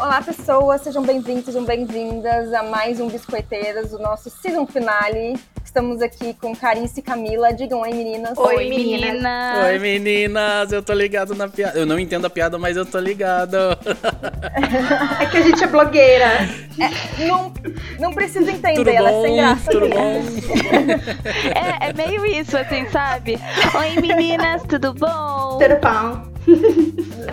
Olá, pessoas, sejam bem-vindos, sejam bem-vindas a mais um Biscoiteiras, o nosso season finale. Estamos aqui com Carice e Camila. Digam oi, meninas. Oi, meninas. Oi, meninas. Eu tô ligado na piada. Eu não entendo a piada, mas eu tô ligado. é que a gente é blogueira. É, não, não precisa entender, tudo ela bom? é sem graça. Tudo bom? é, é meio isso, assim, sabe? Oi, meninas, tudo bom? Tudo bom?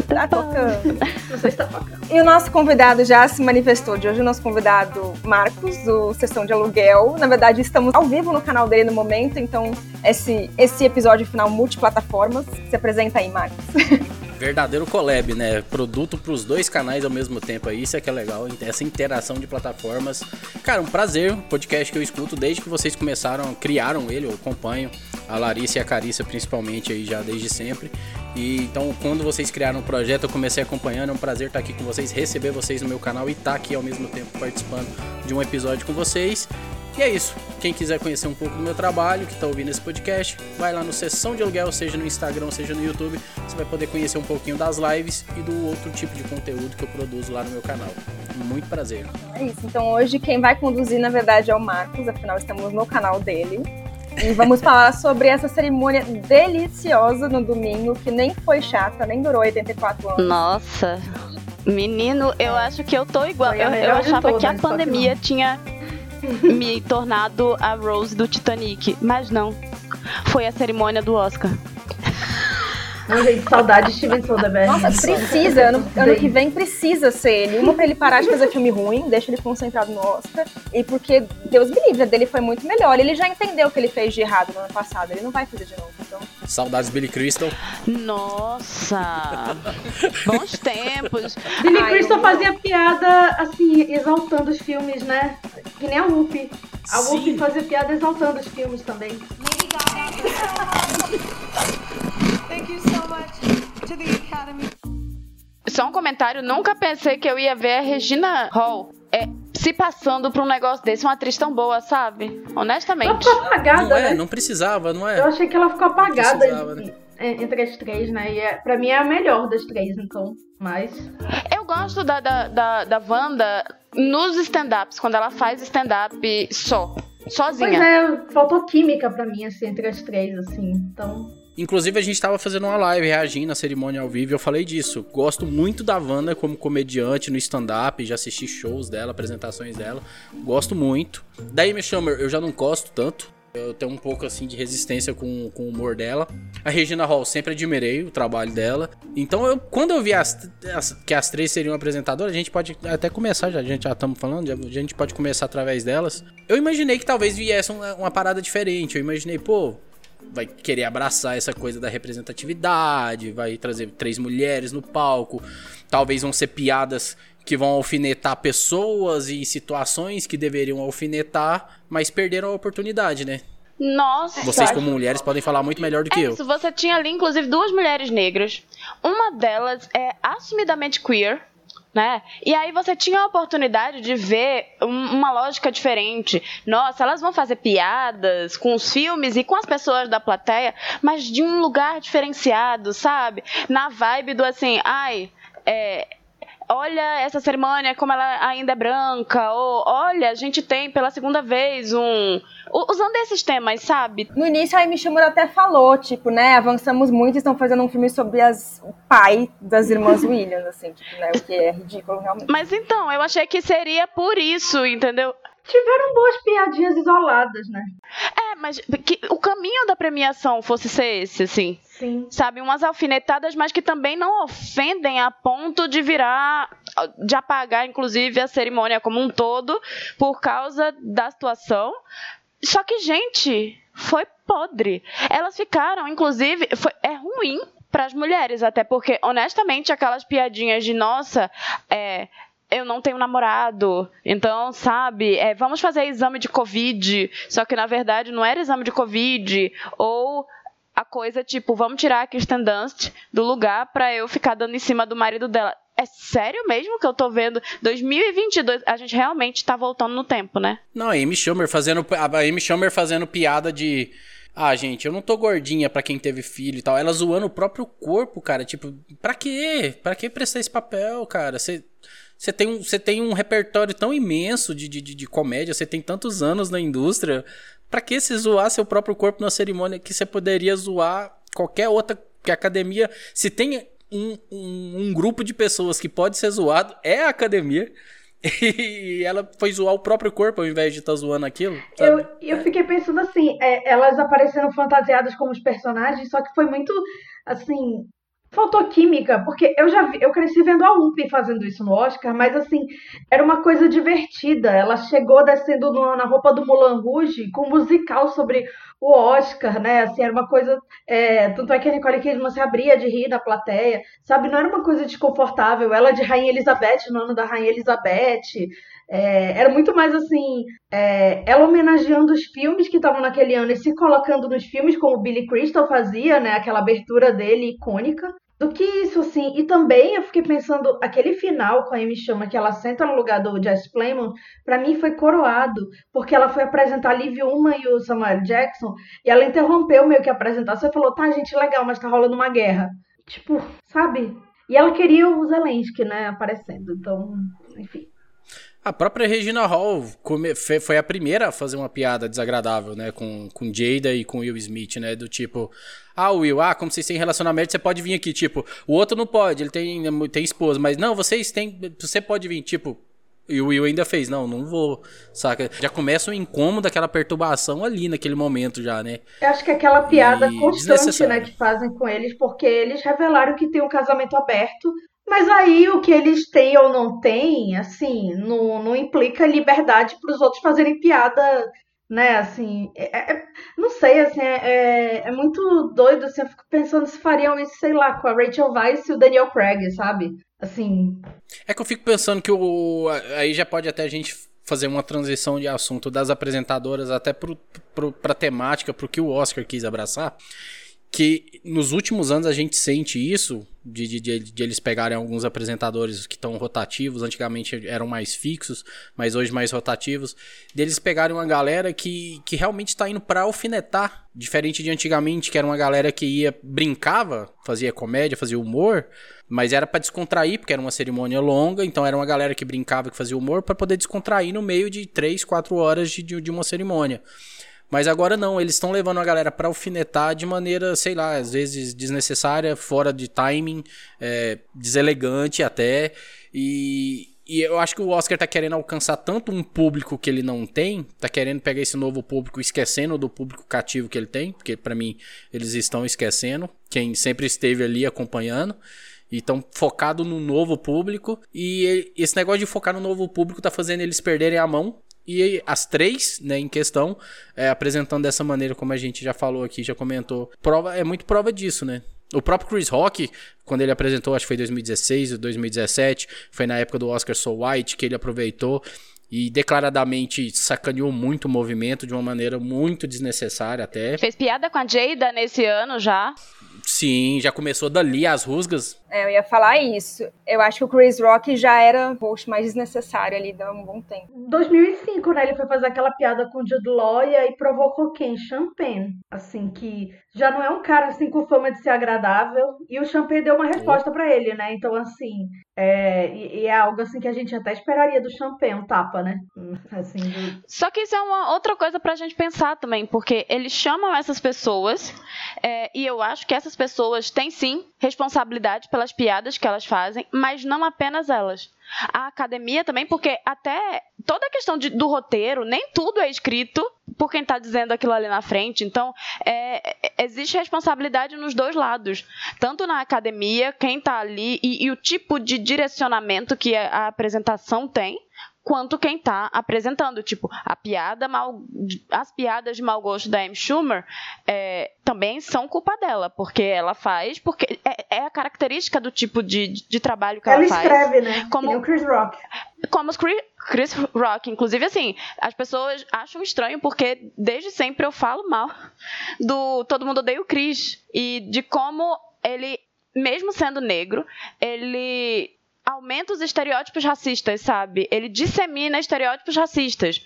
Tá tocando. Você está tocando. E o nosso convidado já se manifestou de hoje, o nosso convidado Marcos, do Sessão de Aluguel. Na verdade, estamos ao vivo no canal dele no momento, então esse, esse episódio final multiplataformas. Se apresenta aí, Marcos. verdadeiro collab, né? Produto para os dois canais ao mesmo tempo aí, isso é que é legal, essa interação de plataformas. Cara, um prazer, podcast que eu escuto desde que vocês começaram, criaram ele, eu acompanho a Larissa e a Carissa principalmente aí já desde sempre. E então, quando vocês criaram o projeto, eu comecei acompanhando, é um prazer estar aqui com vocês, receber vocês no meu canal e estar aqui ao mesmo tempo participando de um episódio com vocês. E é isso. Quem quiser conhecer um pouco do meu trabalho, que está ouvindo esse podcast, vai lá no Sessão de Aluguel, seja no Instagram, seja no YouTube. Você vai poder conhecer um pouquinho das lives e do outro tipo de conteúdo que eu produzo lá no meu canal. Muito prazer. É isso. Então hoje quem vai conduzir, na verdade, é o Marcos, afinal estamos no canal dele. E vamos falar sobre essa cerimônia deliciosa no domingo, que nem foi chata, nem durou 84 anos. Nossa. Menino, eu acho que eu tô igual. Eu, eu achava que a pandemia tinha me tornado a Rose do Titanic, mas não. Foi a cerimônia do Oscar. Não, gente, saudade de Steven Soderbergh. Nossa, precisa. Ano, ano que vem precisa ser ele. Uma pra ele parar de fazer filme ruim, deixa ele concentrado no Oscar. E porque, Deus me livre, a dele foi muito melhor. Ele já entendeu o que ele fez de errado no ano passado. Ele não vai fazer de novo, então... Saudades Billy Crystal. Nossa! Bons tempos. Billy Ai, Crystal eu... fazia piada, assim, exaltando os filmes, né? Que nem a Whoopi. A Whoopi fazia piada exaltando os filmes também. Lady Gaga. Só um comentário, nunca pensei que eu ia ver a Regina Hall é, se passando por um negócio desse, uma atriz tão boa, sabe? Honestamente. Ela ficou apagada, não é, né? não precisava, não é? Eu achei que ela ficou apagada né? entre as três, né? E é, pra mim é a melhor das três, então. Mas. Eu gosto da, da, da, da Wanda nos stand-ups, quando ela faz stand-up só. Sozinha. Pois é, faltou química pra mim, assim, entre as três, assim. Então. Inclusive, a gente estava fazendo uma live reagindo à cerimônia ao vivo e eu falei disso. Gosto muito da Wanda como comediante no stand-up, já assisti shows dela, apresentações dela. Gosto muito. Da Amy Schumer eu já não gosto tanto. Eu tenho um pouco assim de resistência com, com o humor dela. A Regina Hall sempre admirei o trabalho dela. Então, eu, quando eu vi as, as, que as três seriam apresentadoras, a gente pode até começar, já, a gente já estamos falando, a gente pode começar através delas. Eu imaginei que talvez viesse uma, uma parada diferente. Eu imaginei, pô, vai querer abraçar essa coisa da representatividade, vai trazer três mulheres no palco, talvez vão ser piadas que vão alfinetar pessoas e situações que deveriam alfinetar, mas perderam a oportunidade, né? Nossa. Vocês como mulheres podem falar muito melhor do que é eu. Isso, você tinha ali inclusive duas mulheres negras. Uma delas é assumidamente queer, né? E aí você tinha a oportunidade de ver uma lógica diferente. Nossa, elas vão fazer piadas com os filmes e com as pessoas da plateia, mas de um lugar diferenciado, sabe? Na vibe do assim, ai, é, olha essa cerimônia como ela ainda é branca, ou olha, a gente tem pela segunda vez um. Usando esses temas, sabe? No início a Amy Schumer até falou, tipo, né, avançamos muito e estão fazendo um filme sobre as, o pai das irmãs Williams, assim, tipo, né, o que é ridículo realmente. Mas então, eu achei que seria por isso, entendeu? Tiveram boas piadinhas isoladas, né? É, mas que o caminho da premiação fosse ser esse, assim. Sim. Sabe, umas alfinetadas, mas que também não ofendem a ponto de virar. de apagar, inclusive, a cerimônia como um todo por causa da situação. Só que, gente, foi podre. Elas ficaram, inclusive, foi, é ruim para as mulheres, até porque, honestamente, aquelas piadinhas de nossa, é, eu não tenho namorado, então, sabe, é, vamos fazer exame de Covid, só que na verdade não era exame de Covid, ou a coisa tipo, vamos tirar a Kristen Dunst do lugar pra eu ficar dando em cima do marido dela. É sério mesmo que eu tô vendo? 2022, a gente realmente tá voltando no tempo, né? Não, a Amy Schumer fazendo, a Amy Schumer fazendo piada de... Ah, gente, eu não tô gordinha pra quem teve filho e tal. Ela zoando o próprio corpo, cara. Tipo, pra quê? Pra que prestar esse papel, cara? Você Você tem um, você tem um repertório tão imenso de, de, de comédia, você tem tantos anos na indústria. Pra que se zoar seu próprio corpo na cerimônia que você poderia zoar qualquer outra que academia. Se tem um, um, um, grupo de pessoas que pode ser zoado, é a academia. E ela foi zoar o próprio corpo ao invés de estar tá zoando aquilo. Eu, eu fiquei pensando assim, é, elas apareceram fantasiadas como os personagens, só que foi muito assim. Faltou química, porque eu já vi, eu cresci vendo a Whoopi fazendo isso no Oscar, mas assim, era uma coisa divertida. Ela chegou descendo no, na roupa do Mulan Rouge com um musical sobre o Oscar, né? Assim, era uma coisa. É, tanto é que a Nicole Kidman se abria de rir da plateia, sabe? Não era uma coisa desconfortável. Ela de Rainha Elizabeth, no ano da Rainha Elizabeth. É, era muito mais assim, é, ela homenageando os filmes que estavam naquele ano e se colocando nos filmes, como o Billy Crystal fazia, né? Aquela abertura dele icônica do que isso, assim. E também eu fiquei pensando, aquele final com a Amy Chama, que ela senta no lugar do Jess Plemons, para mim foi coroado, porque ela foi apresentar a Liv Uma e o Samuel Jackson, e ela interrompeu meio que a apresentação e falou: tá, gente, legal, mas tá rolando uma guerra. Tipo, sabe? E ela queria o Zelensky, né, aparecendo. Então, enfim. A própria Regina Hall foi a primeira a fazer uma piada desagradável, né? Com, com Jada e com Will Smith, né? Do tipo, ah, Will, ah, como vocês têm relacionamento, você pode vir aqui. Tipo, o outro não pode, ele tem, tem esposa, mas não, vocês têm. Você pode vir. Tipo, e o Will ainda fez, não, não vou, saca? Já começa o incômodo, aquela perturbação ali naquele momento já, né? Eu acho que aquela piada e constante, né, que fazem com eles, porque eles revelaram que tem um casamento aberto mas aí o que eles têm ou não têm, assim, não, não implica liberdade para os outros fazerem piada, né? Assim, é, é, não sei, assim, é, é, é, muito doido. Assim, eu fico pensando se fariam isso, sei lá, com a Rachel Weisz e o Daniel Craig, sabe? Assim. É que eu fico pensando que o. Aí já pode até a gente fazer uma transição de assunto das apresentadoras até para a temática, para o que o Oscar quis abraçar que nos últimos anos a gente sente isso, de, de, de, de eles pegarem alguns apresentadores que estão rotativos, antigamente eram mais fixos, mas hoje mais rotativos, deles pegarem uma galera que, que realmente está indo para alfinetar, diferente de antigamente, que era uma galera que ia, brincava, fazia comédia, fazia humor, mas era para descontrair, porque era uma cerimônia longa, então era uma galera que brincava, que fazia humor, para poder descontrair no meio de 3, 4 horas de, de, de uma cerimônia. Mas agora não, eles estão levando a galera para alfinetar de maneira, sei lá, às vezes desnecessária, fora de timing, é, deselegante até. E, e eu acho que o Oscar tá querendo alcançar tanto um público que ele não tem, tá querendo pegar esse novo público esquecendo do público cativo que ele tem, porque para mim eles estão esquecendo quem sempre esteve ali acompanhando. E estão focados no novo público. E esse negócio de focar no novo público tá fazendo eles perderem a mão e as três, né, em questão, é, apresentando dessa maneira, como a gente já falou aqui, já comentou, prova, é muito prova disso, né? O próprio Chris Rock, quando ele apresentou, acho que foi 2016 ou 2017, foi na época do Oscar So White, que ele aproveitou e declaradamente sacaneou muito o movimento de uma maneira muito desnecessária até. Fez piada com a Jada nesse ano já. Sim, já começou dali as rusgas. É, eu ia falar isso. Eu acho que o Chris Rock já era o host mais desnecessário ali há um bom tempo. 2005, né? Ele foi fazer aquela piada com o Jude Law e aí provocou quem? Champagne. Assim, que já não é um cara assim com fama de ser agradável. E o Champagne deu uma resposta para ele, né? Então, assim, é, e, e, é algo assim que a gente até esperaria do Champagne, um tapa, né? Assim. Só que isso é uma outra coisa pra gente pensar também, porque eles chamam essas pessoas é, e eu acho que essas pessoas têm sim responsabilidade pelas piadas que elas fazem, mas não apenas elas. A academia também, porque até toda a questão de, do roteiro, nem tudo é escrito por quem está dizendo aquilo ali na frente. Então, é, existe responsabilidade nos dois lados. Tanto na academia, quem está ali e, e, o tipo de direcionamento que a apresentação tem, quanto quem está apresentando. Tipo, a piada mal, as piadas de mau gosto da Amy Schumer é, também são culpa dela, porque ela faz, porque é, é a característica do tipo de, de trabalho que ela, ela faz. Ela escreve, né? Como o Chris Rock. Como os Chris, Chris Rock. Inclusive, assim, as pessoas acham estranho porque desde sempre eu falo mal do Todo Mundo Odeia o Chris e de como ele, mesmo sendo negro, ele aumenta os estereótipos racistas, sabe? Ele dissemina estereótipos racistas.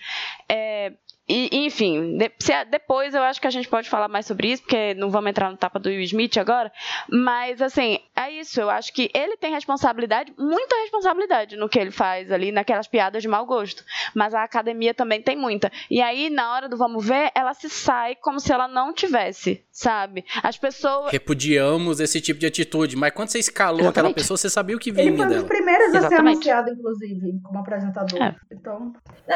É, e, enfim, de, se, depois eu acho que a gente pode falar mais sobre isso, porque não vamos entrar no tapa do Will Smith agora. Mas, assim, é isso. Eu acho que ele tem responsabilidade, muita responsabilidade no que ele faz ali, naquelas piadas de mau gosto. Mas a academia também tem muita. E aí, na hora do vamos ver, ela se sai como se ela não tivesse, sabe? As pessoas. Repudiamos esse tipo de atitude. Mas quando você escalou Exatamente. aquela pessoa, você sabia o que vinha. Ele foi um dos primeiros a ser anunciado, inclusive, como apresentador. É. Então.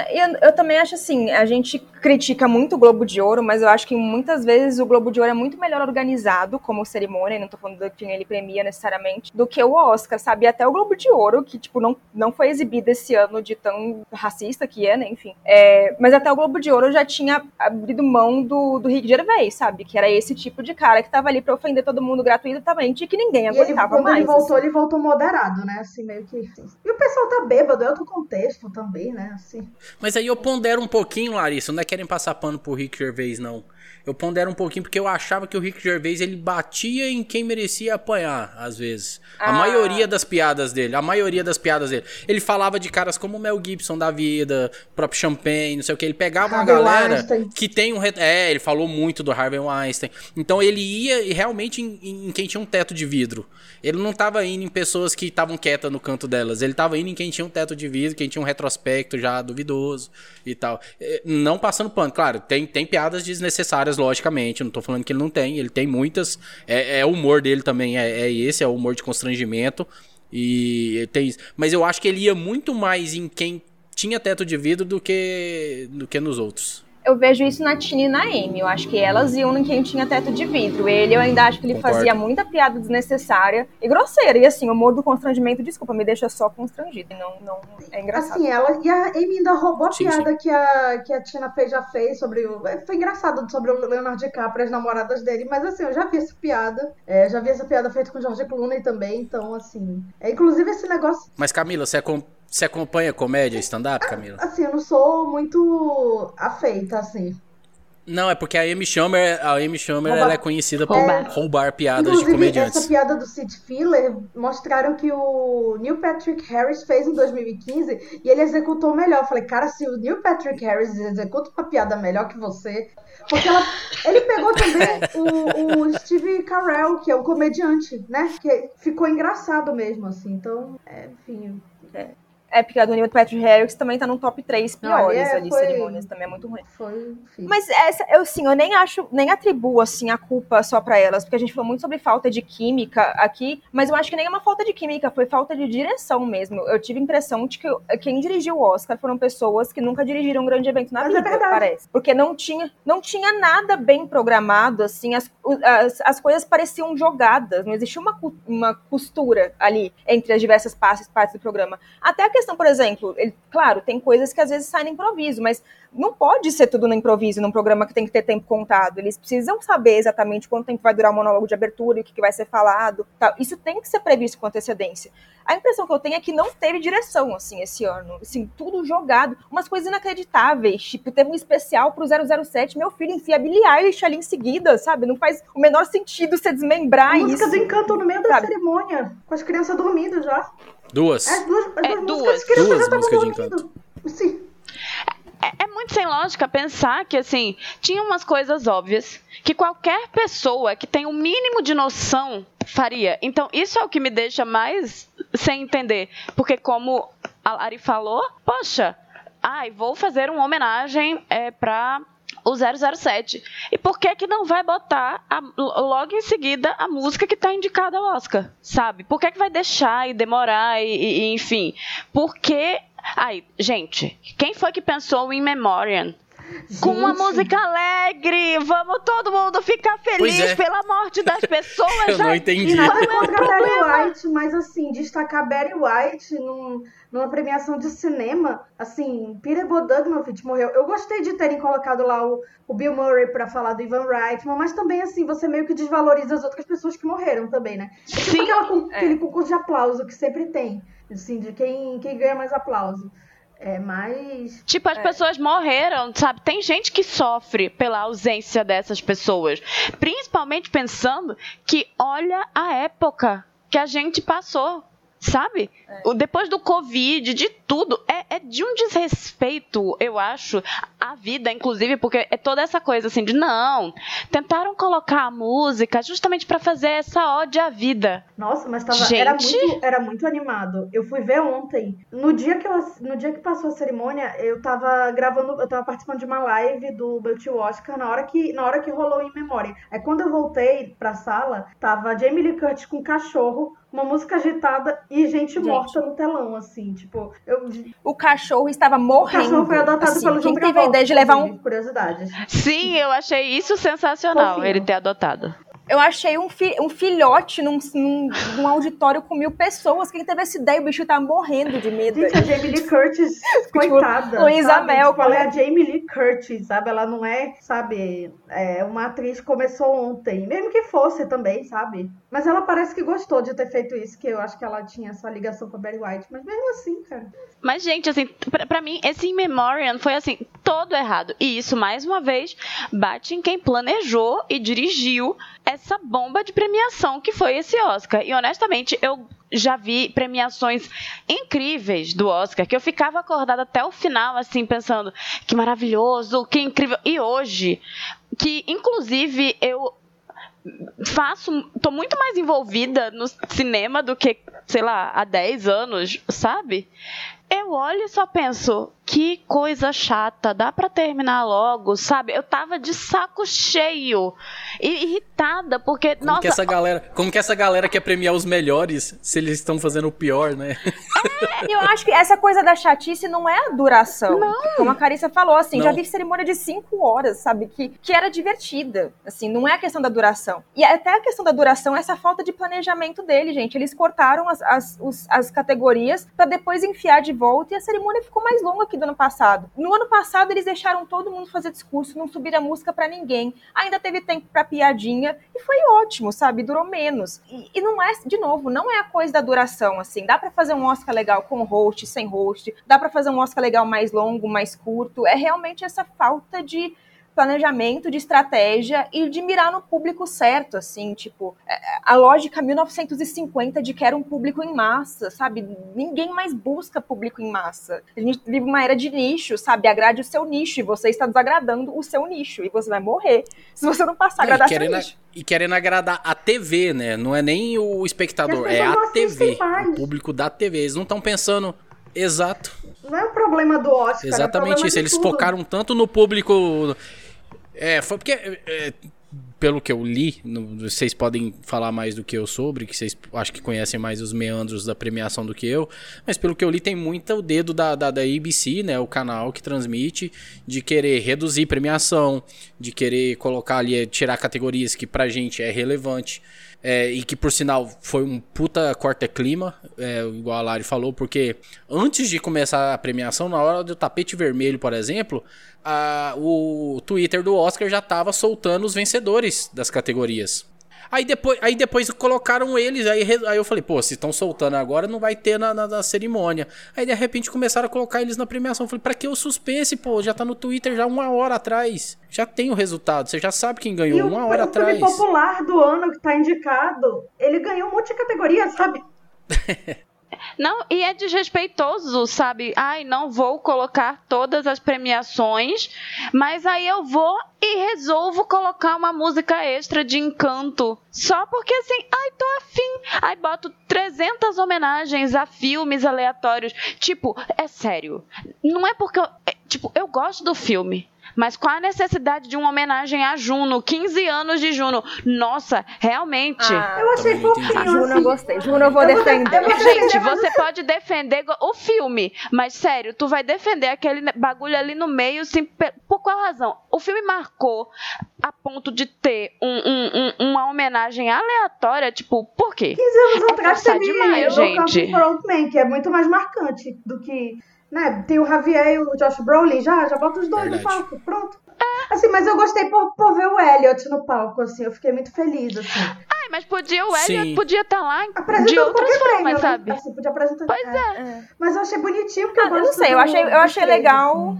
Eu, eu também acho assim, a gente critica muito o Globo de Ouro, mas eu acho que muitas vezes o Globo de Ouro é muito melhor organizado como cerimônia, não tô falando do que ele premia necessariamente, do que o Oscar, sabe? E até o Globo de Ouro, que, tipo, não, não foi exibido esse ano de tão racista que é, né? Enfim. É, mas até o Globo de Ouro já tinha abrido mão do, do Rick Gervais, sabe? Que era esse tipo de cara que tava ali pra ofender todo mundo gratuitamente e que ninguém aguentava ele, mais. ele voltou, assim. ele voltou moderado, né? Assim, meio que. E o pessoal tá bêbado, é outro contexto também, né? Assim. Mas aí eu pondero um pouquinho, Larissa, não é querem passar pano pro Rick Gervais, não eu pondero um pouquinho porque eu achava que o Rick Gervais ele batia em quem merecia apanhar, às vezes. Ah. A maioria das piadas dele, a maioria das piadas dele. Ele falava de caras como o Mel Gibson da vida, próprio Champagne, não sei o que. Ele pegava Harvey uma galera Weinstein. que tem um. É, ele falou muito do Harvey Weinstein. Então ele ia realmente em, em quem tinha um teto de vidro. Ele não tava indo em pessoas que estavam quietas no canto delas. Ele tava indo em quem tinha um teto de vidro, quem tinha um retrospecto já duvidoso e tal. É, não passando pano. Claro, tem, tem piadas desnecessárias logicamente. Não tô falando que ele não tem. Ele tem muitas. É, é o humor dele também, é, é esse, é o humor de constrangimento. E tem isso. Mas eu acho que ele ia muito mais em quem tinha teto de vidro do que, do que nos outros eu vejo isso na Tina e na Amy. Eu acho que elas iam em quem tinha teto de vidro. Ele, eu ainda acho que ele Concordo. fazia muita piada desnecessária e grosseira. E assim, o humor do constrangimento, desculpa, me deixa só constrangida. Não, não é engraçado. Assim, ela e a Amy ainda roubou a sim, piada sim. Que, a, que a Tina fez, já fez sobre o. É, foi engraçado sobre o Leonardo DiCaprio, as namoradas dele, mas assim, eu já vi essa piada. É, já vi essa piada feita com o George Clooney também, então, assim. É, inclusive esse negócio. Mas, Camila, você é com você acompanha comédia stand-up, Camila? Assim, eu não sou muito afeita, assim. Não, é porque a Amy Schumer, a Amy Schumer ela é conhecida por roubar, roubar piadas Inclusive, de comediantes. essa piada do Sid Filler mostraram que o Neil Patrick Harris fez em 2015 e ele executou melhor. Eu falei, cara, se o Neil Patrick Harris executa uma piada melhor que você... Porque ela, ele pegou também o, o Steve Carell, que é um comediante, né? Que ficou engraçado mesmo, assim. Então, é, enfim... É épica do Neil Patrick Harris também tá no top 3 piores é, ali, foi, cerimônias, também é muito ruim. Foi, Mas essa, eu sim, eu nem acho, nem atribuo assim a culpa só para elas, porque a gente falou muito sobre falta de química aqui, mas eu acho que nem é uma falta de química, foi falta de direção mesmo. Eu tive a impressão de que quem dirigiu o Oscar foram pessoas que nunca dirigiram um grande evento na mas é vida, é parece. Porque não tinha, não tinha nada bem programado, assim, as, as, as coisas pareciam jogadas, não existia uma, uma costura ali entre as diversas partes, partes do programa. Até a questão por exemplo, ele, claro, tem coisas que às vezes saem no improviso, mas não pode ser tudo no improviso num programa que tem que ter tempo contado. Eles precisam saber exatamente quanto tempo vai durar o monólogo de abertura e o que, que vai ser falado. Tal. Isso tem que ser previsto com antecedência. A impressão que eu tenho é que não teve direção, assim, esse ano. Assim, tudo jogado. Umas coisas inacreditáveis. Tipo, teve um especial pro 007, meu filho enfia Billie Eilish ali em seguida, sabe? Não faz o menor sentido você desmembrar a isso. Música do Encanto no meio da sabe? cerimônia, com as crianças dormindo já. Duas. É, duas, é, duas. Duas, duas músicas de encanto. Sim. É, é, muito sem lógica pensar que, assim, tinha umas coisas óbvias que qualquer pessoa que tem o um mínimo de noção faria. Então, isso é o que me deixa mais sem entender. Porque, como a Lari falou, poxa, ai, vou fazer uma homenagem é, para o 007. E por que que não vai botar a, logo em seguida a música que está indicada ao Oscar, sabe? Por que que vai deixar e demorar e, e enfim? Porque Ai, gente, quem foi que pensou em Memoriam? Gente. Com uma música alegre, vamos todo mundo ficar feliz é. pela morte das pessoas. Eu não entendi. E nada contra Barry White, mas assim, destacar Barry White num, numa premiação de cinema, assim, Peter Bogdanovich morreu. Eu gostei de terem colocado lá o, o Bill Murray para falar do Ivan Reitman, mas também, assim, você meio que desvaloriza as outras pessoas que morreram também, né? É tipo Sim. Aquela, é. aquele concurso de aplauso que sempre tem, assim, de quem, quem ganha mais aplauso. É mais. Tipo, as é. pessoas morreram, sabe? Tem gente que sofre pela ausência dessas pessoas. Principalmente pensando que olha a época que a gente passou sabe? É. Depois do Covid, de tudo, é, é, de um desrespeito, eu acho, à vida, inclusive, porque é toda essa coisa assim de não, tentaram colocar a música justamente para fazer essa ode à vida. Nossa, mas tava, Gente... era, muito, era muito animado. Eu fui ver ontem. No dia que eu, no dia que passou a cerimônia, eu tava gravando, eu tava participando de uma live do tio Oscar na hora que, na hora que rolou em memória. É quando eu voltei pra sala, tava Jamie Lee Curtis com um cachorro uma música agitada e gente, gente, morta no telão, assim, tipo. Eu... O cachorro estava morrendo. O cachorro foi adotado assim, pelo Quem teve a ideia de levar um. Curiosidade. Sim, eu achei isso sensacional, Fofinho. ele ter adotado. Eu achei um, fi um filhote num, num, num, auditório com mil pessoas. Quem teve essa ideia? O bicho tá morrendo de medo. Gente, a Jamie Lee Curtis, tipo, coitada. Luísa Mel. Tipo, ela é a Jamie Lee Curtis, sabe? Ela não é, sabe, é uma atriz que começou ontem. Mesmo que fosse também, sabe? Mas ela parece que gostou de ter feito isso, que eu acho que ela tinha essa ligação com a Barry White. Mas mesmo assim, cara. Mas, gente, assim, pra mim, esse In Memoriam foi, assim, todo errado. E isso, mais uma vez, bate em quem planejou e dirigiu essa bomba de premiação que foi esse Oscar. E honestamente, eu já vi premiações incríveis do Oscar, que eu ficava acordada até o final, assim, pensando que maravilhoso, que incrível. E hoje, que inclusive eu faço, tô muito mais envolvida no cinema do que, sei lá, há 10 anos, sabe? Eu olho e só penso, que coisa chata, dá para terminar logo, sabe? Eu tava de saco cheio e irritada porque como nossa, que essa galera, como que essa galera quer premiar os melhores se eles estão fazendo o pior, né? É, eu acho que essa coisa da chatice não é a duração. Não. Como a Carissa falou, assim, não. já vi cerimônia de cinco horas, sabe? Que, que era divertida, assim, não é a questão da duração. E até a questão da duração é essa falta de planejamento dele, gente. Eles cortaram as, as, os, as categorias para depois enfiar de volta e a cerimônia ficou mais longa que do ano passado. No ano passado, eles deixaram todo mundo fazer discurso, não subiram a música para ninguém. Ainda teve tempo para piadinha e foi ótimo, sabe? Durou menos. E, e, não é, de novo, não é a coisa da duração, assim. Dá para fazer um Oscar legal com host, sem host. Dá para fazer um Oscar legal mais longo, mais curto. É realmente essa falta de planejamento, de estratégia e de mirar no público certo, assim, tipo, é, a lógica 1950 de que era um público em massa, sabe? Ninguém mais busca público em massa. A gente vive uma era de nicho, sabe? Agrade o seu nicho e você está desagradando o seu nicho e você vai morrer se você não passar a agradar seu nicho. E querendo agradar a TV, né? Não é nem o espectador, é a TV, o público da TV. Eles não estão pensando Exato. Não é o problema do Oscar. É Exatamente é isso. Eles tudo. focaram tanto no público é, foi porque. É, pelo que eu li, vocês podem falar mais do que eu sobre, que vocês acho que conhecem mais os meandros da premiação do que eu, mas pelo que eu li tem muito o dedo da, da, da ABC, né, o canal que transmite, de querer reduzir premiação, de querer colocar ali, tirar categorias que pra gente é relevante. É, e que por sinal foi um puta corta-clima, é, igual a Lari falou, porque antes de começar a premiação, na hora do tapete vermelho, por exemplo, a, o Twitter do Oscar já tava soltando os vencedores das categorias. Aí depois, aí depois colocaram eles, aí, aí eu falei, pô, se estão soltando agora, não vai ter na, na, na, cerimônia. Aí de repente começaram a colocar eles na premiação. Eu falei, pra que o suspense, pô? Já tá no Twitter já uma hora atrás. Já tem o resultado, você já sabe quem ganhou e uma o, hora o atrás. O popular do ano que tá indicado, ele ganhou um monte de categoria, sabe? Não, e é desrespeitoso, sabe? Ai, não vou colocar todas as premiações, mas aí eu vou e resolvo colocar uma música extra de encanto. Só porque assim, ai, tô afim. Aí boto 300 homenagens a filmes aleatórios. Tipo, é sério. Não é porque eu. É, tipo, eu gosto do filme. Mas qual a necessidade de uma homenagem a Juno? 15 anos de Juno. Nossa, realmente. Ah, eu achei fofinho. Assim. Juno eu gostei. Juno eu vou eu defender. Vou, gente, você pode defender o filme, mas sério, tu vai defender aquele bagulho ali no meio, assim, por qual razão? O filme marcou a ponto de ter um, um, um, uma homenagem aleatória, tipo, por quê? 15 anos é atrás demais, gente. Frontman, que é muito mais marcante do que né? Tem o Javier e o Josh Brolin, já, já bota os dois Verdade. no palco, pronto. Assim, mas eu gostei por, por ver o Elliot no palco, assim, eu fiquei muito feliz, assim. Ah, Ai, mas podia, o Elliot Sim. podia estar lá de outras formas, prêmio, né? sabe? Assim, podia apresentar. Pois é. É. Mas eu achei bonitinho, porque Ah, eu eu gosto não sei, eu achei, eu achei legal.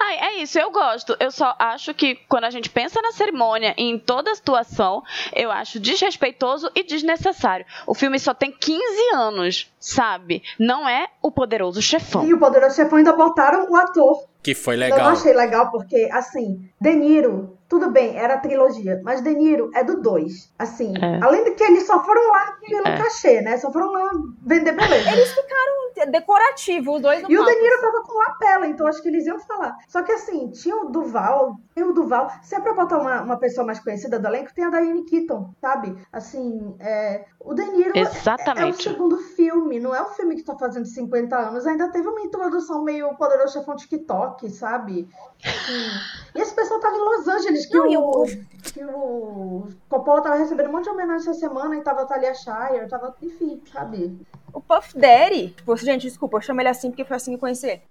Ai, é isso, eu gosto. Eu só acho que quando a gente pensa na cerimônia e em toda a situação, eu acho desrespeitoso e desnecessário. O filme só tem 15 anos, sabe? Não é o poderoso chefão. E o Poderoso Chefão ainda botaram o ator. Que foi Eu legal. não achei legal porque, assim, De Niro, tudo bem, era a trilogia, mas De Niro é do 2. Assim, É. além de que eles só foram lá pelo É. cachê, né? Só foram lá vender beleza. Eles ficaram decorativos, os dois no E o. De Niro tava com lapela, então acho que eles iam falar. Só que assim, tinha o Duval, tem o Duval. Se é pra botar uma, uma pessoa mais conhecida do elenco, tem a Diane Keaton, sabe? Assim, é, o De Niro é, é o Exatamente. segundo filme, não é um filme que tá fazendo 50 anos. Ainda teve uma introdução meio poderoso chefão TikTok, sabe? Assim, e esse pessoal tava em Los Angeles, que, Não, o, o- que o Coppola tava recebendo um monte de homenagem essa semana e tava a Talia Shire, tava, enfim, sabe? O Puff Daddy, tipo, gente, desculpa, eu chamo ele assim porque foi assim que eu conheci ele.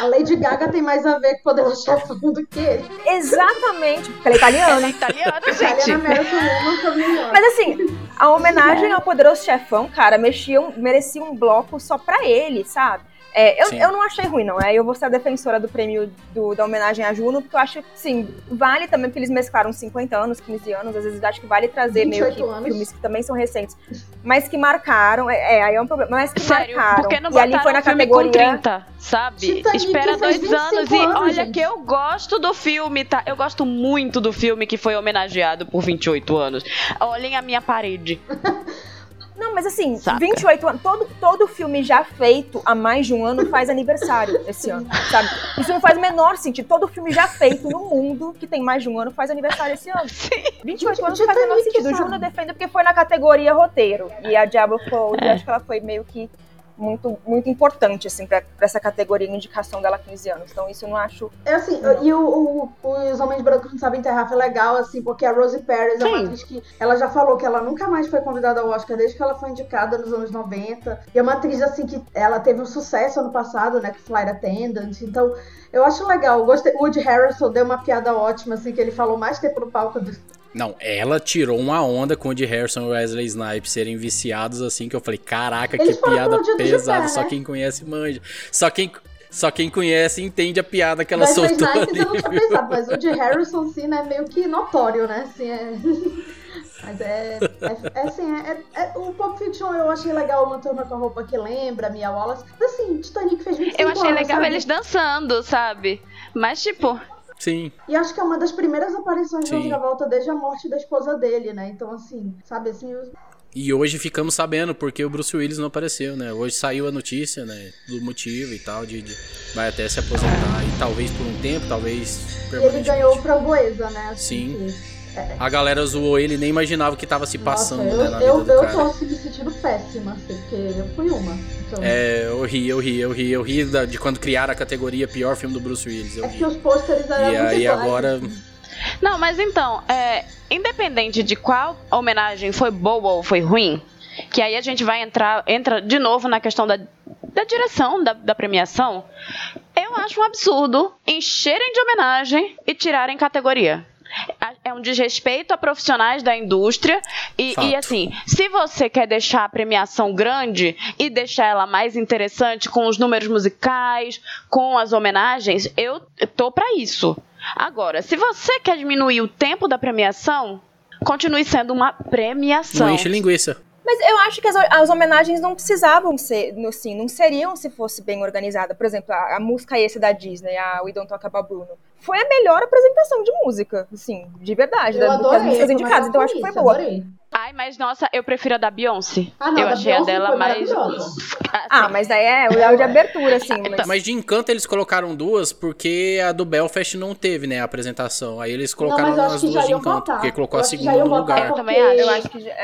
A Lady Gaga tem mais a ver com o Poderoso Chefão do que ele. Exatamente, porque ele é italiano. Ela é italiana, gente. Italiana Mas assim, a homenagem ao Poderoso Chefão, cara, mexia um- merecia um bloco só pra ele, sabe? É, eu, Sim. eu não achei ruim, não. Aí eu vou ser a defensora do prêmio do- da homenagem a Juno, porque eu acho que, sim, vale também, porque eles mesclaram 50 anos, 15 anos, às vezes eu acho que vale trazer meio 28 que anos. filmes que também são recentes, mas que marcaram, é, é, aí é um problema, mas que Sério, marcaram. por que não e ali foi na categoria... com 30, sabe? Titanic Espera fez dois 25 anos e anos, olha gente. que eu gosto do filme, tá? Eu gosto muito do filme que foi homenageado por 28 anos. Olhem a minha parede. Não, mas assim, Saca. 28 anos, todo, todo filme já feito há mais de um ano faz aniversário esse ano, sabe? Isso não faz o menor sentido. Todo filme já feito no mundo que tem mais de um ano faz aniversário esse ano. 28 anos não faz o menor sentido. O? Juno defende porque foi na categoria roteiro. E a Diablo Code, É. eu acho que ela foi meio que muito, muito importante, assim, pra, pra essa categoria indicação dela há 15 anos. Então isso eu não acho. É assim, e o, o- os Homens Brancos Não Sabem Enterrar foi legal, assim, porque a Rosie Perez é uma Sim. atriz que ela já falou que ela nunca mais foi convidada ao Oscar desde que ela foi indicada nos anos 90. E é uma atriz, assim, que ela teve um sucesso ano passado, né, que Flight Attendant. Então, eu acho legal. Gostei. O Woody Harrelson deu uma piada ótima, assim, que ele falou mais tempo no palco do, Não, ela tirou uma onda com o de Harrison e Wesley Snipes serem viciados assim, que eu falei, caraca, Eles que piada pesada. pé, Só né? quem conhece manja. Só quem, só quem conhece entende a piada que ela Wesley soltou Snipes eu não ali. tinha pensado, mas o de Harrison, sim, né, meio que notório, né, assim, é... Mas é, é, é assim, é, é- o Pulp Fiction eu achei legal uma turma com a roupa que lembra, Mia Wallace. Mas assim, Titanic fez 25 Eu achei anos, legal sabe? eles dançando, sabe? Mas, tipo, Sim, E acho que é uma das primeiras aparições Sim. do Travolta desde a morte da esposa dele, né? Então, assim, sabe, assim, E hoje ficamos sabendo porque o Bruce Willis não apareceu, né? Hoje saiu a notícia, né? Do motivo e tal, de, de- vai até se aposentar e talvez por um tempo, talvez ele ganhou o Framboesa, né? Assim, Sim. que- A galera zoou ele, nem imaginava o que tava se passando, Nossa, né, eu, na eu, vida eu do cara. tô me sentindo péssima, assim, porque eu fui uma. Então, é, eu ri, eu ri, eu ri, eu ri da- de quando criaram a categoria pior filme do Bruce Willis, eu é ri. que os pôsteres eram E muito aí agora. Não, mas então, é, independente de qual homenagem foi boa ou foi ruim, que aí a gente vai entrar entra de novo na questão da, da direção da, da premiação, eu acho um absurdo encherem de homenagem e tirarem categoria. É um desrespeito a profissionais da indústria. E, e, assim, se você quer deixar a premiação grande e deixar ela mais interessante com os números musicais, com as homenagens, eu tô pra isso. Agora, se você quer diminuir o tempo da premiação, continue sendo uma premiação. não enche linguiça. Mas eu acho que as, as homenagens não precisavam ser, assim, não seriam se fosse bem organizada. Por exemplo, a, a música esse da Disney, a We Don't Talk About Bruno, foi a melhor apresentação de música, assim, de verdade, Eu da, adorei, músicas foi indicadas. Então eu acho que foi boa. adorei. Ai, mas nossa, eu prefiro a da Beyoncé. Ah, não, eu da achei a Beyoncé dela foi mais. maravilhosa. Ah, mas daí é o Léo de abertura, assim. Mas... Mas de encanto eles colocaram duas porque a do Belfast não teve, né, a apresentação. Aí eles Não, colocaram mas eu acho as que duas já de encanto, botar. porque colocou Eu a segunda no lugar. Eu também acho. Eu acho que já- é,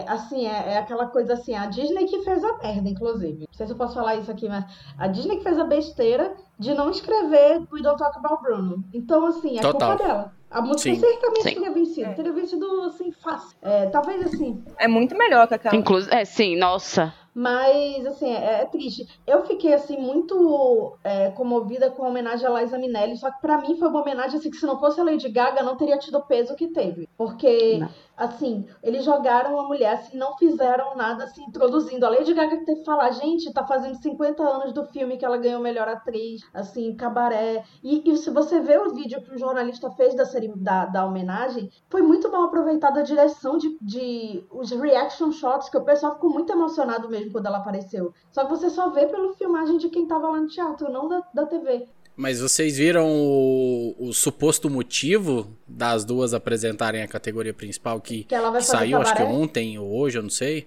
É, assim, é, é aquela coisa assim, a Disney que fez a merda, inclusive. Não sei se eu posso falar isso aqui, mas a Disney que fez a besteira de não escrever We Don't Talk About Bruno. Então, assim, é Total. culpa dela. A música Sim. certamente Sim. teria vencido. É. Teria vencido, assim, fácil. É, talvez, assim, é muito melhor que aquela. Inclusive, é, sim, nossa. Mas, assim, é, é triste. Eu fiquei, assim, muito é, comovida com a homenagem a Liza Minnelli, só que pra mim foi uma homenagem, assim, que se não fosse a Lady Gaga, não teria tido o peso que teve. Porque, Não. Assim, eles jogaram a mulher, assim, não fizeram nada, assim, introduzindo. A Lady Gaga teve que falar, gente, tá fazendo 50 anos do filme que ela ganhou melhor atriz, assim, cabaré. E, e se você vê o vídeo que o jornalista fez da, da, da homenagem, foi muito mal aproveitada a direção de, de os reaction shots, que o pessoal ficou muito emocionado mesmo quando ela apareceu. Só que você só vê pelo filmagem de quem tava lá no teatro, não da, da TV. Mas vocês viram o, o, suposto motivo das duas apresentarem a categoria principal que, que, que saiu, acho que ontem ou hoje, eu não sei.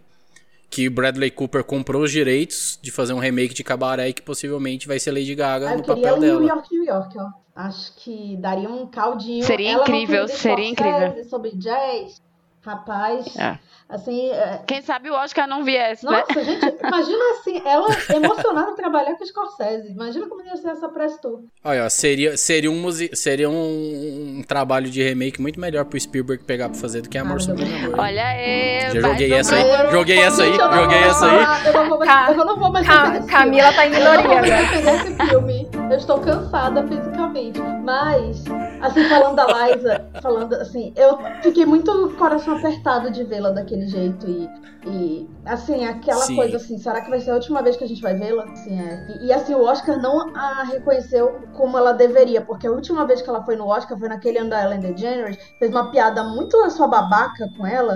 Que Bradley Cooper comprou os direitos de fazer um remake de Cabaré que possivelmente vai ser Lady Gaga ah, no papel dela. New York, New York, ó. Acho que daria um caldinho. Seria Ela incrível, seria incrível. Sobre jazz, rapaz. É. Assim, é... Quem sabe o Oscar não viesse, né? Nossa, né? gente, imagina assim, ela emocionada trabalhar com Scorsese. Imagina como ia ser essa press tour. Olha, seria, seria, um, seria um, um, trabalho de remake muito melhor pro Spielberg pegar pra fazer do que Amor ah, Amor. Olha aí. Já joguei essa aí, joguei essa aí, joguei essa aí. Eu não vou mais, eu não vou mais Ca Camila tá em minoria agora. esse filme. Eu estou cansada fisicamente. Mas, assim, falando da Liza, falando assim, eu fiquei muito coração apertado de vê-la daquele jeito. E, e assim, aquela Sim. coisa assim, será que vai ser a última vez que a gente vai vê-la? Assim, é. e, e, assim, o Oscar não a reconheceu como ela deveria, porque a última vez que ela foi no Oscar foi naquele ano da Ellen DeGeneres, fez uma piada muito na sua babaca com ela.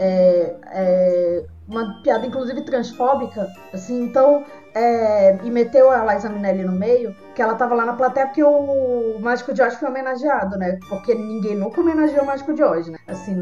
É, é, uma piada inclusive transfóbica, assim, então, é, e meteu a Liza Minnelli no meio, que ela tava lá na plateia porque o Mágico de Oz foi homenageado, né? Porque ninguém nunca homenageou o Mágico de Oz, né? Assim,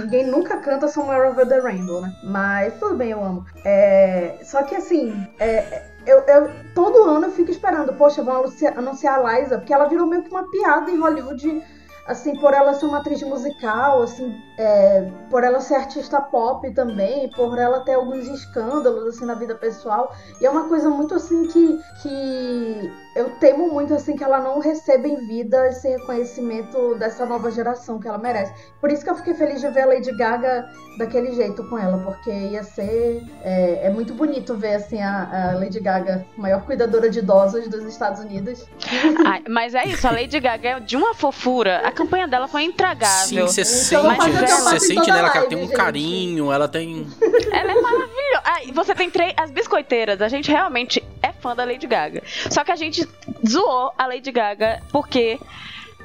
ninguém nunca canta Somewhere Over the Rainbow, né? Mas tudo bem, eu amo. É, só que assim, é, eu, eu, todo ano eu fico esperando, poxa, vão anunciar a Liza, porque ela virou meio que uma piada em Hollywood assim, por ela ser uma atriz musical, assim, é, por ela ser artista pop também, por ela ter alguns escândalos, assim, na vida pessoal. E é uma coisa muito, assim, que, que eu temo muito, assim, que ela não receba em vida esse reconhecimento dessa nova geração que ela merece. Por isso que eu fiquei feliz de ver a Lady Gaga daquele jeito com ela, porque ia ser... É, é muito bonito ver, assim, a, a, Lady Gaga, maior cuidadora de idosos dos Estados Unidos. Ai, mas é isso, a Lady Gaga é de uma fofura campanha dela foi intragável. Sim, você sente, você sente nela que ela tem um carinho, ela tem. Ela é maravilhosa. Ah, você tem três. As biscoiteiras, a gente realmente fã da Lady Gaga. Só que a gente zoou a Lady Gaga porque.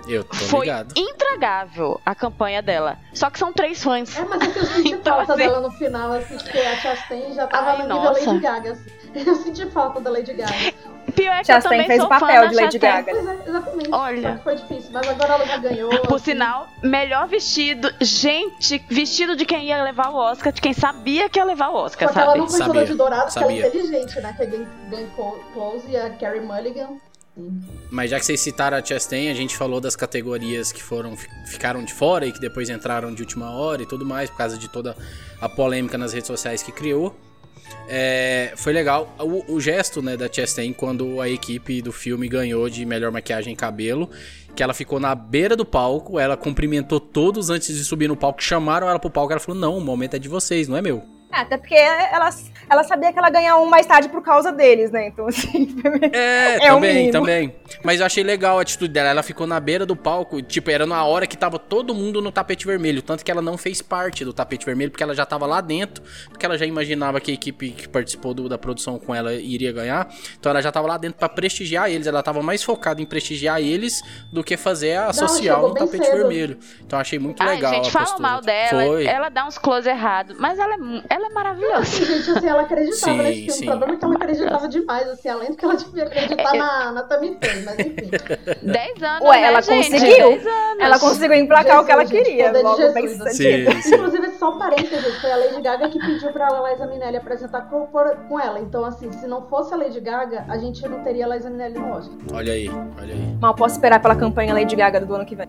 Eu tô Foi ligado. intragável a campanha dela. Só que são três fãs. É, mas é que eu senti então, falta assim... dela no final, assim, porque a Chastain já tava Ai, no nível Lady Gaga. Assim. Eu senti falta da Lady Gaga. Pior é que Chastain eu também fez o papel de Lady Gaga. Pois é, exatamente. Olha. Foi difícil, mas agora ela já ganhou. Por assim. sinal, melhor vestido. Gente, vestido de quem ia levar o Oscar, de quem sabia que ia levar o Oscar, Só sabe? ela não foi sabia. de dourado, porque ela é inteligente, né? Que é Glenn Close e a Carrie Mulligan. Mas já que vocês citaram a Chastain, a gente falou das categorias que foram ficaram de fora e que depois entraram de última hora e tudo mais, por causa de toda a polêmica nas redes sociais que criou. É, foi legal o, o, gesto né, da Chastain quando a equipe do filme ganhou de melhor maquiagem e cabelo. Que ela ficou na beira do palco, ela cumprimentou todos antes de subir no palco, chamaram ela pro palco, ela falou: Não, o momento é de vocês, não é meu. É, até porque ela, ela sabia que ela ganhar um mais tarde por causa deles, né? Então, assim. É, é também, também. Mas eu achei legal a atitude dela. Ela ficou na beira do palco, tipo, era na hora que tava todo mundo no tapete vermelho. Tanto que ela não fez parte do tapete vermelho, porque ela já tava lá dentro, porque ela já imaginava que a equipe que participou do, da produção com ela iria ganhar. Então ela já tava lá dentro para prestigiar eles. Ela tava mais focada em prestigiar eles do que fazer a não, social no tapete cedo. vermelho. Então achei muito Ai, legal. A gente fala mal dela, Foi. ela dá uns close errados, mas ela é, ela é maravilhosa. Assim, gente, assim, ela acreditava sim, nesse filme. Sim. O problema é que ela acreditava demais, assim, além do que ela devia acreditar na, na Tammy Faye, mas enfim. Dez anos, Ué, né, ela gente? conseguiu. Ela conseguiu emplacar Jesus, o que ela queria. Logo Jesus, bem sim, sim. Inclusive, só um parênteses, foi a Lady Gaga que pediu pra Liza Minelli apresentar com, com ela. Então, assim, se não fosse a Lady Gaga, a gente não teria a Liza Minelli no Oscar. Olha aí, olha aí. Mal posso esperar pela campanha Lady Gaga do ano que vem.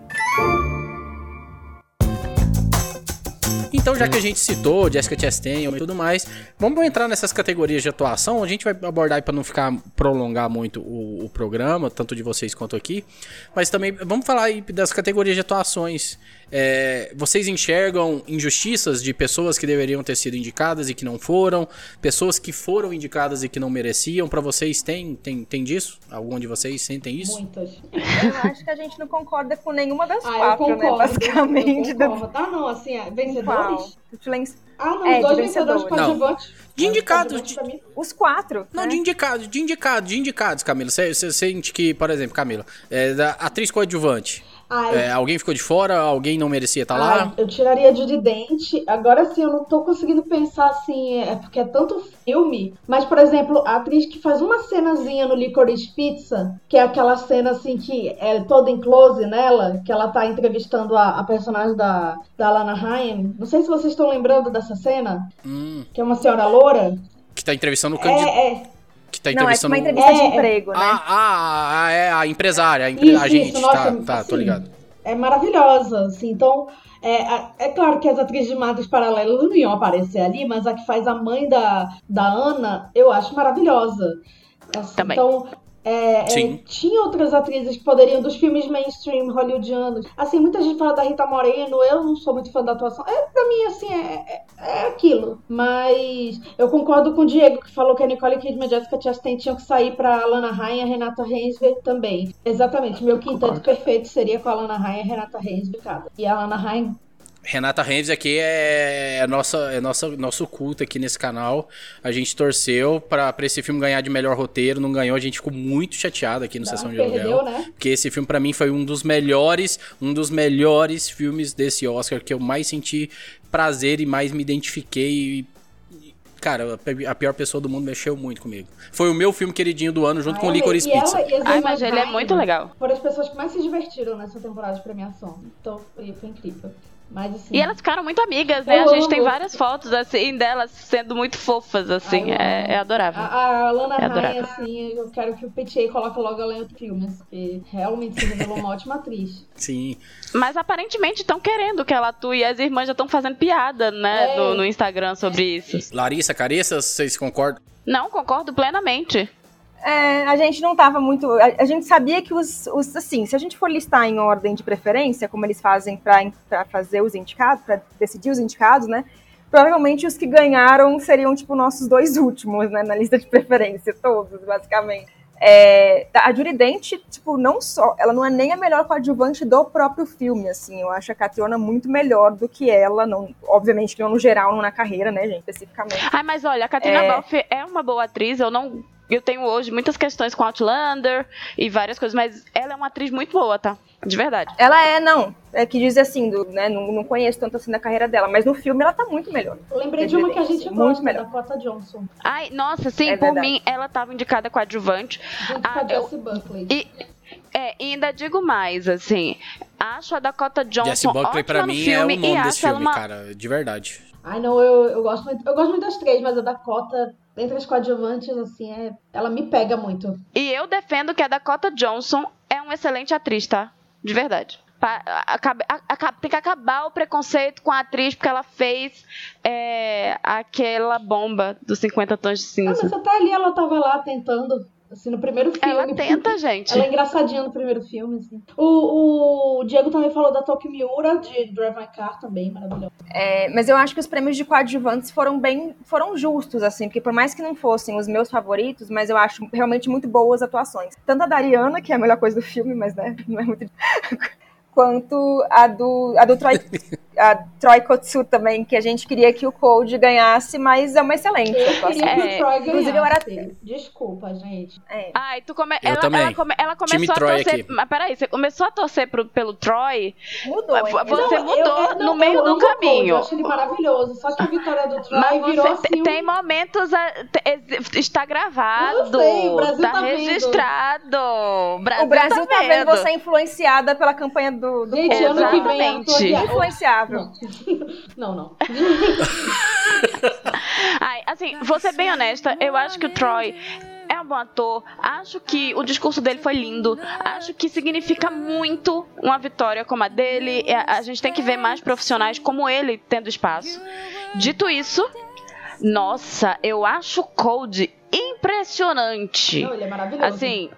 Então, já que a gente citou Jessica Chastain e tudo mais, vamos entrar nessas categorias de atuação. A gente vai abordar para não ficar prolongar muito o, o, programa, tanto de vocês quanto aqui. Mas também vamos falar aí das categorias de atuações. É, vocês enxergam injustiças de pessoas que deveriam ter sido indicadas e que não foram, pessoas que foram indicadas e que não mereciam. Para vocês tem, tem tem disso? Algum de vocês sentem isso? Muitas. Eu acho que a gente não concorda com nenhuma das ah, quatro, né? Basicamente. Eu concordo. Tá, não, assim, Ah, não, é, os dois vencedores coadjuvantes. De indicados. De... Os quatro. Não, né? de indicados, de indicados, de indicados, Camila. Você sente que, por exemplo, Camila, é da atriz coadjuvante. É, alguém ficou de fora? Alguém não merecia estar tá lá? Eu tiraria de dente. Agora sim, eu não tô conseguindo pensar assim, é porque é tanto filme. Mas, por exemplo, a atriz que faz uma cenazinha no Licorice Pizza, que é aquela cena assim que é toda em close nela, que ela tá entrevistando a, a personagem da, da Lana Ryan. Não sei se vocês estão lembrando dessa cena. Hum. Que é uma senhora loura. Que tá entrevistando o candidato. É, é tá entrevistando. Não, é uma entrevista é, de emprego, né? Ah, ah, é a empresária, a, empre... isso, a gente. Isso, nossa, tá, tá, assim, tô ligado. É maravilhosa, assim. Então, é, é claro que as atrizes de Madres Paralelas não iam aparecer ali, mas a que faz a mãe da, da Ana, eu acho maravilhosa. Assim, Também. Então, é, é, tinha outras atrizes que poderiam, dos filmes mainstream hollywoodianos. Assim, muita gente fala da Rita Moreno, eu não sou muito fã da atuação. É, pra mim, assim, é, é, é aquilo. Mas eu concordo com o Diego, que falou que a Nicole Kidman e Jessica Chastain tinham que sair pra Alana Ryan e a Renata Reinsve também. Exatamente, meu quinteto perfeito seria com a Alana Ryan e a Renata cada. E a Alana Ryan Renata Reis aqui é, é, nossa, é nossa, nosso culto aqui nesse canal. A gente torceu para esse filme ganhar de melhor roteiro, não ganhou. A gente ficou muito chateado aqui no não, Sessão de Aluguel. Né? Porque esse filme para mim foi um dos melhores, um dos melhores filmes desse Oscar que eu mais senti prazer e mais me identifiquei. Cara, a pior pessoa do mundo mexeu muito comigo. Foi o meu filme queridinho do ano, junto Ai, com o Licorice Pizza. Ai, mas ele é muito legal. Foram as pessoas que mais se divertiram nessa temporada de premiação. Então, foi incrível. Mas, assim, e elas ficaram muito amigas, né? A gente tem várias fotos, assim, delas sendo muito fofas, assim. é, é, adorável. A, a Lana é Ryan, assim, eu quero que o PTA coloque logo ela em outro filme, porque realmente se revelou uma ótima atriz. Sim. Mas aparentemente estão querendo que ela atue e as irmãs já estão fazendo piada, né, é. no, no Instagram sobre isso. Larissa, Carissa, vocês concordam? Não, concordo plenamente. É, a gente não estava muito. A, a, gente sabia que os, os. Assim, se a gente for listar em ordem de preferência, como eles fazem para fazer os indicados, para decidir os indicados, né? Provavelmente os que ganharam seriam, tipo, nossos dois últimos, né? Na lista de preferência, todos, basicamente. É, a Judy Dent, tipo, não só. Ela não é nem a melhor coadjuvante do próprio filme, assim. Eu acho a Catriona muito melhor do que ela, não, obviamente que não no geral, não na carreira, né, gente, especificamente. Ah, mas olha, a Catrina é... Balfe é uma boa atriz, eu não eu tenho hoje muitas questões com Outlander e várias coisas, mas ela é uma atriz muito boa, tá? De verdade. Ela é, não. É que diz assim, do, né? Não, não conheço tanto assim da carreira dela, mas no filme ela tá muito melhor. Eu lembrei de uma que a gente gosta, melhor. da Cota Johnson. Ai, nossa, sim, é por verdade. mim, ela tava indicada coadjuvante. Junto ah, com a Jessie Buckley. E, é, e ainda digo mais, assim, acho a Dakota Johnson Jessie Buckley pra mim é o nome desse filme, uma... cara, de verdade. Ai, não, eu, eu, gosto muito, eu gosto muito das três, mas a Dakota entre as coadjuvantes, assim, é, ela me pega muito. E eu defendo que a Dakota Johnson é uma excelente atriz, tá? De verdade. tem que acabar o preconceito com a atriz porque ela fez é, aquela bomba dos 50 tons de cinza. Ah, mas até ali ela tava lá tentando. Assim, no primeiro filme. Ela tenta, gente. Ela é engraçadinha no primeiro filme, assim. O, o Diego também falou da Toki Miura, de Drive My Car, também, maravilhoso. É, mas eu acho que os prêmios de coadjuvantes foram bem, foram justos, assim, porque por mais que não fossem os meus favoritos, mas eu acho realmente muito boas atuações. Tanto a Dariana, que é a melhor coisa do filme, mas, né, não é muito quanto a do, a do Troy, a Troy Kotsu também, que a gente queria que o Cold ganhasse, mas é uma excelente eu atuação. Queria que o Troy Inclusive, eu era... Desculpa, gente. É. Ai, tu come... ela, ela, come... ela começou Time a Troy torcer... Aqui. Mas peraí, você começou a torcer pro, pelo Troy? Mudou. Hein? Você não, mudou eu, eu, no não, meio do caminho. Eu acho ele maravilhoso, só que a vitória do Troy mas virou assim... Tem momentos... A... Está gravado. Sei, o Brasil tá, tá registrado. O Brasil, o Brasil tá, tá vendo você influenciada pela campanha do do, Gente, ano que vem influenciável. Não, não. Ai, assim, vou ser bem honesta, eu acho que o Troy é um bom ator, acho que o discurso dele foi lindo, acho que significa muito uma vitória como a dele. A gente tem que ver mais profissionais como ele tendo espaço. Dito isso, nossa, eu acho o Cold impressionante. Não, ele é maravilhoso. Assim,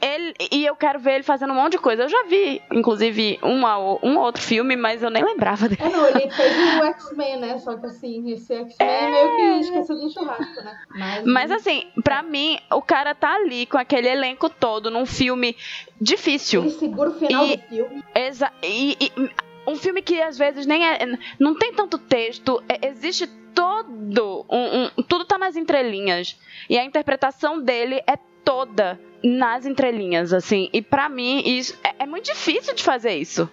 ele, e eu quero ver ele fazendo um monte de coisa. Eu já vi, inclusive, uma, um outro filme, mas eu nem lembrava dele. É, não, ele fez o X-Men, né? Só que assim, esse X-Men é... é meio que esqueceu do churrasco, né? Mas, mas assim, pra mim, o cara tá ali com aquele elenco todo num filme difícil. Ele segura o final e, do filme. Exa e, e, um filme que às vezes nem é. Não tem tanto texto, é, existe todo. Um, um, tudo tá nas entrelinhas. E a interpretação dele é toda nas entrelinhas, assim. E para mim, isso é, é, muito difícil de fazer isso.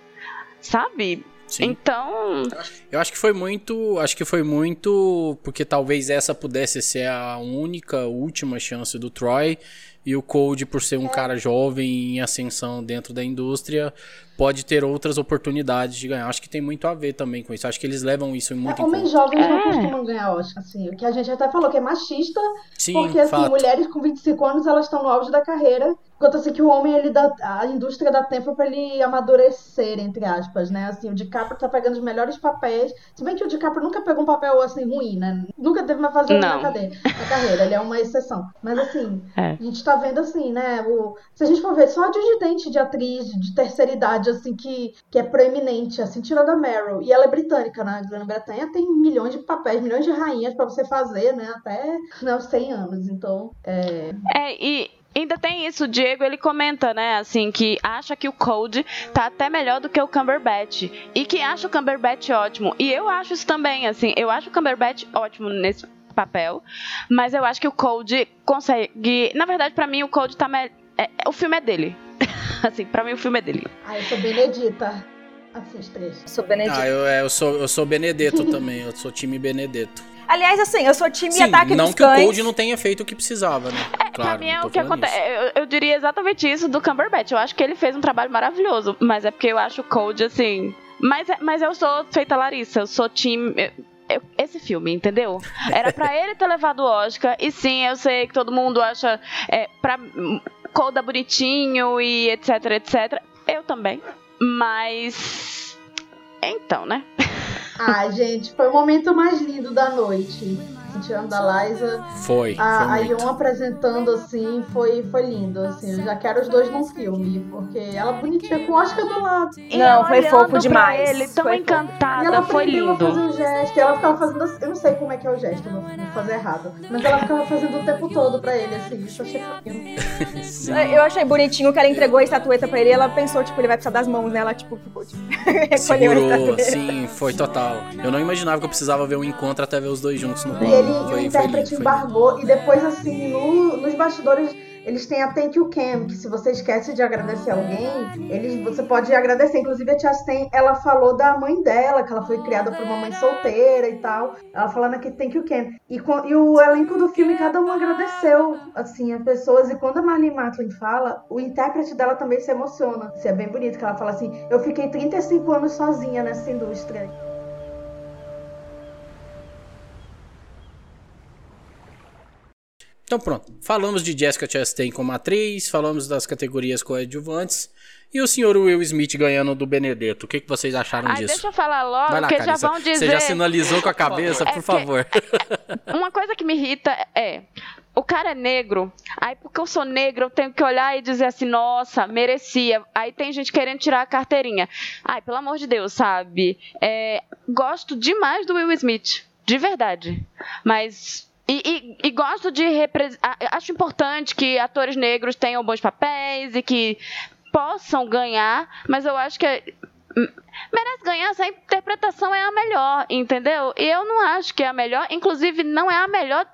Sabe? Sim. Então. Eu acho que foi muito. Acho que foi muito. Porque talvez essa pudesse ser a única, última chance do Troy. E o Cold, por ser um é. cara jovem em ascensão dentro da indústria, pode ter outras oportunidades de ganhar. Acho que tem muito a ver também com isso. Acho que eles levam isso muito é, em Homens jovens é. não costumam ganhar Oscar, assim. O que a gente até falou que é machista, Sim, porque assim, fato. mulheres com 25 anos, elas estão no auge da carreira, enquanto assim que o homem, ele dá, a indústria dá tempo para ele amadurecer, entre aspas, né? Assim, o DiCaprio tá pegando os melhores papéis, se bem que o DiCaprio nunca pegou um papel assim ruim, né? Nunca teve uma fase na, cadeia, na carreira, ele é uma exceção. Mas assim, é. a gente tá vendo assim, né? O, se a gente for ver só a de de atriz de terceira idade assim, que, que é proeminente, assim, tirando a Meryl. E ela é britânica, né? A Grã-Bretanha tem milhões de papéis, milhões de rainhas para você fazer, né? Até não, 100 anos. Então, é... É, e ainda tem isso, o Diego ele comenta, né, assim, que acha que o Code tá até melhor do que o Cumberbatch e que acha o Cumberbatch ótimo. E eu acho isso também, assim, eu acho o Cumberbatch ótimo nesse papel, mas eu acho que o Code consegue, na verdade para mim o Code tá me... é, o filme é dele. assim, pra mim o filme é dele. Ah, eu sou Benedita. Assiste três. Eu sou Benedito. Ah, eu, é, eu, sou, eu sou Benedetto também. Eu sou time Benedetto. Aliás, assim, eu sou time Sim, ataque não dos que cães. o Cold não tenha feito o que precisava, né? É, claro, pra mim é o que acontece. Eu, eu, diria exatamente isso do Cumberbatch. Eu acho que ele fez um trabalho maravilhoso, mas é porque eu acho o Cold, assim... Mas, é, mas eu sou feita Larissa, eu sou time... Eu, esse filme, entendeu? Era para ele ter levado o Oscar, e sim, eu sei que todo mundo acha é, pra Colda bonitinho e etc, etc. Eu também. Mas. Então, né? Ah, gente, foi o momento mais lindo da noite tirando da Liza. Foi. A, a Yon apresentando assim foi, foi lindo. Assim, eu já quero os dois num filme, porque ela bonitinha com o Oscar do lado. Não, foi fofo demais. Ele tão foi encantada, ela foi lindo. Ela fazer um gesto, ela ficava fazendo assim, eu não sei como é que é o gesto, não vou fazer errado. Mas ela ficava fazendo o tempo todo pra ele, assim, isso eu achei fofinho. Eu achei bonitinho que ela entregou a estatueta pra ele e ela pensou, tipo, ele vai precisar das mãos, né? Ela, tipo, ficou, tipo, Segurou, sim, foi total. Eu não imaginava que eu precisava ver um encontro até ver os dois juntos no palco ele foi, o intérprete foi embargou. E depois, assim, no, nos bastidores, eles têm a Thank You Cam, que se você esquece de agradecer alguém, eles, você pode agradecer. Inclusive, a Chastain, ela falou da mãe dela, que ela foi criada por uma mãe solteira e tal. Ela falando aqui Thank You Cam. E, e o elenco do filme, cada um agradeceu, assim, as pessoas. E quando a Marlene Matlin fala, o intérprete dela também se emociona. Isso é bem bonito, que ela fala assim, eu fiquei 35 anos sozinha nessa indústria. Então pronto, falamos de Jessica Chastain como atriz, falamos das categorias coadjuvantes e o senhor Will Smith ganhando do Benedetto. O que, que vocês acharam Ai, disso? Deixa eu falar logo, Vai lá, que já vão dizer... Você já sinalizou com a cabeça, é por favor. É, uma coisa que me irrita é... O cara é negro, aí porque eu sou negro eu tenho que olhar e dizer assim, nossa, merecia. Aí tem gente querendo tirar a carteirinha. Ai, pelo amor de Deus, sabe? É, gosto demais do Will Smith, de verdade. Mas e, e, e, gosto de acho importante que atores negros tenham bons papéis e que possam ganhar, mas eu acho que é, merece ganhar se a interpretação é a melhor, entendeu? E eu não acho que é a melhor, inclusive não é a melhor,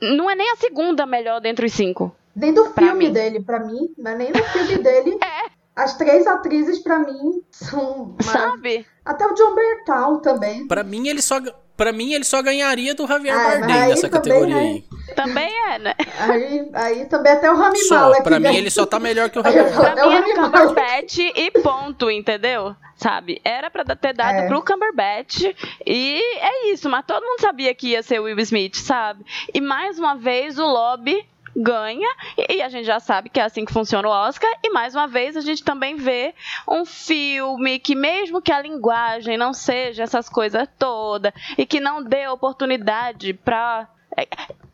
não é nem a segunda melhor dentre os cinco. Nem do filme mim. dele, para mim, não é nem no filme dele. é. As três atrizes, para mim, são. Sabe? Até o John Bertal também. Para mim, ele só Pra mim, ele só ganharia do Javier ah, Bardem nessa categoria né? aí. Também é, né? Aí, aí também até o Rami só, Malek. Pra mim, ele só tá melhor que o Javier Bardem. Pra mim, era o Cumberbatch e ponto, entendeu? Sabe? Era pra ter dado é. pro Cumberbatch e é isso. Mas todo mundo sabia que ia ser o Will Smith, sabe? E mais uma vez, o lobby ganha, e a gente já sabe que é assim que funciona o Oscar, e mais uma vez a gente também vê um filme que, mesmo que a linguagem não seja essas coisas todas, e que não dê oportunidade pra. É,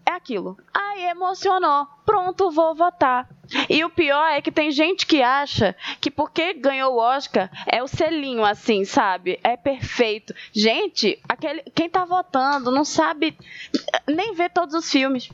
é aquilo. Ai, emocionou. Pronto, vou votar. E o pior é que tem gente que acha que porque ganhou o Oscar é o selinho assim, sabe? É perfeito. Gente, aquele quem tá votando não sabe nem ver todos os filmes.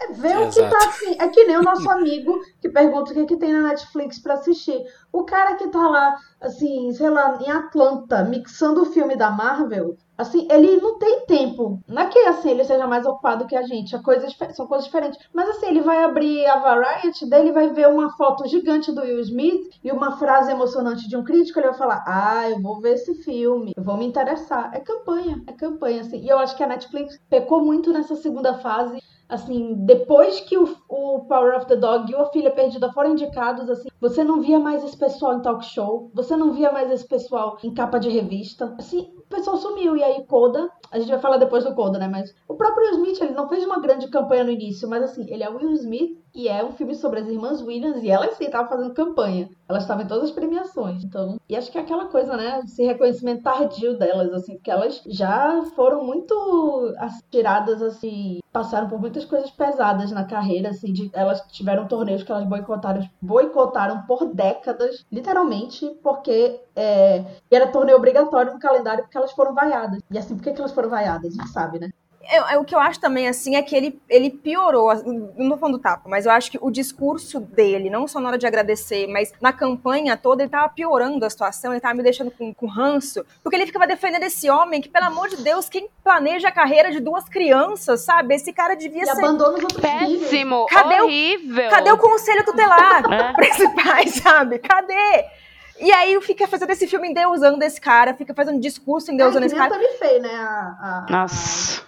É ver o que tá assim. É que nem o nosso amigo que pergunta o que, é que tem na Netflix para assistir. O cara que tá lá, assim, sei lá, em Atlanta, mixando o filme da Marvel, assim, ele não tem tempo. Não é que assim ele seja mais ocupado que a gente, a coisa, são coisas diferentes. Mas assim, ele vai abrir a Variety dele, vai ver uma foto gigante do Will Smith e uma frase emocionante de um crítico, ele vai falar: "Ah, eu vou ver esse filme, eu vou me interessar". É campanha, é campanha assim. E eu acho que a Netflix pecou muito nessa segunda fase assim, depois que o, o, Power of the Dog e o A Filha Perdida foram indicados, assim, você não via mais esse pessoal em talk show, você não via mais esse pessoal em capa de revista. Assim, o pessoal sumiu. E aí, Coda, a gente vai falar depois do Coda, né? Mas o próprio Will Smith, ele não fez uma grande campanha no início, mas assim, ele é Will Smith e é um filme sobre as irmãs Williams e elas sim estavam fazendo campanha. Elas estavam em todas as premiações. Então, e acho que é aquela coisa, né? Esse reconhecimento tardio delas, assim, porque elas já foram muito tiradas, assim, passaram por muitas coisas pesadas na carreira, assim, de, elas tiveram torneios que elas boicotaram, boicotaram por décadas, literalmente, porque é, era torneio obrigatório no calendário porque elas foram vaiadas. E assim, por que, que elas foram vaiadas? A gente sabe, né? É, é, o que eu acho também, assim, é que ele, ele piorou, não tô falando do tapa, mas eu acho que o discurso dele, não só na hora de agradecer, mas na campanha toda, ele tava piorando a situação, ele tava me deixando com, com ranço, porque ele ficava defendendo esse homem que, pelo amor de Deus, quem planeja a carreira de duas crianças, sabe? Esse cara devia e ser... abandona os outros Péssimo, cadê horrível. O, cadê o conselho tutelar é. pai, sabe? Cadê? E aí fica fazendo esse filme endeusando esse cara, fica fazendo discurso endeusando é, esse cara. A Fey, né? A, a, Nossa.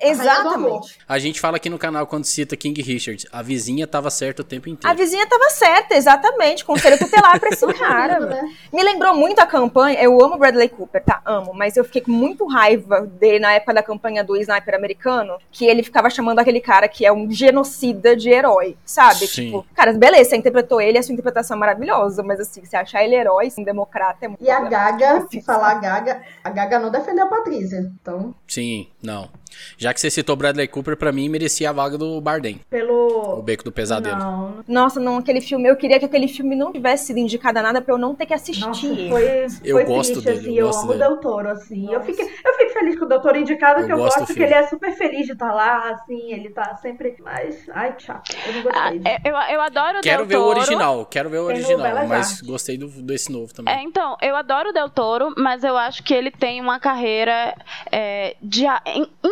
Exatamente. A gente fala aqui no canal quando cita King Richard, a vizinha tava certa o tempo inteiro. A vizinha tava certa, exatamente. Conselho tutelar pra esse cara. né? Me lembrou muito a campanha. Eu amo Bradley Cooper, tá? Amo. Mas eu fiquei com muito raiva dele na época da campanha do sniper americano, que ele ficava chamando aquele cara que é um genocida de herói, sabe? Sim. Tipo, cara, beleza, você interpretou ele, a sua interpretação é maravilhosa, mas assim, você achar ele herói, um democrata é muito E a Gaga, assim, falar a Gaga, a Gaga não defendeu a Patrícia, então... Sim, não. Já que você citou Bradley Cooper, para mim merecia a vaga do Bardem. Pelo. O Beco do Pesadelo. Não. Nossa, não, aquele filme. Eu queria que aquele filme não tivesse sido indicado a nada pra eu não ter que assistir. Nossa, foi, eu foi gosto triste, dele. Assim, eu, eu gosto amo dele. o Del Toro, assim. Eu fico, eu fico feliz com o Del Toro indicado, Eu que eu gosto gosto que ele é super feliz de estar lá, assim. Ele tá sempre. Mas. Ai, chato. Eu não Ah, gostei. é, eu, eu adoro o Quero Del ver o Toro. original, quero ver o Tem original, mas gostei do, desse novo também. É, então, eu adoro o Del Toro, mas eu acho que ele tem uma carreira é, de,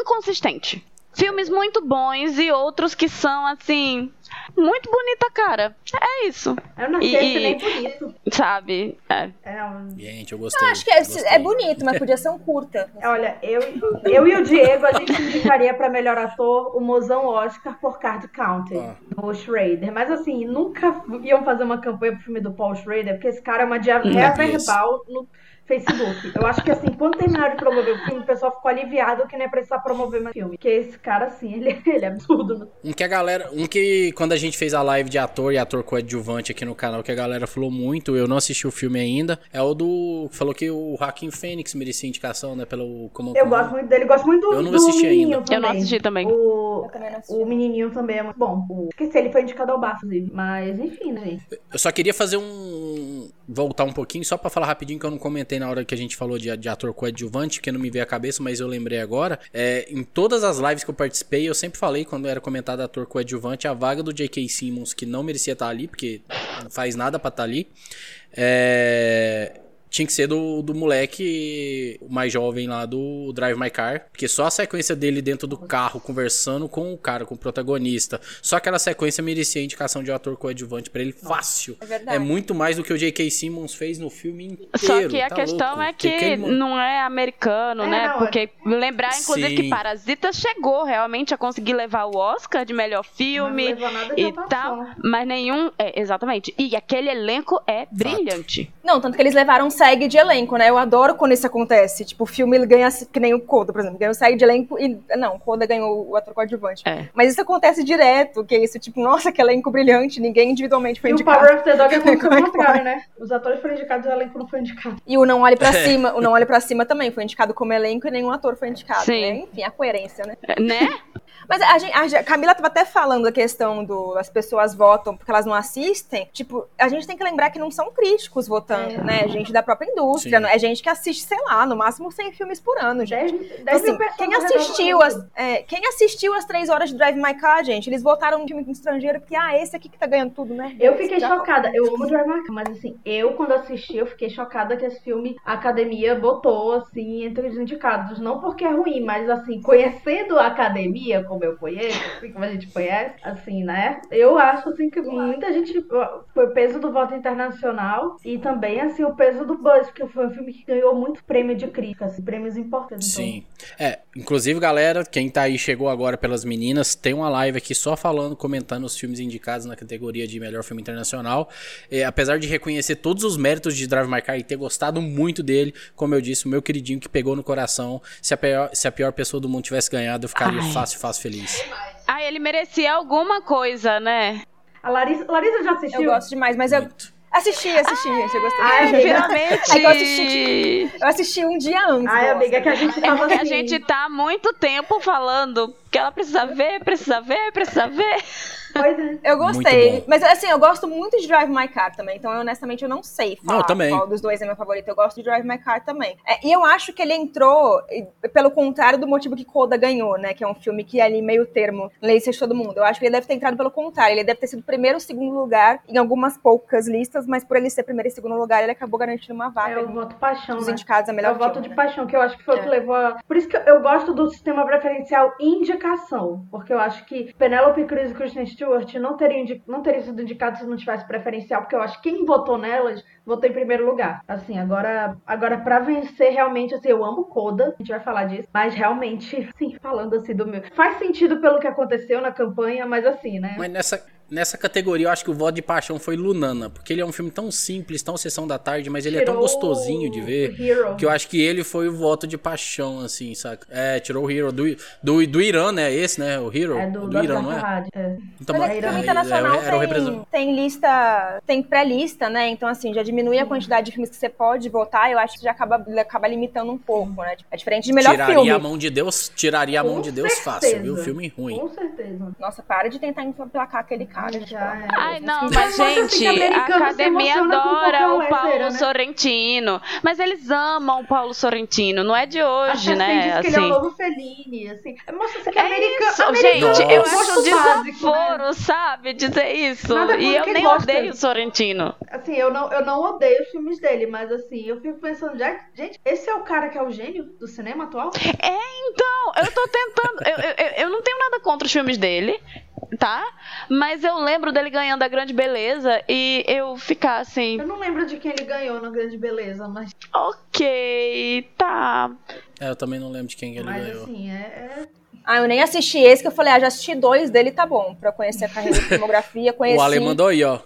inconsistente. Filmes muito bons e outros que são, assim, muito bonita, cara. É isso, Eu não achei E- nem bonito. sabe? É. É, um- Gente, eu gostei. Eu acho que é, gostei. é bonito, mas podia ser um curta. Olha, eu, eu e o Diego, a gente indicaria pra melhor ator o mozão Oscar por Card Counter, Ah. do Schrader. Mas assim, nunca iam fazer uma campanha pro filme do Paul Schrader, porque esse cara é uma diarreia isso. verbal no Facebook. Eu acho que assim, quando terminaram de promover o filme, o pessoal ficou aliviado que nem ia precisar promover mais filme. Porque esse cara, assim, ele, ele é absurdo. né? Um que a galera. Um que quando a gente fez a live de ator e ator coadjuvante aqui no canal, que a galera falou muito, eu não assisti o filme ainda, é o do. Falou que o Joaquim Fênix merecia indicação, né? Pelo. Como, Eu gosto muito dele, gosto muito do, Eu não do assisti ainda. também. Eu não assisti também. O, Eu também não assisti. o menininho também é muito bom. O, esqueci, ele foi indicado ao inclusive. Mas enfim, né, gente? Eu só queria fazer um. Voltar um pouquinho, só pra falar rapidinho, que eu não comentei na hora que a gente falou de, de ator coadjuvante, que não me veio à cabeça, mas eu lembrei agora. É, em todas as lives que eu participei, eu sempre falei, quando era comentado ator coadjuvante, a vaga do J.K. Simmons, que não merecia estar ali, porque não faz nada pra estar ali. É, tinha que ser do, do moleque o mais jovem lá do Drive My Car. Porque só a sequência dele dentro do carro, conversando com o cara, com o protagonista. Só aquela sequência merecia a indicação de ator coadjuvante pra ele fácil. É verdade. É muito mais do que o J.K. Simmons fez no filme inteiro. Só que a tá questão louco. é que não é americano, É, né? não, é- Porque lembrar, inclusive, Sim. que Parasita chegou realmente a conseguir levar o Oscar de melhor filme Mas não levou nada de e tal, mas nenhum. É, exatamente. E aquele elenco é brilhante. Não, tanto que eles levaram SEG de elenco, né? Eu adoro quando isso acontece. Tipo, o filme ele ganha, que nem o Coda, por exemplo, ganha o SEG de elenco e. Não, o Coda ganhou o ator coadjuvante. É. Mas isso acontece direto, que é isso, tipo, nossa, que elenco brilhante, ninguém individualmente foi E o indicado. Power of the Dog aconteceu é o que contrário, né? Os atores foram indicados e o elenco não foi indicado. E o Não Olhe Pra É. Cima, o Não Olhe Pra Cima também foi indicado como elenco e nenhum ator foi indicado, Sim. né? Enfim, a coerência, né? Né? Mas a, gente, a Camila tava até falando da questão do as pessoas votam porque elas não assistem. Tipo, a gente tem que lembrar que não são críticos votando, É. né? Gente da própria indústria, Sim. é gente que assiste, sei lá, no máximo 100 filmes por ano, gente. 10, Então, 10 assim, quem assistiu, as, é, quem assistiu as três horas de Drive My Car, gente, eles votaram no filme estrangeiro porque, ah, esse aqui que tá ganhando tudo, né? Eu fiquei Já- chocada. Eu amo Drive My Car, mas assim, eu quando assisti, eu fiquei chocada que esse filme a academia botou assim entre os indicados. Não porque é ruim, mas assim, conhecendo a academia como eu conheço, assim como a gente conhece, assim, né? Eu acho assim que muita gente foi o peso do voto internacional e também assim o peso do Buzz, porque foi um filme que ganhou muito prêmio de crítica, assim, prêmios importantes. Então, Sim. É, inclusive, galera, quem tá aí chegou agora pelas meninas, tem uma live aqui só falando, comentando os filmes indicados na categoria de melhor filme internacional. É, apesar de reconhecer todos os méritos de Drive My Car e ter gostado muito dele, como eu disse, o meu queridinho que pegou no coração. Se a pior, se a pior pessoa do mundo tivesse ganhado, eu ficaria Ai. fácil, fácil feliz. Ah, ele merecia alguma coisa, né? A Larissa, Larissa já assistiu? Eu gosto demais, mas eu Muito. assisti, assisti, gente, eu gostei. Ai, muito. Finalmente. É eu assisti, Eu assisti um dia antes. Ai, amiga, Oscar. que a gente É tava porque a assim. gente tá há muito tempo falando que ela precisa ver, precisa ver, precisa ver. Pois é. Eu gostei. Mas assim, eu gosto muito de Drive My Car também. Então, eu, honestamente, eu não sei falar Não, eu também. qual dos dois é meu favorito. Eu gosto de Drive My Car também. É, e eu acho que ele entrou pelo contrário do motivo que Coda ganhou, né? Que é um filme que é ali meio termo, Leis de todo mundo. Eu acho que ele deve ter entrado pelo contrário. Ele deve ter sido primeiro ou segundo lugar em algumas poucas listas, mas por ele ser primeiro e segundo lugar, ele acabou garantindo uma vaga É o ali voto paixão, dos né? indicados a É melhor o voto filme, de né? paixão, que eu acho que foi o É. que levou a... Por isso que eu gosto do sistema preferencial indicação. Porque eu acho que Penelope Cruz e Kristen Stewart não teriam, indi- não sido indicados se não tivesse preferencial. Porque eu acho que quem votou nelas, votou em primeiro lugar. Assim, agora, agora pra vencer, realmente, assim, eu amo Coda. A gente vai falar disso. Mas realmente, sim, falando assim do meu... Faz sentido pelo que aconteceu na campanha, mas assim, né? Mas nessa, nessa categoria eu acho que o voto de paixão foi Lunana, porque ele é um filme tão simples, tão sessão da tarde, mas ele é tão Tirou gostosinho de ver. Hero. Que eu acho que ele foi o voto de paixão, assim, saca? É, tirou o Hero do, do, do Irã, né? Esse, né? O Hero. É do, do, do Irã, não é? É. Então, Mas é que Irã. filme é, internacional representante. tem, tem lista, tem pré-lista, né? Então, assim, já diminui a quantidade de filmes que você pode votar. Eu acho que já acaba, acaba limitando um pouco, né? É diferente de melhor Tiraria filme. a mão de Deus, tiraria a Com mão de Deus certeza. fácil, viu? Filme ruim. Com certeza. Nossa, para de tentar emplacar aquele cara. Já amor é. Ai, não, Mas assim, gente, a academia adora o Paulo né? Sorrentino. Mas eles amam o Paulo Sorrentino, não é de A hoje, Chastain né? disse que ele é o Assim. novo Fellini, assim. Mostra assim que É americano, isso, americano gente, eu acho um né? desaforo, sabe, dizer isso. E eu nem gosta. odeio o Sorrentino. Assim, eu não, eu não odeio os filmes dele, mas assim, eu fico pensando, já, gente, esse é o cara que é o gênio do cinema atual? Então, eu tô tentando. eu, eu, eu não tenho nada contra os filmes dele, tá? Mas eu lembro dele ganhando a grande beleza e eu ficar assim, Eu não lembro de quem ele ganhou no Grande Beleza, mas, ok, tá. É, eu também não lembro de quem que ele mas ganhou. assim, é, é- Ah, eu nem assisti esse, que eu falei, ah, já assisti dois dele, tá bom. Pra eu conhecer a carreira de filmografia, conheci... O Ale mandou aí, ó.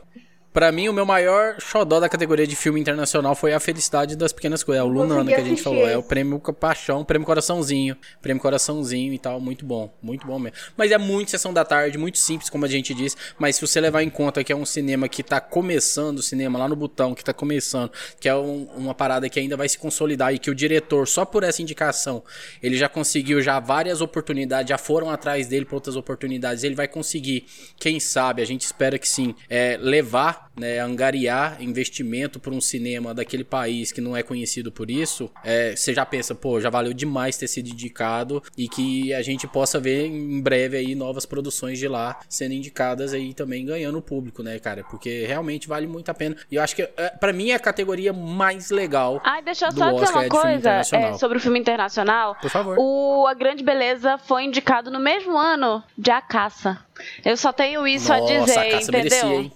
Pra mim, o meu maior xodó da categoria de filme internacional foi A Felicidade das Pequenas Coisas. É o Lunana que a gente falou. É o prêmio Paixão, prêmio Coraçãozinho. Prêmio Coraçãozinho e tal. Muito bom. Muito bom mesmo. Mas é muito sessão da tarde, muito simples, como a gente disse. Mas se você levar em conta que é um cinema que tá começando, o cinema lá no botão, que tá começando, que é um- uma parada que ainda vai se consolidar e que o diretor, só por essa indicação, ele já conseguiu já várias oportunidades, já foram atrás dele para outras oportunidades. Ele vai conseguir, quem sabe, a gente espera que sim, é, levar, né, angariar investimento para um cinema daquele país que não é conhecido por isso. É, você já pensa, pô, já valeu demais ter sido indicado e que a gente possa ver em breve aí novas produções de lá sendo indicadas aí também ganhando o público, né, cara? Porque realmente vale muito a pena. E eu acho que é, para mim é a categoria mais legal. Ai, deixa eu do só dizer Oscar uma é coisa é, sobre o filme internacional. Por favor. O A Grande Beleza foi indicado no mesmo ano de A Caça. Eu só tenho isso a Nossa, dizer, a Caça entendeu? merecia, hein?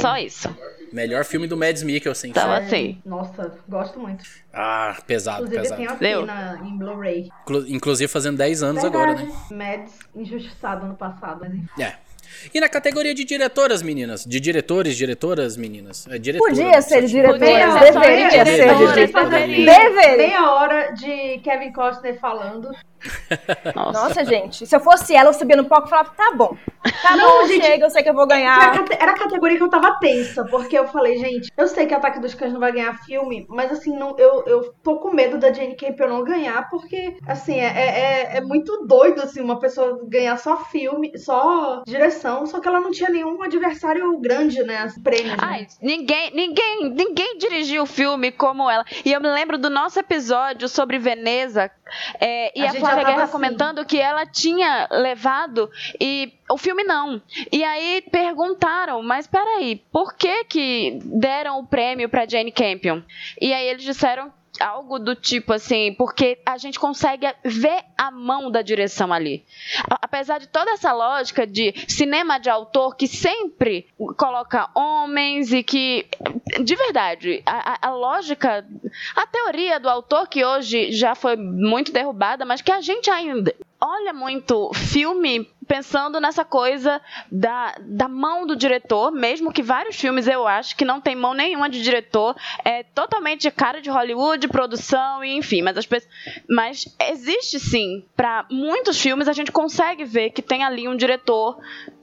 Só isso. Melhor filme do Mads Mikkelsen. Então, sabe? assim. Nossa, gosto muito. Ah, pesado, Inclusive pesado. tem aqui Deu. na, em Blu-ray. Inclu- Inclusive fazendo 10 anos agora, né? Mads, injustiçado no passado, mas enfim. É. E na categoria de diretoras, meninas? De diretores, diretoras, meninas? É diretora, Podia ser diretoras, Podia, deveria ser de diretoras. Meia hora de Kevin Costner falando. Nossa. Nossa, gente, se eu fosse ela, eu subia no palco e falava, tá bom. Tá Não, bom, gente, chega, eu sei que eu vou ganhar. Era a categoria que eu tava tensa, porque eu falei, gente, eu sei que Ataque dos Cães não vai ganhar filme, mas assim, não, eu, eu tô com medo da Jane Campion não ganhar, porque, assim, é, é, é muito doido, assim, uma pessoa ganhar só filme, só direção, só que ela não tinha nenhum adversário grande, né, prêmios. né? Ai, ninguém, ninguém, ninguém dirigiu o filme como ela. E eu me lembro do nosso episódio sobre Veneza, é, e A a, gente Flávia Guerra assim. comentando que ela tinha levado e o filme não. E aí perguntaram, mas peraí, por que que deram o prêmio pra Jane Campion? E aí eles disseram algo do tipo assim, porque a gente consegue ver a mão da direção ali. Apesar de toda essa lógica de cinema de autor que sempre coloca homens e que, de verdade, a- a lógica, a teoria do autor que hoje já foi muito derrubada, mas que a gente ainda olha muito filme pensando nessa coisa da, da mão do diretor, mesmo que vários filmes eu acho que não tem mão nenhuma de diretor, é totalmente cara de Hollywood, produção e enfim, mas as pessoas, mas existe sim, para muitos filmes a gente consegue ver que tem ali um diretor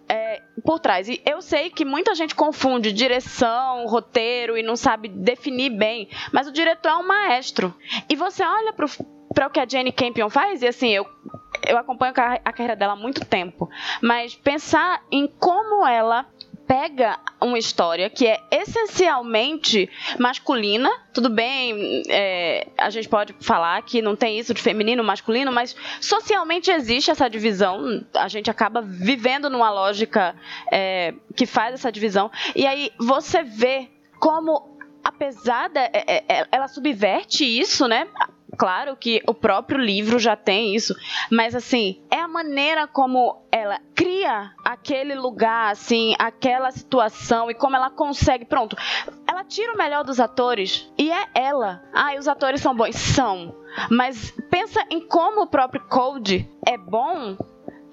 é, por trás. E eu sei que muita gente confunde direção, roteiro e não sabe definir bem, mas o diretor é um maestro. E você olha para o que a Jane Campion faz, e assim, eu, eu acompanho a carre- a carreira dela há muito tempo, mas pensar em como ela pega uma história que é essencialmente masculina, tudo bem, é, a gente pode falar que não tem isso de feminino, masculino, mas socialmente existe essa divisão, a gente acaba vivendo numa lógica é, que faz essa divisão, e aí você vê como apesar da, é- é- ela subverte isso, né? Claro que o próprio livro já tem isso, mas assim, é a maneira como ela cria aquele lugar, assim, aquela situação e como ela consegue. Pronto, ela tira o melhor dos atores e é ela. Ah, e os atores são bons? São. Mas pensa em como o próprio Code é bom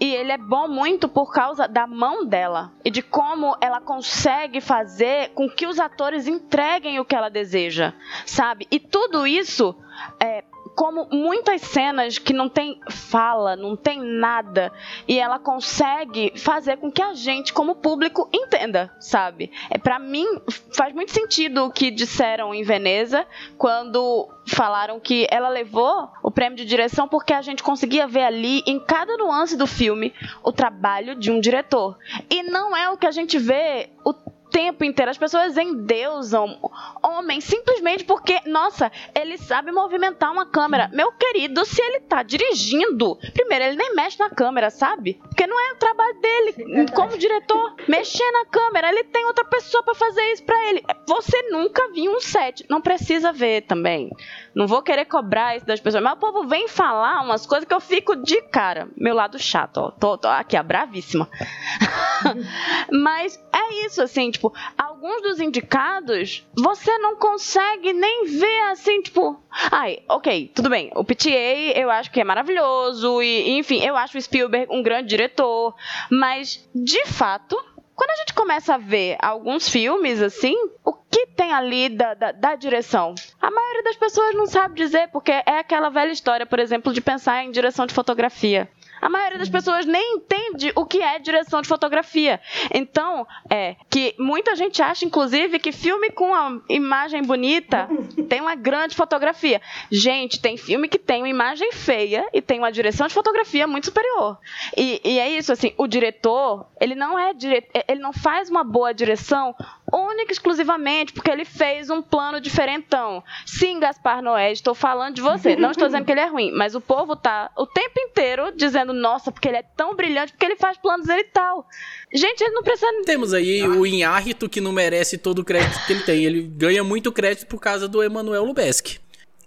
e ele é bom muito por causa da mão dela e de como ela consegue fazer com que os atores entreguem o que ela deseja, sabe? E tudo isso é como muitas cenas que não tem fala, não tem nada, e ela consegue fazer com que a gente, como público, entenda, sabe? É para mim faz muito sentido o que disseram em Veneza quando falaram que ela levou o prêmio de direção porque a gente conseguia ver ali em cada nuance do filme o trabalho de um diretor. E não é o que a gente vê o tempo inteiro. As pessoas endeusam homens simplesmente porque, nossa, ele sabe movimentar uma câmera. Meu querido, se ele tá dirigindo, primeiro, ele nem mexe na câmera, sabe? Porque não é o trabalho dele verdade. como diretor mexer na câmera. Ele tem outra pessoa pra fazer isso pra ele. Você nunca viu um set. Não precisa ver também. Não vou querer cobrar isso das pessoas. Mas o povo vem falar umas coisas que eu fico de cara. Meu lado chato, ó. Tô, tô aqui, ó, bravíssima. Mas é isso, assim, tipo, alguns dos indicados você não consegue nem ver assim, tipo. Ai, ok, tudo bem. O PTA eu acho que é maravilhoso. E, enfim, eu acho o Spielberg um grande diretor. Mas, de fato, quando a gente começa a ver alguns filmes assim, o que tem ali da, da, da direção? A maioria das pessoas não sabe dizer, porque é aquela velha história, por exemplo, de pensar em direção de fotografia. A maioria das pessoas nem entende o que é direção de fotografia. Então, é que muita gente acha, inclusive, que filme com a imagem bonita tem uma grande fotografia. Gente, tem filme que tem uma imagem feia e tem uma direção de fotografia muito superior. E, e é isso, assim, o diretor, ele não é dire... ele não faz uma boa direção única e exclusivamente porque ele fez um plano diferentão. Sim, Gaspar Noé, estou falando de você. Não estou dizendo que ele é ruim, mas o povo tá o tempo inteiro dizendo, nossa, porque ele é tão brilhante, porque ele faz planos e tal. Gente, ele não precisa. Temos aí o Inhárrito que não merece todo o crédito que ele tem. Ele ganha muito crédito por causa do Emanuel Lubeski.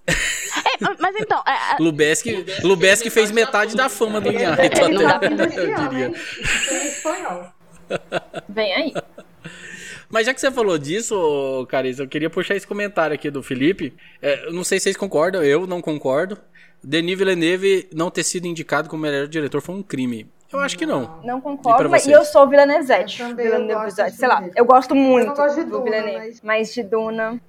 É, mas então, é, Lubeski, Lubeski fez metade da fama do Inhárrito Ele tá até, eu diria. é espanhol. Vem aí. Mas já que você falou disso, Carissa, eu queria puxar esse comentário aqui do Felipe. É, não sei se vocês concordam, eu não concordo. Denis Villeneuve não ter sido indicado como melhor diretor foi um crime. Eu acho que não. Não concordo, mas, e eu sou Villeneuve. Eu também, eu gosto de Sei lá, eu gosto muito Eu não gosto de do Duna, Villeneuve, mas- mas de Duna.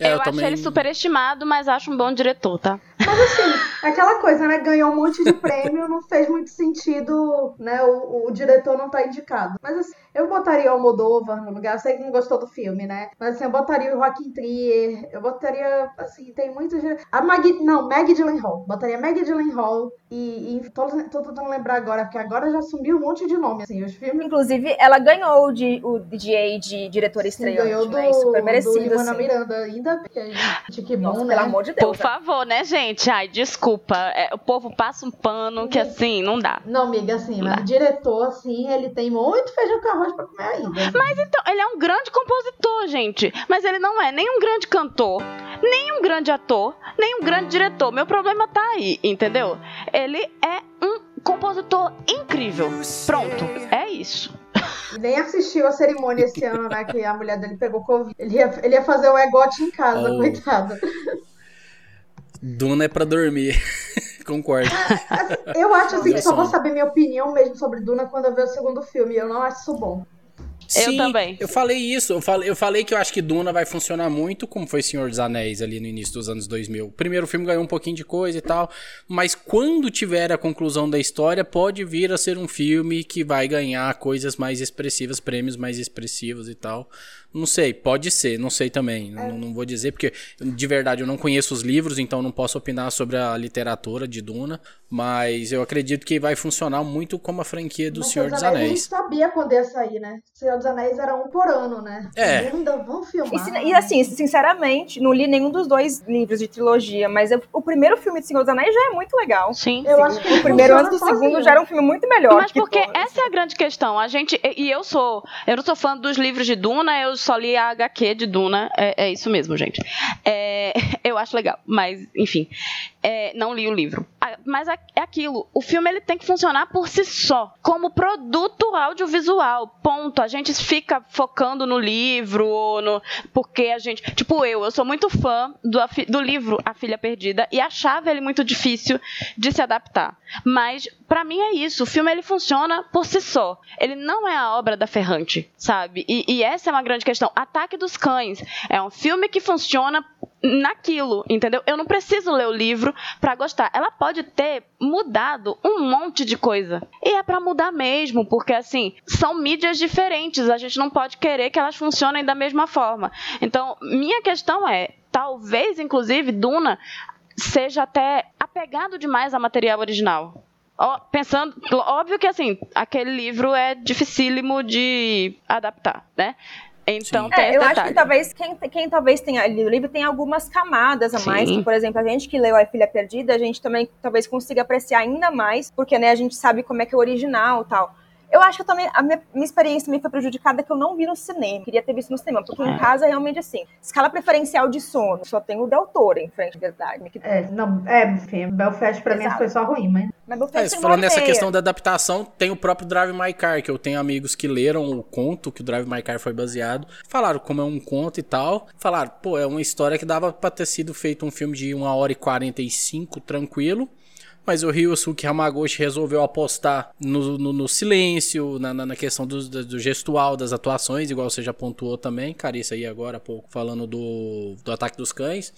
É, eu acho ele superestimado, mas acho um bom diretor, tá? Mas assim, aquela coisa, né? Ganhou um monte de prêmio, não fez muito sentido, né? O, o diretor não tá indicado. Mas assim, eu botaria o Almodóvar no lugar. Eu sei que não gostou do filme, né? Mas assim, eu botaria o Joaquim Trier. Eu botaria, assim, tem muitos. A Maggie, não, Maggie Gyllenhaal. Botaria Maggie Gyllenhaal e, e tô, tô tentando lembrar agora, porque agora já sumiu um monte de nome, assim. Os filmes Inclusive, ela ganhou de, o DJ de diretora estreante, ganhou do, né? Super do merecido, Lin-Manuel assim. Miranda ainda. A gente, que bom, Nossa, né? pelo amor de Por Deus. né? favor, né, gente? Ai, desculpa. É, o povo passa um pano que assim, não dá. Não, amiga, assim, mas o diretor, assim, ele tem muito feijão com arroz pra comer ainda. Mas então, ele é um grande compositor, gente. Mas ele não é nem um grande cantor, nem um grande ator, nem um grande diretor. Meu problema tá aí, entendeu? Ele é um compositor incrível. Pronto, é isso. Nem assistiu a cerimônia esse ano, né? Que a mulher dele pegou Covid. Ele ia, ele ia fazer o egote em casa, Oh. coitado. Duna é pra dormir. Concordo. Eu acho assim que só vou saber minha opinião mesmo sobre Duna quando eu ver o segundo filme. Eu não acho isso bom. Sim, também. Eu falei isso. Eu falei, eu falei que eu acho que Duna vai funcionar muito como foi Senhor dos Anéis ali no início dos anos 2000. O primeiro filme ganhou um pouquinho de coisa e tal, mas quando tiver a conclusão da história, pode vir a ser um filme que vai ganhar coisas mais expressivas, prêmios mais expressivos e tal. Não sei, pode ser, não sei também. É. Não, não vou dizer, porque de verdade eu não conheço os livros, então não posso opinar sobre a literatura de Duna, mas eu acredito que vai funcionar muito como a franquia do Mas Senhor dos A gente Anéis. sabia quando ia sair, né? Senhor dos Anéis era um por ano, né? É. Ainda vão filmar. E, se- e, assim, sinceramente, não li nenhum dos dois livros de trilogia, mas eu- o primeiro filme de Senhor dos Anéis já é muito legal. Sim. Eu acho que O primeiro antes do sozinho. segundo já era um filme muito melhor. Mas que porque todos. essa é a grande questão. A gente. E e eu sou. Eu não sou fã dos livros de Duna, eu só li a HQ de Duna. É, é isso mesmo, gente. É, eu acho legal. Mas, enfim. É, não li o livro. Ah, Mas é é aquilo. O filme ele tem que funcionar por si só. Como produto audiovisual. Ponto. A gente fica focando no livro, ou no. Porque a gente. Tipo, eu, eu sou muito fã do, do livro A Filha Perdida e achava ele muito difícil de se adaptar. Mas, pra mim, é isso. O filme ele funciona por si só. Ele não é a obra da Ferrante, sabe? E, e essa é uma grande questão. Ataque dos Cães é um filme que funciona naquilo, entendeu? Eu não preciso ler o livro pra gostar. Ela pode ter mudado um monte de coisa. E é pra mudar mesmo, porque assim, são mídias diferentes. A gente não pode querer que elas funcionem da mesma forma. Então, minha questão é, talvez inclusive Duna seja até apegado demais ao material original. Ó, pensando, óbvio que assim, aquele livro é dificílimo de adaptar, né? Então É, eu acho detalhe. que talvez quem, quem talvez tenha lido o livro tem algumas camadas a mais. Sim. Que, por exemplo, a gente que leu A Filha Perdida, a gente também talvez consiga apreciar ainda mais, porque né, a gente sabe como é que é o original e tal. Eu acho que eu também, a minha, minha experiência também foi prejudicada que eu não vi no cinema. Queria ter visto no cinema, porque É. em casa realmente assim, escala preferencial de sono. Só tem o Del Toro em frente, verdade. Que- É, não, é, enfim, Belfast pra mim Exato. foi só ruim, mas. Mas meu É, falando nessa questão da adaptação, tem o próprio Drive My Car, que eu tenho amigos que leram o conto que o Drive My Car foi baseado, falaram como é um conto e tal, falaram, pô, é uma história que dava pra ter sido feito um filme de 1 hora e 45, tranquilo, mas o Ryosuke Hamaguchi resolveu apostar no, no- no silêncio, na, na- na questão do, do- gestual, das atuações, igual você já pontuou também, Carissa aí agora há pouco, falando do, do Ataque dos Cães.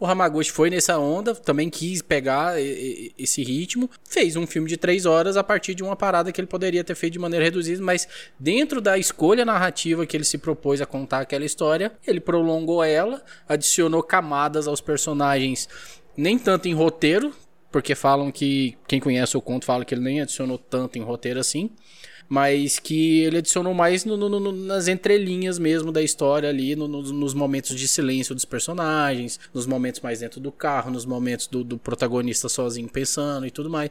O Hamaguchi foi nessa onda, também quis pegar esse ritmo, fez um filme de três horas a partir de uma parada que ele poderia ter feito de maneira reduzida, mas dentro da escolha narrativa que ele se propôs a contar aquela história, ele prolongou ela, adicionou camadas aos personagens, nem tanto em roteiro, porque falam que quem conhece o conto fala que ele nem adicionou tanto em roteiro assim, mas que ele adicionou mais no- no- no- nas entrelinhas mesmo da história ali, no- nos, momentos de silêncio dos personagens, nos momentos mais dentro do carro, nos momentos do, do protagonista sozinho pensando e tudo mais.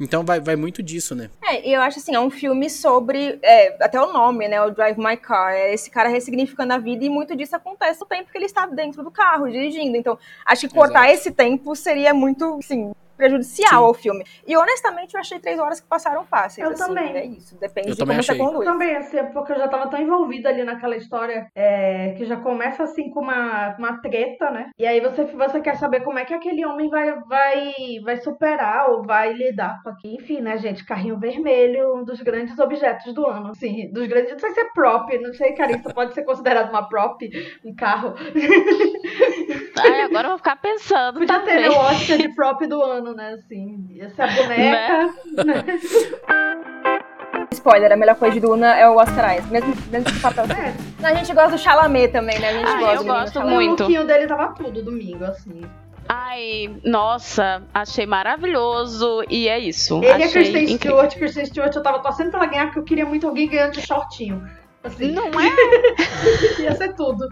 Então vai, vai muito disso, né? É, e eu acho assim, é um filme sobre. é, até o nome, né? O Drive My Car. É esse cara ressignificando a vida e muito disso acontece no tempo que ele está dentro do carro, dirigindo. Então, acho que cortar Exato. esse tempo seria muito, assim, prejudicial Sim. ao filme. E honestamente, eu achei três horas que passaram fáceis. Eu assim, também. É isso. Depende eu de como achei. você conduz. Eu também, assim, porque eu já tava tão envolvida ali naquela história é, que já começa assim com uma, uma treta, né? E aí você, você quer saber como é que aquele homem vai, vai, vai superar ou vai lidar com aqui. Enfim, né, gente? Carrinho vermelho, um dos grandes objetos do ano. Assim, dos grandes. Não sei se é prop, não sei, Carissa, pode ser considerado uma prop, um carro. Ai, agora eu vou ficar pensando. Podia também. ter né, o Oscar de prop do ano, né? Assim, essa boneca. Né? né? Spoiler, a melhor coisa de Duna é o Oscar Isaac, mesmo, mesmo papel. É. A gente gosta do Chalamet também, né? A gente ah, gosta eu gosto muito. O lookinho dele tava tudo domingo, assim. Ai, nossa, achei maravilhoso e é isso. Ele achei é Kristen incrível. Stewart, Kristen Stewart, eu tava torcendo pra ela ganhar porque eu queria muito alguém ganhando de shortinho. Assim. Não é? Ia ser tudo.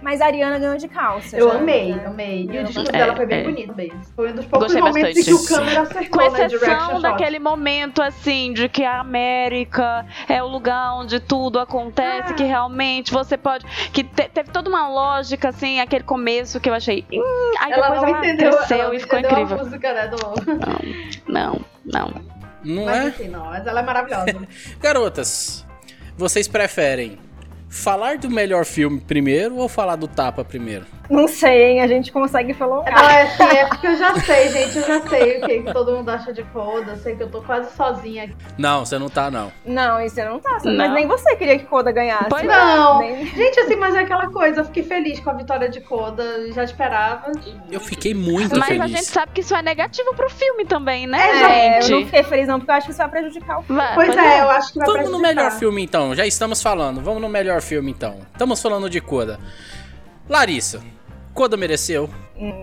Mas a Ariana ganhou de calça. Eu já, amei, né? amei. E o discurso dela foi bem é. bonito mesmo. Foi um dos poucos Gostei momentos bastante. em que o câmera acertou Com exceção né, daquele momento, assim, de que a América é o lugar onde tudo acontece, ah. que realmente você pode... Que te, teve toda uma lógica, assim, aquele começo que eu achei... Hum, aí ela depois não ela entendeu, cresceu ela e ficou incrível. A música, né, do... Não, não, não. Não mas, é? Enfim, não, mas ela é maravilhosa. Garotas, vocês preferem falar do melhor filme primeiro ou falar do tapa primeiro? Não sei, hein? A gente consegue falar. Não, é assim, é porque eu já sei, gente. Eu já sei o que, que todo mundo acha de Coda. Eu sei que eu tô quase sozinha aqui. Não, você não tá, não. Não, e você não tá. Não. Mas nem você queria que Coda ganhasse. Pois né? não. Nem... Gente, assim, mas é aquela coisa. Eu fiquei feliz com a vitória de Coda. Já esperava. Eu fiquei muito mas feliz. Mas a gente sabe que isso é negativo pro filme também, né, é, gente? Eu não fiquei feliz, não, porque eu acho que isso vai prejudicar o filme. Vai, pois, pois é, é, eu acho que vai Vamos prejudicar. no melhor filme, então. Já estamos falando. Vamos no melhor filme, então. Estamos falando de Coda. Larissa, Coda mereceu?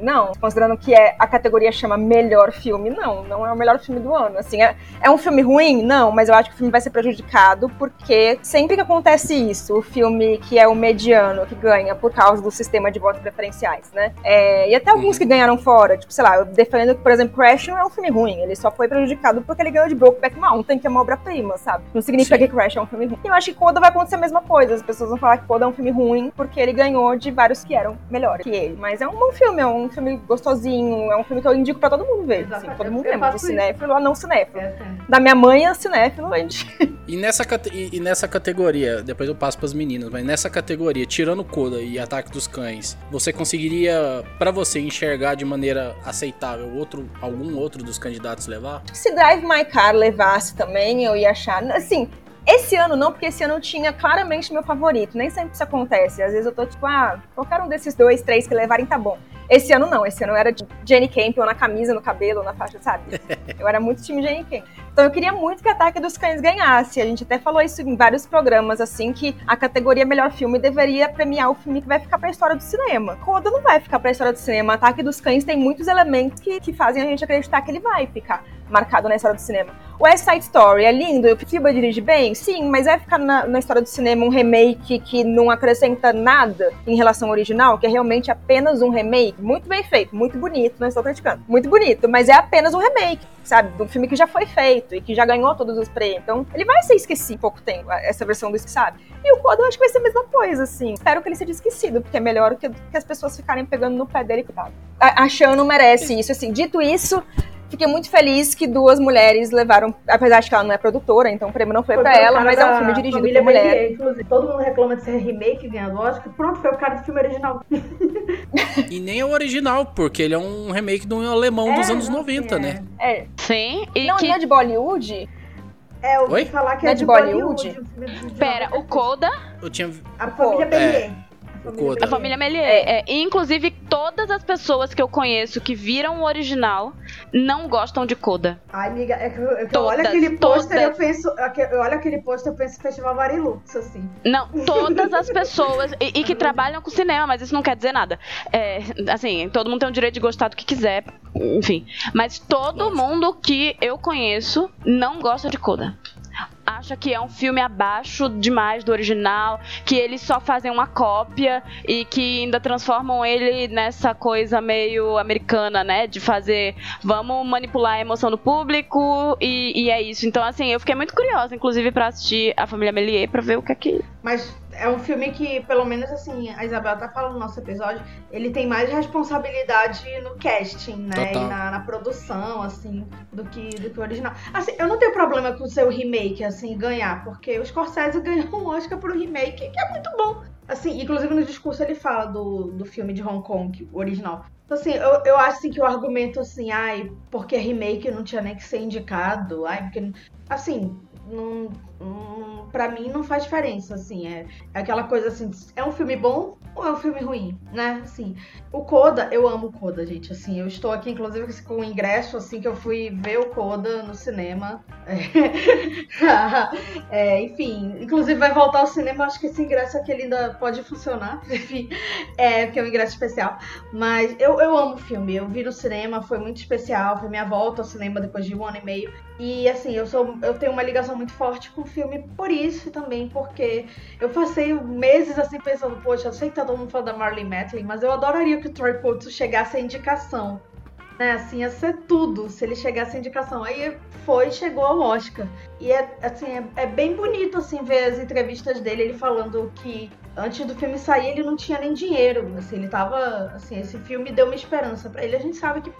Não, considerando que é, a categoria chama melhor filme, não, não é o melhor filme do ano. Assim, é, é um filme ruim? Não, mas eu acho que o filme vai ser prejudicado porque sempre que acontece isso, o filme que é o mediano que ganha por causa do sistema de votos preferenciais, né? É, e até alguns uhum. que ganharam fora, tipo, sei lá, eu defendo que, por exemplo, Crash não é um filme ruim, ele só foi prejudicado porque ele ganhou de Brokeback Mountain, que é uma obra-prima, sabe? Não significa Sim. que Crash é um filme ruim. E eu acho que Coda vai acontecer a mesma coisa, as pessoas vão falar que Coda é um filme ruim porque ele ganhou de vários que eram melhores que ele. Mas é um bom filme, é um filme gostosinho, é um filme que eu indico pra todo mundo ver. Assim, todo mundo lembra, de cinéfilo a não cinéfilo. É, da minha mãe a cinéfilo, a gente... E nessa, e nessa categoria, depois eu passo pras meninas, mas nessa categoria, tirando Coda e Ataque dos Cães, você conseguiria, para você, enxergar de maneira aceitável outro, algum outro dos candidatos levar? Se Drive My Car levasse também, eu ia achar. Assim, esse ano não, porque esse ano eu tinha claramente meu favorito. Nem sempre isso acontece. Às vezes eu tô tipo, ah, qualquer um desses dois, três que levarem tá bom. Esse ano não, esse ano eu era de Jenny Campion na camisa, no cabelo, na faixa, sabe? Eu era muito time Jenny Campion. Então eu queria muito que Ataque dos Cães ganhasse. A gente até falou isso em vários programas, assim, que a categoria Melhor Filme deveria premiar o filme que vai ficar pra história do cinema. Coda não vai ficar pra história do cinema. Ataque dos Cães tem muitos elementos que, que fazem a gente acreditar que ele vai ficar marcado na história do cinema. West Side Story é lindo, o Fiba dirige bem? Sim, mas vai ficar na, na, história do cinema um remake que não acrescenta nada em relação ao original, que é realmente apenas um remake, muito bem feito, muito bonito, não estou criticando, muito bonito, mas é apenas um remake, sabe, do filme que já foi feito e que já ganhou todos os prêmios. Então, ele vai ser esquecido em pouco tempo, essa versão do sabe? E o Coda eu acho que vai ser a mesma coisa, assim. Espero que ele seja esquecido, porque é melhor que, que as pessoas ficarem pegando no pé dele, cuidado. A, a Shan não merece isso, assim. Dito isso, Fiquei muito feliz que duas mulheres levaram, apesar de que ela não é produtora, então o prêmio não foi, foi para ela, mas é um filme dirigido por mulher. inclusive, todo mundo reclama de ser remake ganhando Oscar, pronto, foi o cara do filme original. e nem é o original, porque ele é um remake de um alemão é, dos anos 90, é. né? É. Sim, e não, que... não é de Bollywood? É, eu ouvi falar que é, é de, de Bollywood. Bollywood. Pera, o Coda? Eu tinha... A família Bellier. A família Melier. É. É. inclusive, todas as pessoas que eu conheço que viram o original não gostam de Coda. Ai, amiga, é que, eu, é que todas, eu olho aquele pôster eu penso. É eu olho aquele pôster eu penso Festival Varilux, assim. Não, todas as pessoas. e, e, que trabalham com cinema, mas isso não quer dizer nada. É, assim, todo mundo tem o direito de gostar do que quiser. Enfim. Mas todo mundo que eu conheço não gosta de Coda acha que é um filme abaixo demais do original, que eles só fazem uma cópia e que ainda transformam ele nessa coisa meio americana, né? De fazer, vamos manipular a emoção do público e, e é isso. Então, assim, eu fiquei muito curiosa, inclusive, para assistir a família Melier para ver o que é que. Mas é um filme que, pelo menos assim, a Isabel tá falando no nosso episódio, ele tem mais responsabilidade no casting, né? Total. E na, na produção, assim, do que, do que o original. Assim, eu não tenho problema com o seu remake, assim, ganhar, porque o Scorsese ganhou um Oscar pro remake, que é muito bom. Assim, inclusive no discurso ele fala do, do filme de Hong Kong, o original. Então, assim, eu, eu acho assim, que o argumento, assim, ai, porque remake não tinha nem que ser indicado, ai, porque. Assim, não, não, pra mim não faz diferença, assim. É, é aquela coisa assim, é um filme bom ou é um filme ruim, né? Assim, o Coda, eu amo o Coda, gente. Assim, eu estou aqui, inclusive, com o ingresso, assim, que eu fui ver o Coda no cinema. É, enfim, inclusive vai voltar ao cinema, acho que esse ingresso aqui ainda pode funcionar. Enfim, é, porque é um ingresso especial. Mas eu, eu amo o filme. Eu vi no cinema, foi muito especial. Foi minha volta ao cinema depois de um ano e meio. E assim, eu sou eu tenho uma ligação muito forte com filme por isso também, porque eu passei meses assim pensando, poxa, eu sei que tá todo mundo falando da Marlene Matlin, mas eu adoraria que o Troy Kotsu chegasse à indicação. Né, assim, ia ser tudo se ele chegasse à indicação. Aí foi chegou ao Oscar. E é, assim, é, é bem bonito assim ver as entrevistas dele, ele falando que antes do filme sair ele não tinha nem dinheiro. Assim, ele tava. Assim, esse filme deu uma esperança para ele. A gente sabe que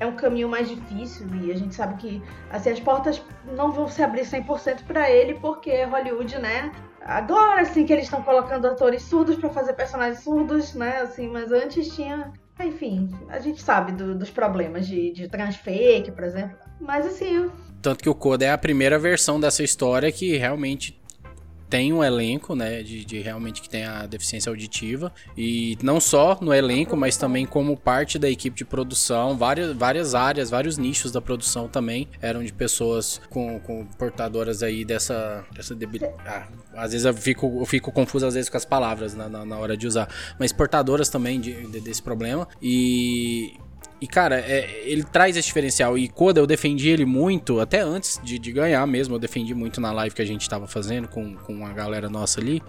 é um caminho mais difícil e a gente sabe que assim, as portas não vão se abrir 100% para ele porque Hollywood, né? Agora sim que eles estão colocando atores surdos para fazer personagens surdos, né? Assim, mas antes tinha, enfim, a gente sabe do, dos problemas de, de transfake, por exemplo. Mas assim, tanto que o Coda é a primeira versão dessa história que realmente tem um elenco, né, de, de, realmente que tem a deficiência auditiva. E não só no elenco, mas também como parte da equipe de produção, várias, várias áreas, vários nichos da produção também eram de pessoas com, com portadoras aí dessa, dessa debilidade. Ah, às vezes eu fico, eu fico confuso às vezes com as palavras na, na, na hora de usar, mas portadoras também de, de, desse problema. E e, cara, é, ele traz esse diferencial. E Koda, eu defendi ele muito, até antes de, de, ganhar mesmo. Eu defendi muito na live que a gente tava fazendo com, com a galera nossa ali.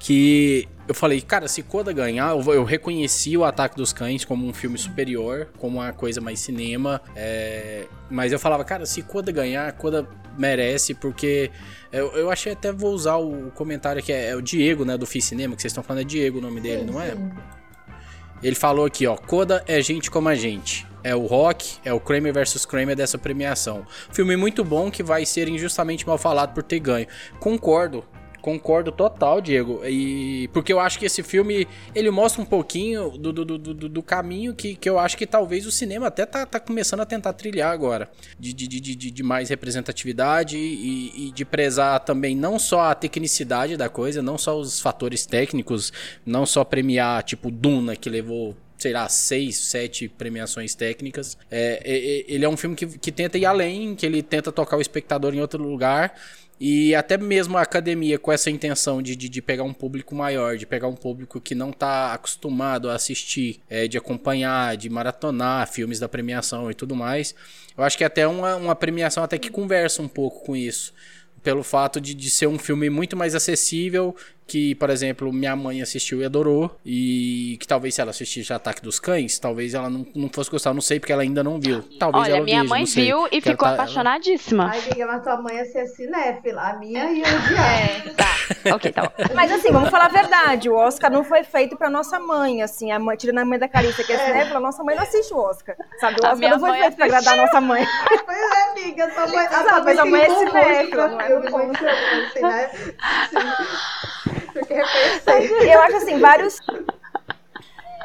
Que eu falei, cara, se Koda ganhar, eu, eu reconheci o Ataque dos Cães como um filme superior, como uma coisa mais cinema. É, mas eu falava, cara, se Koda ganhar, Koda merece, porque eu, eu achei até vou usar o comentário que é, é o Diego, né, do Fi Cinema, que vocês estão falando, é Diego o nome dele, não é? Ele falou aqui, ó, Coda é gente como a gente. É o Rock, é o Kramer versus Kramer dessa premiação. Filme muito bom que vai ser injustamente mal falado por ter ganho. Concordo, Concordo total, Diego. E porque eu acho que esse filme ele mostra um pouquinho do, do, do, do, caminho que, que eu acho que talvez o cinema até tá, tá começando a tentar trilhar agora. De, de, de, de, de mais representatividade e, e, de prezar também não só a tecnicidade da coisa, não só os fatores técnicos, não só premiar, tipo, Duna, que levou sei lá, seis, sete premiações técnicas. É, é, ele é um filme que, que tenta ir além, que ele tenta tocar o espectador em outro lugar e até mesmo a academia com essa intenção de, de, de, pegar um público maior, de pegar um público que não está acostumado a assistir, é, de acompanhar, de maratonar filmes da premiação e tudo mais. Eu acho que é até uma, uma premiação até que conversa um pouco com isso pelo fato de, de ser um filme muito mais acessível, que, por exemplo, minha mãe assistiu e adorou, e que talvez se ela assistisse Ataque dos Cães, talvez ela não, não fosse gostar, não sei, porque ela ainda não viu. Talvez Olha, ela minha veja, mãe viu e ficou tá, apaixonadíssima. Ai, amiga, mas tua mãe ia ser cinéfila, a minha ia odiar. É, tá, ok, tá bom. Mas assim, vamos falar a verdade, o Oscar não foi feito pra nossa mãe, assim, a mãe, tirando a mãe da Carissa, que é, é. cinéfila, nossa mãe não assiste o Oscar, sabe? O Oscar não foi feito pra agradar a nossa mãe. Pois é, amiga, tua mãe, a tua a mãe é cinéfila, não é? Assim, né? Porque eu acho assim, vários.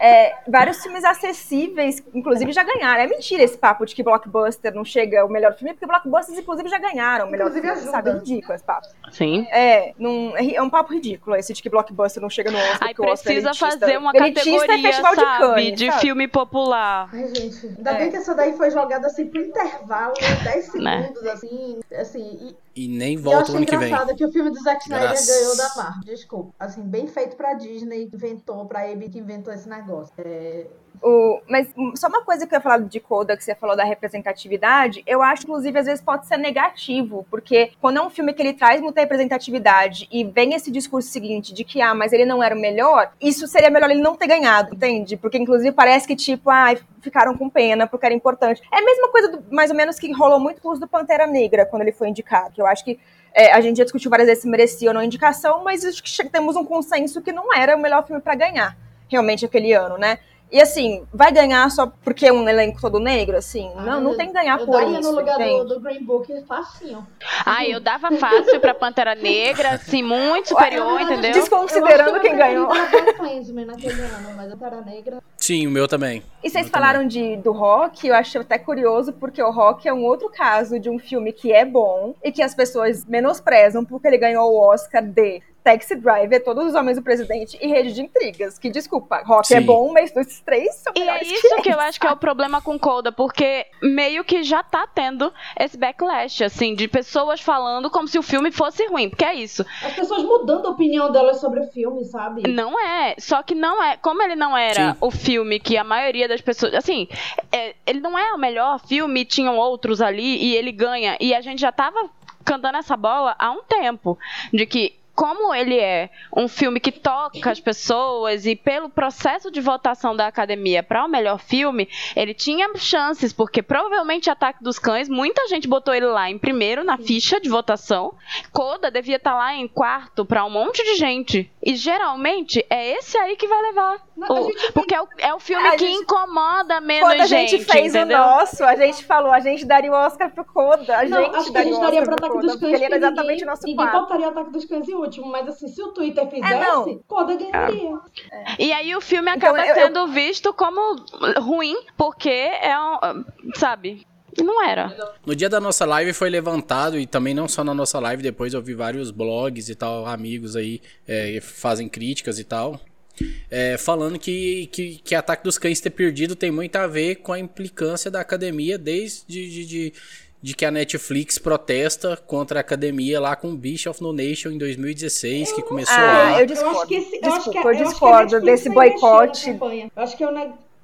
É, vários filmes acessíveis, inclusive já ganharam. É mentira esse papo de que blockbuster não chega o melhor filme, porque blockbusters, inclusive, já ganharam o melhor inclusive filme, ajuda. sabe? É ridículo esse papo. Sim. É, não, é um papo ridículo esse de que blockbuster não chega no Oscar. Aí é precisa elitista. fazer uma elitista é categoria, festival de, sabe, Cannes, de sabe? filme popular. Ai, gente, ainda É. bem que essa daí foi jogada assim pro intervalo, 10 segundos, assim, assim, e, E nem e eu volta o ano que vem. engraçado que o filme do Zack Snyder Graças. ganhou da Marvel, desculpa. Assim, bem feito pra Disney, inventou, pra Abby que inventou esse negócio. É, O, mas só uma coisa que eu ia falar de Coda, que você falou da representatividade, eu acho, inclusive, às vezes pode ser negativo, porque quando é um filme que ele traz muita representatividade e vem esse discurso seguinte de que, ah, mas ele não era o melhor, isso seria melhor ele não ter ganhado, entende? Porque, inclusive, parece que, tipo, ah, ficaram com pena porque era importante. É a mesma coisa, do- mais ou menos, que rolou muito com os do Pantera Negra, quando ele foi indicado, que eu acho que É, a gente já discutiu várias vezes se merecia ou não indicação, mas acho que temos um consenso que não era o melhor filme para ganhar, realmente, aquele ano, né? E assim, vai ganhar só porque é um elenco todo negro, assim? Ah, não, não tem que ganhar eu por isso. no lugar do, do, Green Book facinho. Ah, eu dava fácil pra Pantera Negra, assim, muito superior, entendeu? Desconsiderando quem ganhou. naquele ano, mas a Pantera Negra. Sim, o meu também. E vocês falaram de, do rock, eu achei até curioso, porque o rock é um outro caso de um filme que é bom e que as pessoas menosprezam porque ele ganhou o Oscar de Taxi Driver, Todos os Homens do Presidente e Rede de Intrigas. Que desculpa, rock é Sim. é bom, mas esses três são E é isso que, que eu acho que é o problema com Coda, porque meio que já tá tendo esse backlash, assim, de pessoas falando como se o filme fosse ruim, porque é isso. As pessoas mudando a opinião delas sobre o filme, sabe? Não é, só que não é, como ele não era Sim. o filme que a maioria das pessoas, assim, é, ele não é o melhor filme, tinham outros ali e ele ganha, e a gente já tava cantando essa bola há um tempo, de que como ele é um filme que toca as pessoas e pelo processo de votação da academia para o melhor filme, ele tinha chances, porque provavelmente Ataque dos Cães, muita gente botou ele lá em primeiro na ficha de votação. Coda devia estar tá lá em quarto para um monte de gente. E geralmente é esse aí que vai levar. O, porque é o, é o filme que gente, incomoda menos gente. Quando a gente, fez entendeu? o nosso, a gente falou, a gente daria o Oscar pro Coda. A não, gente acho daria que a gente daria pro Ataque dos Cães. Ele era exatamente ninguém, nosso ninguém botaria Ataque dos Cães em último, mas assim, se o Twitter é, fizesse, é, Coda ganharia. É. E aí o filme então, acaba então, eu, sendo eu... visto como ruim, porque é um. Sabe? Não era. No dia da nossa live foi levantado, e também não só na nossa live, depois eu vi vários blogs e tal, amigos aí é, fazem críticas e tal. É, falando que, que, que Ataque dos Cães ter perdido tem muito a ver com a implicância da academia desde de, de, de que a Netflix protesta contra a academia lá com Beast of No Nation em 2016, que começou ah, lá. Eu discordo. Eu esse, Desculpa, eu, eu discordo desse boicote. Eu acho que eu,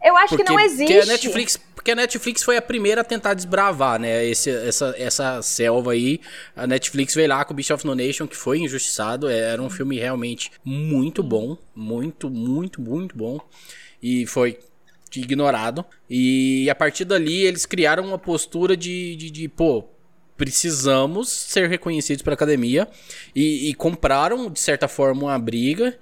eu acho porque, que não existe. Porque a Netflix, porque a Netflix foi a primeira a tentar desbravar, né? Esse, essa, essa selva aí. A Netflix veio lá com Beast of No Nation, que foi injustiçado. É, era um filme realmente muito bom. Muito, muito, muito bom. E foi ignorado. E a partir dali eles criaram uma postura de, de, de pô, precisamos ser reconhecidos pela academia e, e, compraram de certa forma uma briga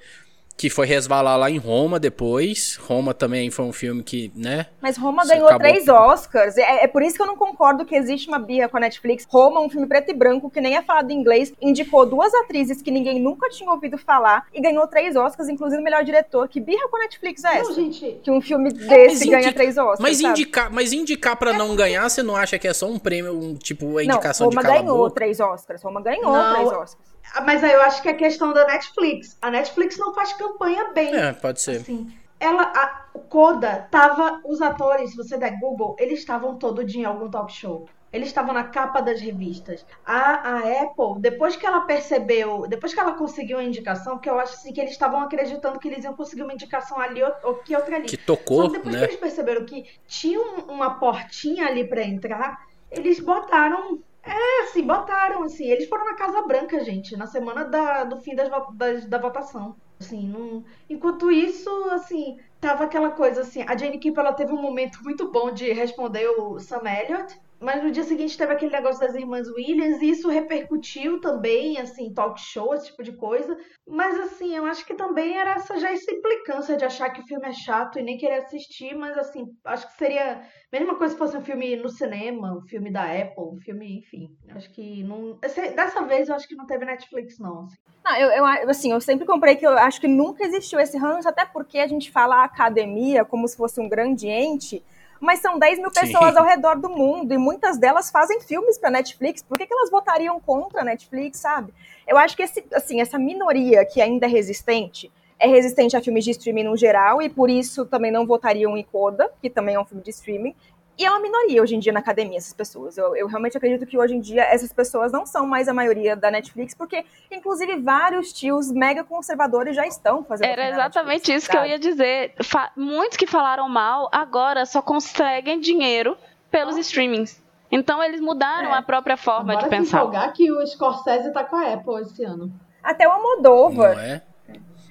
que foi resvalar lá em Roma depois. Roma também foi um filme que, né? Mas Roma ganhou acabou... três Oscars. É, é, por isso que eu não concordo que existe uma birra com a Netflix. Roma, um filme preto e branco que nem é falado em inglês, indicou duas atrizes que ninguém nunca tinha ouvido falar e ganhou três Oscars, inclusive o melhor diretor. Que birra com a Netflix é essa? Não, gente. Que um filme desse é, ganha indica... três Oscars. Mas indicar, mas indicar para é não ganhar, você não acha que é só um prêmio, um, tipo a indicação não, Roma de ganhou três Oscars. Roma ganhou não. três Oscars. Mas aí eu acho que é questão da Netflix. A Netflix não faz campanha bem. É, pode ser. Assim, ela, a Coda tava, os atores, se você der Google, eles estavam todo dia em algum talk show. Eles estavam na capa das revistas. A, a Apple, depois que ela percebeu, depois que ela conseguiu a indicação, que eu acho assim, que eles estavam acreditando que eles iam conseguir uma indicação ali ou, ou que outra ali. Que tocou, depois né? que eles perceberam que tinha uma portinha ali para entrar, eles botaram é, assim, botaram, assim. Eles foram na Casa Branca, gente, na semana da, do fim das, das, da votação. Assim, não... Enquanto isso, assim, tava aquela coisa assim. A Jane Kimp, ela teve um momento muito bom de responder o Sam Elliott. Mas no dia seguinte teve aquele negócio das irmãs Williams, e isso repercutiu também, assim, talk show, esse tipo de coisa. Mas, assim, eu acho que também era essa, já essa implicância de achar que o filme é chato e nem querer assistir, mas, assim, acho que seria a mesma coisa se fosse um filme no cinema, um filme da Apple, um filme, enfim. Acho que não. Dessa vez eu acho que não teve Netflix, não. Assim. Não, eu, eu, assim, eu sempre comprei que eu acho que nunca existiu esse ranço, até porque a gente fala academia como se fosse um grande ente mas são 10 mil pessoas Sim. ao redor do mundo e muitas delas fazem filmes para Netflix. Por que, que elas votariam contra a Netflix, sabe? Eu acho que esse, assim, essa minoria que ainda é resistente é resistente a filmes de streaming no geral e por isso também não votariam em Coda, que também é um filme de streaming. E é uma minoria hoje em dia na academia, essas pessoas. Eu, eu, realmente acredito que hoje em dia essas pessoas não são mais a maioria da Netflix, porque, inclusive, vários tios mega conservadores já estão fazendo. Era exatamente Netflix, isso sabe? que eu ia dizer. Fa muitos que falaram mal agora só conseguem dinheiro pelos streamings. Então eles mudaram é. a própria forma Agora de pensar. jogar que o Scorsese tá com a Apple esse ano. Até o Almodóvar. Não é?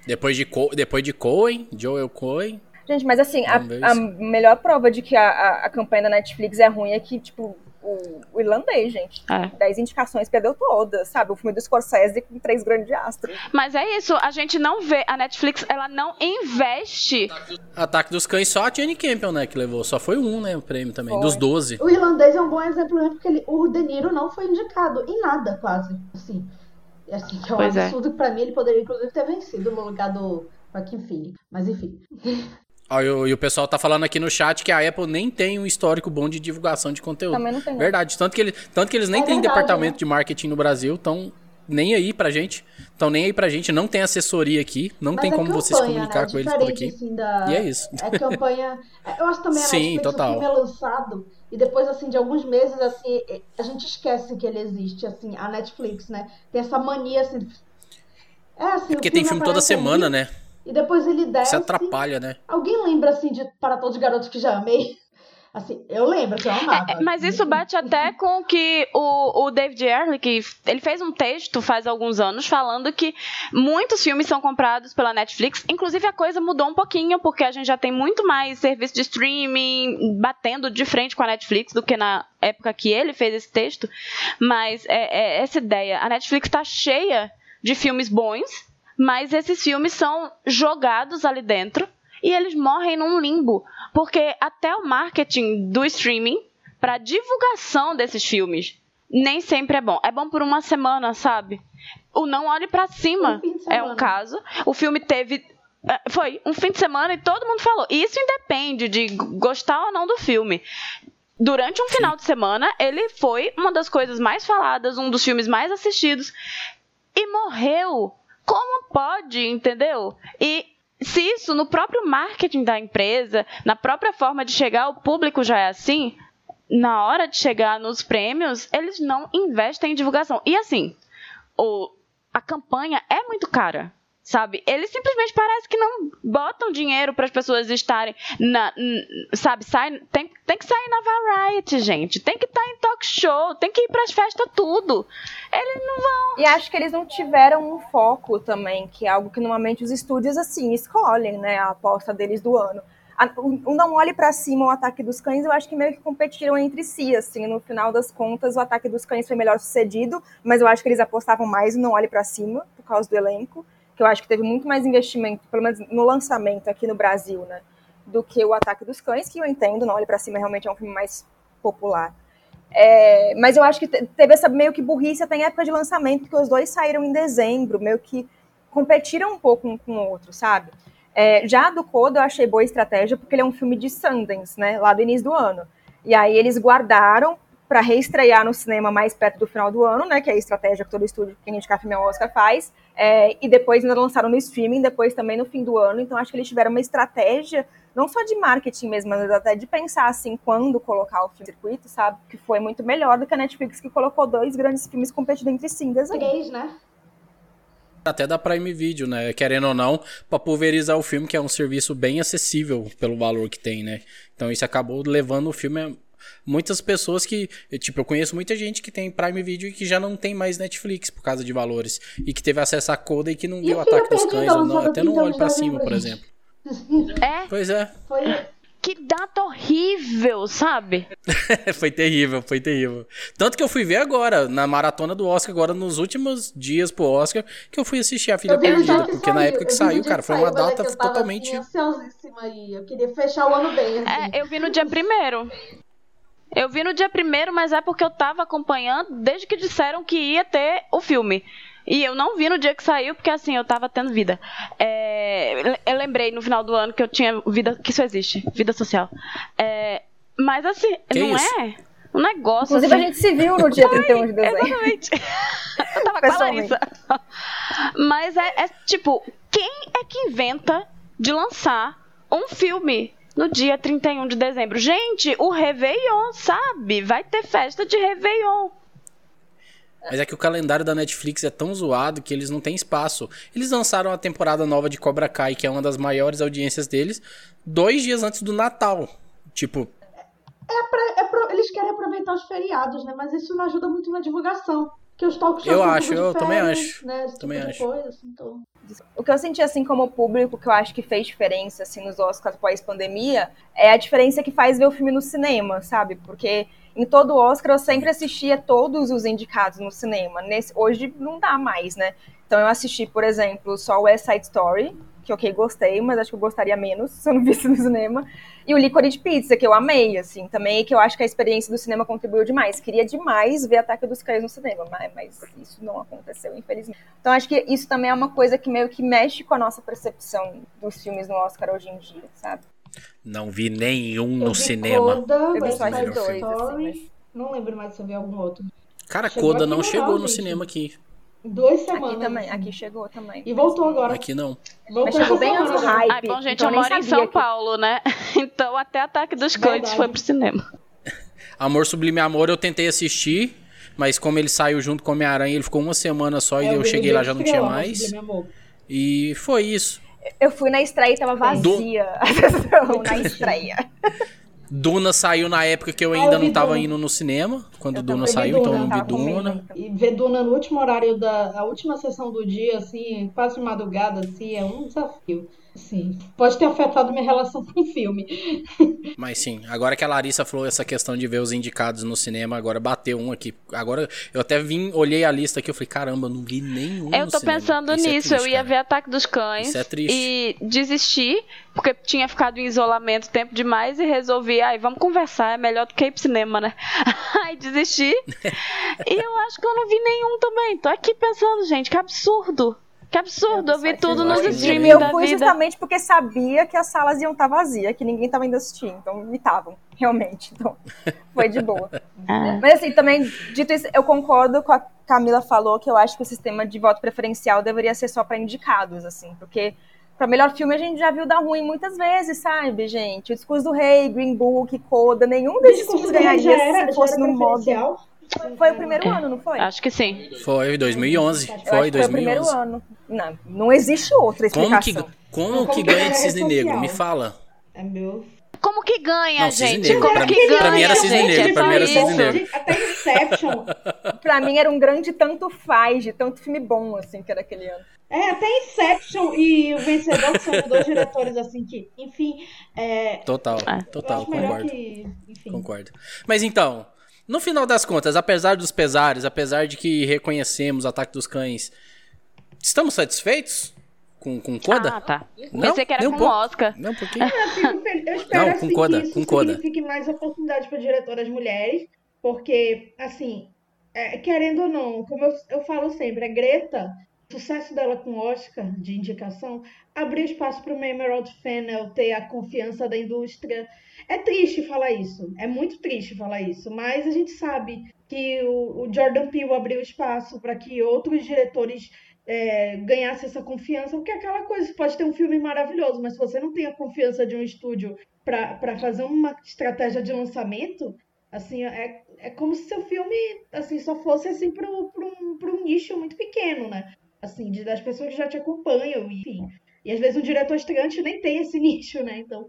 Depois de, Co depois de Cohen, Joel Cohen, Gente, mas assim, a, a, melhor prova de que a, a, a, campanha da Netflix é ruim é que, tipo, o, o irlandês, gente. É. Dez indicações, perdeu todas, sabe? O filme do Scorsese com três grandes astros. Mas é isso, a gente não vê, a Netflix, ela não investe. Ataque dos Cães, só a Jenny Campbell, né, que levou. Só foi um, né, o prêmio também, Foi. dos 12. O irlandês é um bom exemplo mesmo, porque ele- o De Niro não foi indicado em nada, quase. Assim, E, assim que é um Pois é. absurdo que pra mim ele poderia, inclusive, ter vencido no lugar do Joaquim Phoenix. Mas enfim. Ó, e, o, e o pessoal tá falando aqui no chat que a Apple nem tem um histórico bom de divulgação de conteúdo. Também não tem. Verdade. Tanto que, ele, tanto que eles nem É têm verdade, departamento né? de marketing no Brasil, estão nem aí pra gente. Estão nem aí pra gente, não tem assessoria aqui, não Mas tem é como você se campanha, comunicar né? com eles por aqui. Assim, da... E é isso. É campanha. Eu acho também a Sim, Netflix, total. o filme é lançado e depois, assim, de alguns meses, assim, a gente esquece que ele existe, assim, a Netflix, né? Tem essa mania, assim. É assim, Porque o tem filme toda semana, ali, né? E depois ele desce. Isso atrapalha, né? Alguém lembra, assim, de Para Todos os Garotos que Já Amei? Assim, eu lembro que eu amava. É, mas isso bate até com o que o, o David Ehrlich, ele fez um texto faz alguns anos falando que muitos filmes são comprados pela Netflix. Inclusive a coisa mudou um pouquinho, porque a gente já tem muito mais serviço de streaming batendo de frente com a Netflix do que na época que ele fez esse texto. Mas é, é essa ideia. A Netflix está cheia de filmes bons, mas esses filmes são jogados ali dentro e eles morrem num limbo. Porque até o marketing do streaming para divulgação desses filmes nem sempre é bom. É bom por uma semana, sabe? O Não Olhe Pra Cima Um é um caso. O filme teve. é, Foi um fim de semana e todo mundo falou. E isso independe de gostar ou não do filme. Durante um final de semana, ele foi uma das coisas mais faladas, um dos filmes mais assistidos. E morreu. Como pode, entendeu? E se isso no próprio marketing da empresa, na própria forma de chegar ao público já é assim, na hora de chegar nos prêmios, eles não investem em divulgação. E assim, o, a campanha é muito cara. Sabe? Eles simplesmente parece que não botam dinheiro para as pessoas estarem na, sabe, sai, tem, tem que sair na Variety, gente. Tem que estar em talk show, tem que ir para as festas tudo. Eles não vão. E acho que eles não tiveram um foco também, que é algo que normalmente os estúdios assim escolhem, né? A aposta deles do ano. O Não Olhe Pra Cima, o Ataque dos Cães, eu acho que meio que competiram entre si, assim, no final das contas, o Ataque dos Cães foi melhor sucedido, mas eu acho que eles apostavam mais no Não Olhe Pra Cima, por causa do elenco, que eu acho que teve muito mais investimento, pelo menos no lançamento aqui no Brasil, né? Do que o Ataque dos Cães, que eu entendo, Não Olhe Pra Cima realmente é um filme mais popular. É, mas eu acho que te- teve essa meio que burrice até em época de lançamento, porque os dois saíram em dezembro, meio que competiram um pouco um com o outro, sabe? É, já do Coda eu achei boa estratégia, porque ele é um filme de Sundance, né? Lá do início do ano. E aí eles guardaram para reestrear no cinema mais perto do final do ano, né? Que é a estratégia que todo estúdio que indicar filme ao Oscar faz. É, e depois ainda lançaram no streaming, depois também no fim do ano. Então acho que eles tiveram uma estratégia, não só de marketing mesmo, mas até de pensar assim quando colocar o filme no circuito, sabe? Que foi muito melhor do que a Netflix que colocou dois grandes filmes competindo entre si. Três, né? Até da Prime Video, né? Querendo ou não, pra pulverizar o filme, que é um serviço bem acessível pelo valor que tem, né? Então isso acabou levando o filme a muitas pessoas que, tipo, eu conheço muita gente que tem Prime Video e que já não tem mais Netflix por causa de valores e que teve acesso a Coda e que não E viu o Ataque dos Cães, ou não, até não 30 olho pra de cima, por exemplo. É, Pois é, Foi. que data horrível, sabe? foi terrível, foi terrível. Tanto que eu fui ver agora, na maratona do Oscar, agora nos últimos dias pro Oscar, que eu fui assistir a Filha Perdida, que porque na saiu, época que saiu, cara, que foi uma saiu, data tava, totalmente Assim, ansiosíssima aí. Eu queria fechar o ano bem, assim. É, eu vi no dia primeiro. Eu vi no dia primeiro, mas é porque eu tava acompanhando desde que disseram que ia ter o filme. E eu não vi no dia que saiu, porque assim, eu tava tendo vida. É, eu lembrei no final do ano que eu tinha vida. que isso existe, vida social. É, mas assim, Que não isso? é um negócio. Inclusive, a assim, gente se viu no dia 31 de dezembro. Exatamente. Eu tava com a. Larissa. Mas é, é tipo, quem é que inventa de lançar um filme no dia 31 de dezembro? Gente, o Réveillon, sabe? Vai ter festa de Réveillon. Mas é que o calendário da Netflix é tão zoado que eles não têm espaço. Eles lançaram a temporada nova de Cobra Kai, que é uma das maiores audiências deles, dois dias antes do Natal. Tipo, É pra- é pro- eles querem aproveitar os feriados, né? Mas isso não ajuda muito na divulgação. Porque os talk shows Eu acho, eu também férias, acho. Né? Esse Também tipo acho. coisa, assim, então... O que eu senti, assim, como público, que eu acho que fez diferença, assim, nos Oscars pós-pandemia, é a diferença que faz ver o filme no cinema, sabe? Porque em todo Oscar eu sempre assistia todos os indicados no cinema. Nesse, hoje não dá mais, né? Então eu assisti, por exemplo, só o West Side Story, que ok, gostei, mas acho que eu gostaria menos se eu não visse no cinema. E o Licorice Pizza, que eu amei, assim, também, que eu acho que a experiência do cinema contribuiu demais. Queria demais ver Ataque dos Cães no cinema, mas, mas isso não aconteceu, infelizmente. Então acho que isso também é uma coisa que meio que mexe com a nossa percepção dos filmes no Oscar hoje em dia, sabe? Não vi nenhum eu no vi cinema. Coda, eu vi só dois, assim, mas... Não lembro mais se eu vi algum outro. Cara, chegou Coda não chegou no cinema aqui. Duas semanas. Aqui também, aqui chegou também. E voltou agora. Aqui não. Voltou Mas chegou bem antes do hype. Ai, bom, gente, então eu moro em São que... Paulo, né? Então até Ataque dos Cães foi pro cinema. Amor Sublime Amor eu tentei assistir, mas como ele saiu junto com Homem-Aranha, ele ficou uma semana só é, e eu cheguei lá já não tinha mais. E foi isso. Eu fui na estreia e tava vazia a sessão na estreia. Duna saiu na época que eu ainda eu não tava Duna. indo no cinema, quando eu Duna saiu, Duna, então eu não vi Duna. E ver Duna no último horário da última sessão do dia, assim, quase de madrugada, assim, é um desafio. Sim, pode ter afetado minha relação com o filme. Mas sim, agora que a Larissa falou essa questão de ver os indicados no cinema, agora bateu um aqui. Agora eu até vim, olhei a lista aqui, eu falei, caramba, não vi nenhum. Eu tô pensando Isso é nisso, é triste, eu ia cara. ver Ataque dos Cães Isso é triste. e desisti, porque tinha ficado em isolamento tempo demais e resolvi, ai, vamos conversar, é melhor do que ir pro cinema, né? Aí desisti. e eu acho que eu não vi nenhum também. Tô aqui pensando, gente, que absurdo. Que absurdo, eu vi tudo nos streaming Eu fui justamente porque sabia que as salas iam estar vazias, que ninguém estava indo assistir, então me estavam, realmente. Então, foi de boa. ah. Mas assim, também, dito isso, eu concordo com a Camila falou que eu acho que o sistema de voto preferencial deveria ser só para indicados, assim, porque para melhor filme a gente já viu dar ruim muitas vezes, sabe, gente? O Discurso do Rei, Green Book, Coda, nenhum desses filmes ganharia se fosse no modo foi o primeiro ano, não foi? Acho que sim. Foi, 2011. Foi, foi 2011. Foi o primeiro ano. Não, não existe outra explicação. Como que, como que ganha de Cisne Negro? Me fala. É meu como que ganha, não, gente? Como pra, que ganha? Pra mim era Cisne Negro. Pra mim era Cisne Negro. Até Inception. pra mim era um grande tanto faz, de tanto filme bom, assim, que era aquele ano. É, até Inception e o Vencedor são dois diretores, assim, que, enfim. É, total, total, concordo. Que, concordo. Mas então, no final das contas, apesar dos pesares, apesar de que reconhecemos o Ataque dos Cães, estamos satisfeitos com, com Coda? Ah, tá. Não? Pensei que era com um Oscar. Não, um pouquinho. Eu, espero não, com assim, Coda, que isso com Coda. signifique mais oportunidades para diretoras mulheres, porque, assim, é, querendo ou não, como eu, eu falo sempre, a Greta, o sucesso dela com Oscar de indicação, abriu espaço para o Emerald Fennel ter a confiança da indústria é triste falar isso, é muito triste falar isso, mas a gente sabe que o, o Jordan Peele abriu espaço para que outros diretores é, ganhassem essa confiança, porque é aquela coisa, você pode ter um filme maravilhoso, mas se você não tem a confiança de um estúdio para fazer uma estratégia de lançamento, assim, é, é como se seu filme assim só fosse assim para um, um nicho muito pequeno, né? Assim, de, das pessoas que já te acompanham, enfim. E às vezes um diretor estreante nem tem esse nicho, né? Então,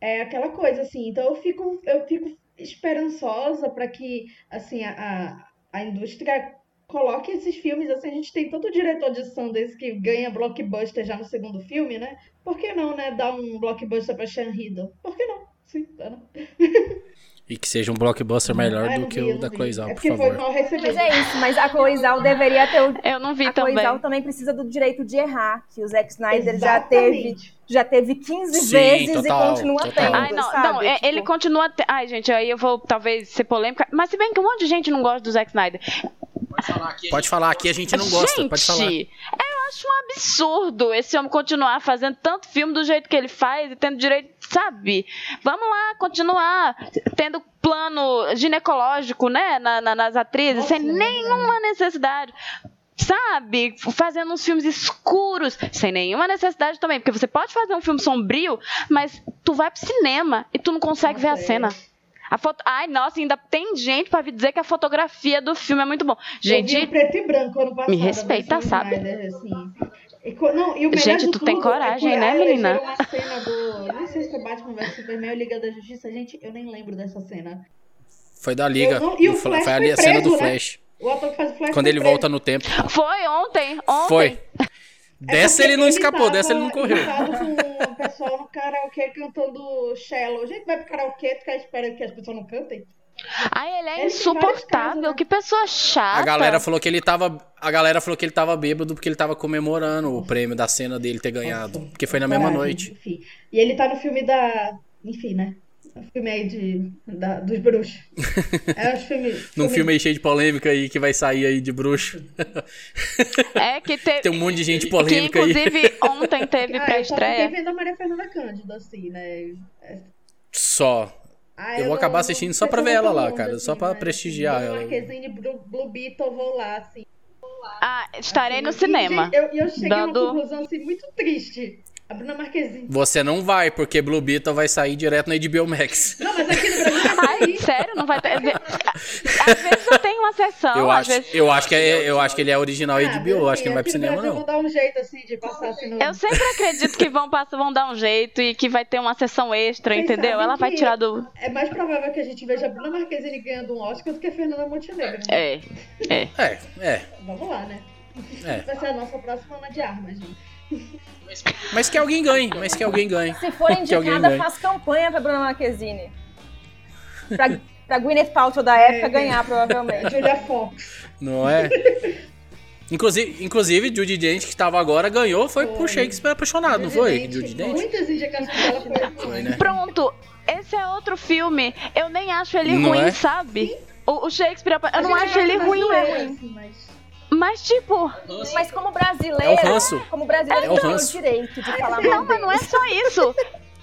é aquela coisa, assim. Então eu fico, eu fico esperançosa para que assim, a, a indústria coloque esses filmes. Assim, a gente tem tanto diretor de Sundance que ganha blockbuster já no segundo filme, né? Por que não, né? Dar um blockbuster pra Sean Riddle? Por que não? Sim, tá, não. E que seja um blockbuster melhor ah, do que vi, o da Cloizal, é por favor. Mas é isso, mas a Cloizal deveria ter o... Eu não vi a também. A Cloizal também precisa do direito de errar, que o Zack Snyder já teve, já teve 15 Sim, vezes total, e continua total. tendo, Ai, não, sabe? não é, tipo... ele continua... Te... Ai, gente, aí eu vou talvez ser polêmica, mas se bem que um monte de gente não gosta do Zack Snyder. Pode falar aqui, pode falar aqui a gente não gosta, gente, pode falar. Eu acho um absurdo esse homem continuar fazendo tanto filme do jeito que ele faz e tendo direito, sabe? Vamos lá, continuar tendo plano ginecológico, né, na, na, nas atrizes, sem nenhuma necessidade sabe? Fazendo uns filmes escuros, sem nenhuma necessidade também. Porque você pode fazer um filme sombrio, mas tu vai pro cinema e tu não consegue Nossa, ver a cena. A foto... Ai, nossa, ainda tem gente pra vir dizer que a fotografia do filme é muito bom. Gente. Eu vi preto e branco ano passado. Me respeita, sabe? assim. E, não, e gente, tu tem é coragem, é né, menina? Uma cena do. Não sei se é Batman vs Superman ou Liga da Justiça. Gente, eu nem lembro dessa cena. Foi da Liga. Não... E o Flash foi ali a cena do né? Flash. O ator que faz o Flash Quando ele preso. volta no tempo. Foi ontem. Ontem. Foi. Dessa é ele não ele escapou, dessa ele não correu. com o pessoal no karaokê cantando Shallow. A gente vai pro karaokê, ficar esperando que as pessoas não cantem. Ai, ele é Ele insuportável. casos, né? Que pessoa chata. A galera falou que ele tava. A galera falou que ele tava bêbado porque ele tava comemorando o prêmio da cena dele ter ganhado. Nossa, Porque foi na mesma coragem, noite. Enfim. E ele tá no filme da. Enfim, né? O filme aí de, da- dos bruxos. É os filmes. Num filme aí cheio de polêmica aí que vai sair aí de bruxo. É que teve. Tem um monte de gente Que polêmica aí. inclusive ontem teve Ah, eu só fiquei pré-estreia. vendo a Maria Fernanda Cândido, assim, né? Só. Ah, Eu vou não- acabar não assistindo só pra eu ver ela lá, cara, só assim, pra né? prestigiar ela. Marquezine, Blue, Blue Beetle, vou lá, assim. Ah, estarei no E, cinema. gente, eu, eu cheguei dando- numa conclusão, assim, muito triste. A Bruna Marquezine. Você não vai, porque Blue Beetle vai sair direto na HBO Max. Não, mas aqui no Brasil vai Ai, sério? Não vai ter. Às vezes eu tenho uma sessão, eu, acho, vezes. eu, acho que é, eu acho que ele é original Ah, HBO, eu acho que não vai pro cinema, Brasil não. vão dar um jeito, assim, de passar assim no... Eu sempre acredito que vão passar, vão dar um jeito e que vai ter uma sessão extra, Vocês entendeu? Ela vai tirar do. É mais provável que a gente veja a Bruna Marquezine ganhando um Oscar do que a Fernanda Montenegro. né? É, é. É, é, Vamos lá, né? é. Vai ser a nossa próxima Ana de Armas, gente. Mas que alguém ganhe, mas que alguém ganhe. Se for indicada, faz campanha pra Bruna Marquezine. Pra, pra Gwyneth Paltrow da época É. ganhar, provavelmente. Julia Fox. Não é? Inclusive, inclusive Judy Dent, que tava agora, ganhou, foi por Foi. Shakespeare apaixonado, não foi? Judy Dent? Muitas indicações dela foi, Foi, né? Pronto, esse é outro filme. Eu nem acho ele Não ruim, é? sabe? O, o Shakespeare, eu A não acho ele gosta ruim, ele, assim, mas- Mas, tipo, Mas como brasileiro, É o ranço. como brasileiro, É o tem o direito de falar não, mas não é só isso.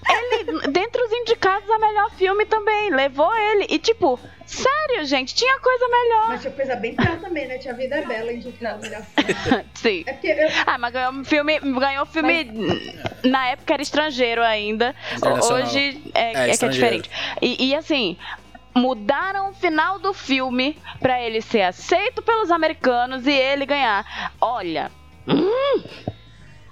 Ele, dentre os indicados a melhor filme também, levou ele. E, tipo, sério, gente, tinha coisa melhor. Mas tinha coisa bem pior também, né? Tinha Vida é Bela indicada o melhor filme. Sim. É eu, Ah, mas ganhou um filme. Ganhou filme. Na época era estrangeiro ainda. Hoje é, É, é, que é diferente. E, e, assim. Mudaram o final do filme pra ele ser aceito pelos americanos e ele ganhar. Olha,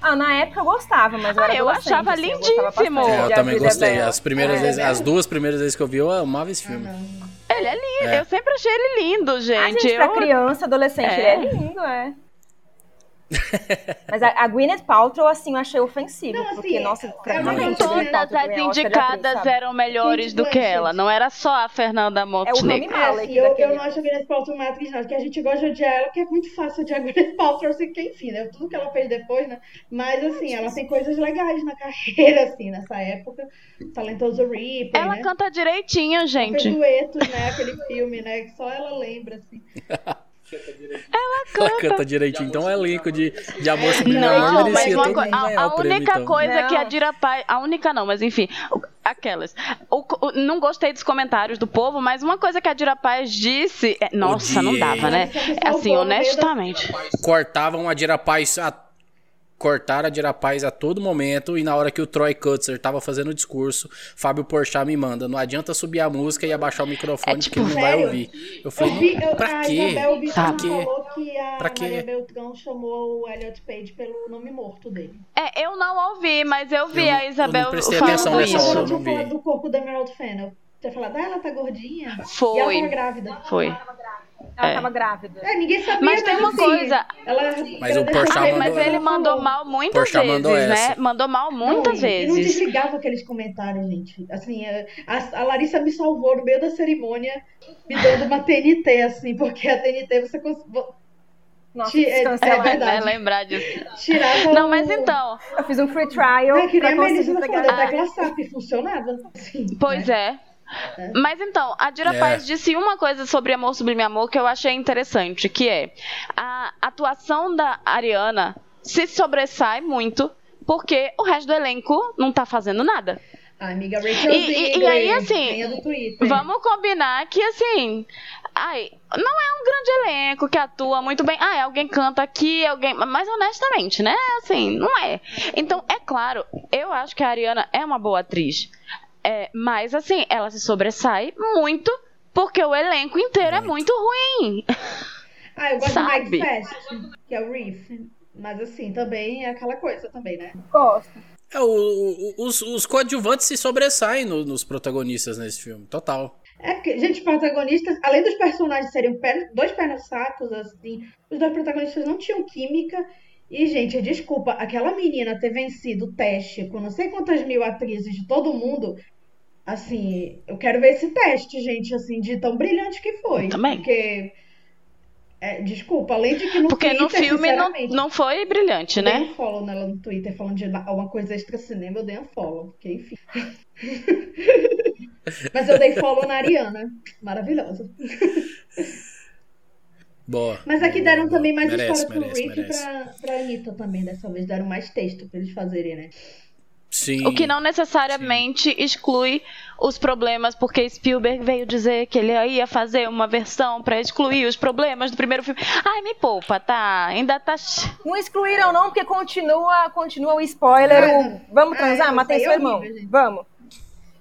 Ah, na época eu gostava, mas eu Ah, era eu achava assim, eu lindíssimo. bastante É, eu A também é gostei. As primeiras É, vezes, né? as duas primeiras vezes que eu vi, eu amava esse filme. ele é lindo. É. Eu sempre achei ele lindo, Ah, gente. gente, pra eu... criança, adolescente, É. ele é lindo, é. Mas a, a Gwyneth Paltrow, assim, eu achei ofensivo. Não, assim, porque, nossa, é francamente, uma a coisa, Gwyneth né? Todas as indicadas atriz, eram melhores do que ela. Não era só a Fernanda É o Montenegro. É, Malek assim, eu, daquele. eu não acho a Gwyneth Paltrow uma atriz, não. Porque a gente gosta de odiar ela, porque é muito fácil odiar a Gwyneth Paltrow, assim, que enfim, né? Tudo que ela fez depois, né? Mas, assim, ela tem coisas legais na carreira, assim, nessa época. Talentoso Reaper, Ela né? canta direitinho, Fez gente. duetos, né? Aquele filme, né? Que só ela lembra, assim. Ela canta direitinho. Então o elenco de, de Amor Sublime Não, mas uma co- a, a prêmio, única então. coisa que a Não. Dira Paz. A única não, mas enfim. Aquelas. O co- o- não gostei dos comentários do povo, mas uma coisa que a Dira Paz disse. é- nossa, não Odiei. dava, né? Assim, honestamente. Cortavam a Dira Paz a... Cortaram a Dira Paz a todo momento e na hora que o Troy Kutzer tava fazendo o discurso, Fábio Porchat me manda, não adianta subir a música e abaixar o microfone É, porque tipo, ele não vai ouvir. Eu Eu falei, vi, eu, pra a quê? Isabel Bitton Sabe? falou que a Pra quê? Maria Beltrão chamou o Elliot Page pelo nome morto dele. É, eu não ouvi, mas eu vi Eu não- a eu Isabel não prestei falando atenção nessa isso. hora, eu não vi. falado do corpo da Emerald Fennel. Tinha falado, ah, ela tá gordinha. E ela Foi. tava grávida. Foi. Ela É. tava grávida. É, ninguém sabia. Mas tem uma assim, coisa. Ela, Mas o ela Porchat Ah, mandou- mas ele ela mandou mal muitas Porchat vezes, mandou né? essa. Mandou mal muitas não, e- E não vezes. desligava aqueles comentários, gente. Assim, a, a Larissa me salvou no meio da cerimônia, me dando uma TNT, assim, porque a TNT você cons- vo- Nossa, Ti- é- É, verdade. né? Lembrar disso. tirava Não, mas então. Eu fiz um free trial É que nem pra a Melissa conseguir pegar. da tecla SAP, funcionava. Assim, Pois né? é. Mas então, a Dira É. Paz disse uma coisa sobre Amor Sublime Amor que eu achei interessante, que é a atuação da Ariana se sobressai muito porque o resto do elenco não tá fazendo nada. A amiga Rachel E- e- e aí, assim, rainha do Twitter. Vamos combinar que assim, ai, não é um grande elenco que atua muito bem. Ah, alguém canta aqui, alguém, mas honestamente, né? Assim, não é. Então, é claro, eu acho que a Ariana é uma boa atriz. É, mas assim, ela se sobressai muito porque o elenco inteiro é muito ruim. Ah, eu gosto sabe? do Mike Fast, que é o Reef. Mas assim, também é aquela coisa também, né? Gosto. É, o- o- os, os coadjuvantes se sobressaem no- nos protagonistas nesse filme, total. É porque, gente, os protagonistas, além dos personagens serem dois pernas sacos, assim, os dois protagonistas não tinham química. E, gente, desculpa, aquela menina ter vencido o teste com não sei quantas mil atrizes de todo mundo. Assim, eu quero ver esse teste, gente, assim, de tão brilhante que foi. Eu também. Porque. é, desculpa, além de que no Porque no Twitter, filme não, não foi brilhante, eu dei né? um follow nela no Twitter falando de alguma coisa extra cinema, eu dei um follow, porque enfim. Mas eu dei follow na Ariana. Maravilhosa. Boa. Mas aqui Boa, deram boa. também mais merece, história pro merece, Rick e merece. pra, pra Anitta também, dessa vez. Deram mais texto pra eles fazerem, né? Sim. O que não necessariamente exclui os problemas, porque Spielberg veio dizer que ele ia fazer uma versão pra excluir os problemas do primeiro filme. Ai, me poupa, tá? Ainda tá. Não excluíram, não, porque continua, continua o spoiler. Ah, o, vamos ah, transar? isso Matei aí é seu irmão. horrível. Vamos.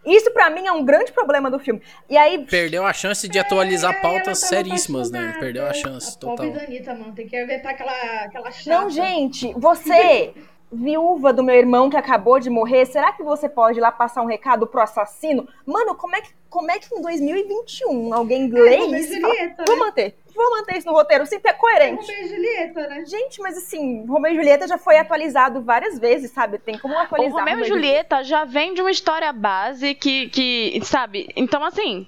Isso pra mim é um grande problema do filme. E aí, Perdeu a chance de atualizar É, pautas seríssimas, né? Perdeu a chance a Pobre total. da Anitta, mano. Tem que aguentar aquela, aquela chata. não, gente, você, viúva do meu irmão que acabou de morrer, será que você pode ir lá passar um recado pro assassino? Mano, como é que, como é que em 2021 alguém lê É, isso? fala, Julieta, Vou né? manter, vou manter isso no roteiro, sempre é coerente. Romeu e Julieta, né? Gente, mas assim, Romeu e Julieta já foi atualizado várias vezes, sabe? Tem como O atualizar. Romeu e Julieta já vem de uma história base que, que sabe? Então, assim,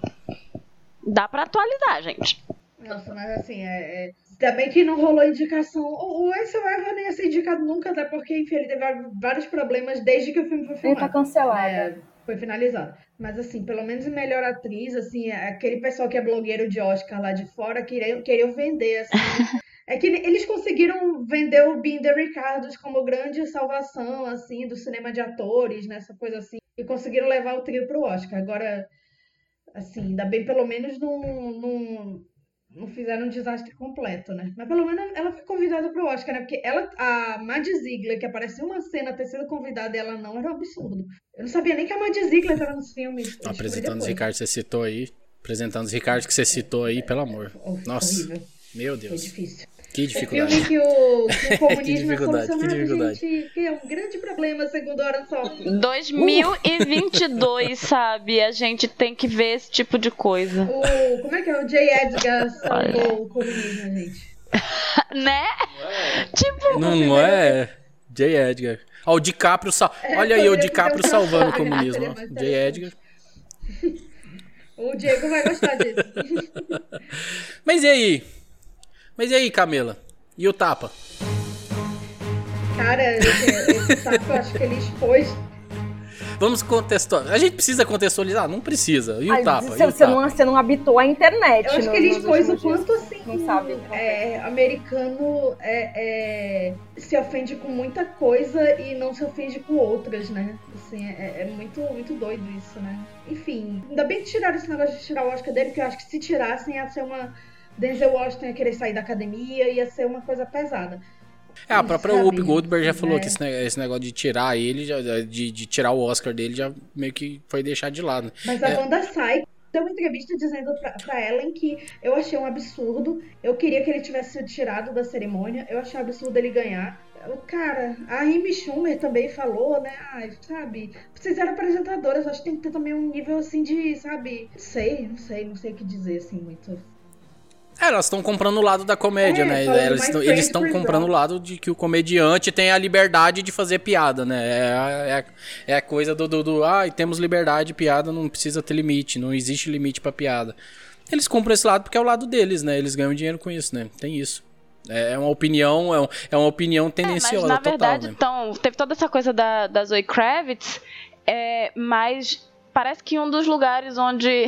dá pra atualizar, gente. Nossa, mas assim, é, é... Ainda bem que não rolou indicação. O, o Survivor nem ia ser indicado nunca, até porque, enfim, ele teve vários problemas desde que o filme foi Ele filmado. tá cancelado. É, foi finalizado. Mas assim, pelo menos melhor atriz, assim, aquele pessoal que é blogueiro de Oscar lá de fora queriam, queriam vender, assim. É que eles conseguiram vender o Binder Ricardos como grande salvação, assim, do cinema de atores, né? Essa coisa assim. E conseguiram levar o trio pro Oscar. Agora, assim, ainda bem pelo menos não, não, não fizeram um desastre completo, né? Mas pelo menos ela foi convidada pro Oscar, né? Porque ela, a Maddie Ziegler, que apareceu uma cena ter sido convidada e ela não, era um absurdo. Eu não sabia nem que a Maddie Ziegler estava nos filmes. Descobri Apresentando os. Ricardo que você citou aí. Apresentando os Ricardo que você citou aí, pelo amor. Nossa, Horrível. meu Foi Deus. difícil. Que É dificuldade. filme que o, que o comunismo é dificuldade, que solucionado, dificuldade. gente, que é um grande problema, segundo Aaron Sorkin. 2022, sabe? A gente tem que ver esse tipo de coisa. O, como é que é? O J. Edgar salvou o comunismo, gente. Né? Tipo, Não é? J. Edgar. Ó, o DiCaprio sal... Olha aí o DiCaprio um salvando o comunismo. J. Edgar. O Diego vai gostar disso. Mas e aí? Mas e aí, Camila? E o tapa? Cara, esse saco eu acho que ele expôs. Vamos contextualizar. A gente precisa contextualizar? Não precisa. E o Ai, tapa? Você, E o você tapa? não, você não habitou a internet. Eu acho no- que ele expôs o quanto assim Não sabe. é, americano é, é, se ofende com muita coisa e não se ofende com outras, né? Assim, é, é muito, muito doido isso, né? Enfim, ainda bem que tiraram esse negócio de tirar o Oscar dele, porque eu acho que se tirassem ia ser uma. Denzel Washington ia querer sair da academia, ia ser uma coisa pesada. É, a própria Sabe? Whoopi Goldberg já falou É. que esse ne- esse negócio de tirar ele, de, de tirar o Oscar dele, já meio que foi deixar de lado. Mas a É. Wanda sai deu uma entrevista dizendo pra, pra Ellen que eu achei um absurdo. Eu queria que ele tivesse sido tirado da cerimônia. Eu achei um absurdo ele ganhar. Cara, a Amy Schumer também falou, né? Ai, sabe? Vocês eram apresentadoras, acho que tem que ter também um nível assim de, sabe? Não sei, não sei, não sei o que dizer assim muito. É, elas estão comprando o lado da comédia, É, né? Elas eles estão comprando o Rock. lado de que o comediante tem a liberdade de fazer piada, né? É, a- é, é a coisa do, do, do ai, temos liberdade de piada, não precisa ter limite, não existe limite pra piada. Eles compram esse lado porque é o lado deles, né? Eles ganham dinheiro com isso, né? Tem isso. É é uma opinião, é, um- é uma opinião É, mas tendenciosa na total, verdade, né? então, teve toda essa coisa da, da Zoe Kravitz, é, mas parece que um dos lugares onde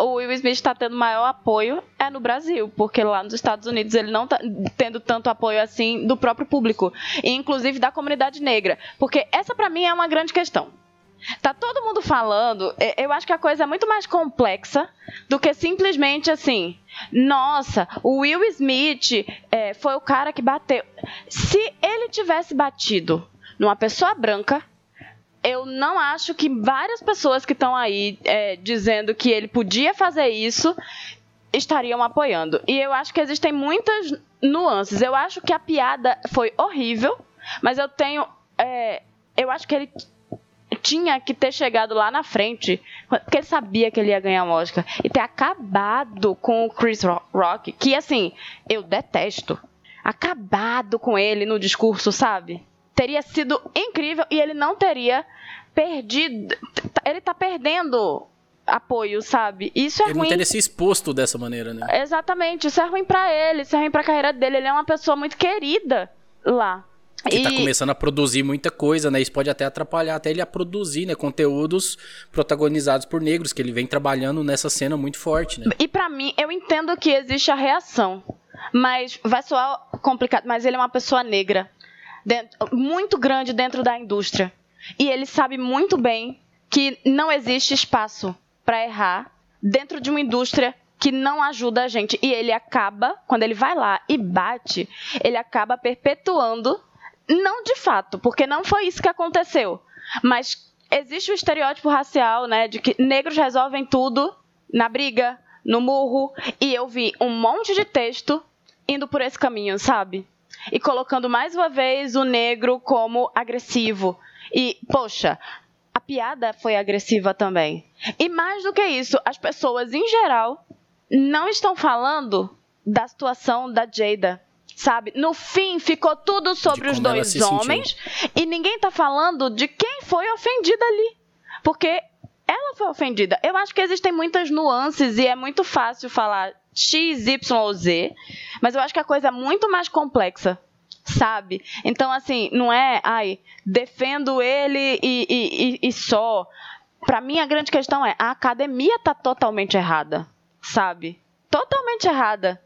o Will Smith está tendo maior apoio é no Brasil, porque lá nos Estados Unidos ele não tá tendo tanto apoio assim do próprio público, e inclusive da comunidade negra, porque essa pra mim é uma grande questão. Tá todo mundo falando, eu acho que a coisa é muito mais complexa do que simplesmente assim, nossa, o Will Smith é, foi o cara que bateu. Se ele tivesse batido numa pessoa branca, eu não acho que várias pessoas que estão aí é, dizendo que ele podia fazer isso estariam apoiando. E eu acho que existem muitas nuances. Eu acho que a piada foi horrível, mas eu tenho. é, eu acho que ele tinha que ter chegado lá na frente, porque ele sabia que ele ia ganhar um Oscar, e ter acabado com o Chris Ro- Rock, que assim, eu detesto. Acabado com ele no discurso, sabe? Teria sido incrível e ele não teria perdido. Ele tá perdendo apoio, sabe? Isso é ele ruim. Ele não ter se exposto dessa maneira, né? Exatamente. Isso é ruim para ele, isso é ruim pra carreira dele. Ele é uma pessoa muito querida lá. Que tá e... tá começando a produzir muita coisa, né? Isso pode até atrapalhar até ele a produzir, né? Conteúdos protagonizados por negros, que ele vem trabalhando nessa cena muito forte, né? E para mim, eu entendo que existe a reação. Mas vai soar complicado, mas ele é uma pessoa negra. Dentro, muito grande dentro da indústria. E ele sabe muito bem que não existe espaço para errar dentro de uma indústria que não ajuda a gente. E ele acaba, quando ele vai lá e bate, ele acaba perpetuando não de fato, porque não foi isso que aconteceu. Mas existe o estereótipo racial, né, de que negros resolvem tudo na briga, no murro, e eu vi um monte de texto indo por esse caminho, sabe? E colocando mais uma vez o negro como agressivo. E, poxa, a piada foi agressiva também. E mais do que isso, as pessoas em geral não estão falando da situação da Jada sabe? No fim, ficou tudo sobre os dois homens e ninguém tá falando de quem foi ofendida ali. Porque ela foi ofendida. Eu acho que existem muitas nuances e é muito fácil falar X, Y ou Z, mas eu acho que a coisa é muito mais complexa, sabe? Então, assim, não é, ai, defendo ele e, e, e, e só. Para mim, a grande questão é: a academia tá totalmente errada, sabe? Totalmente errada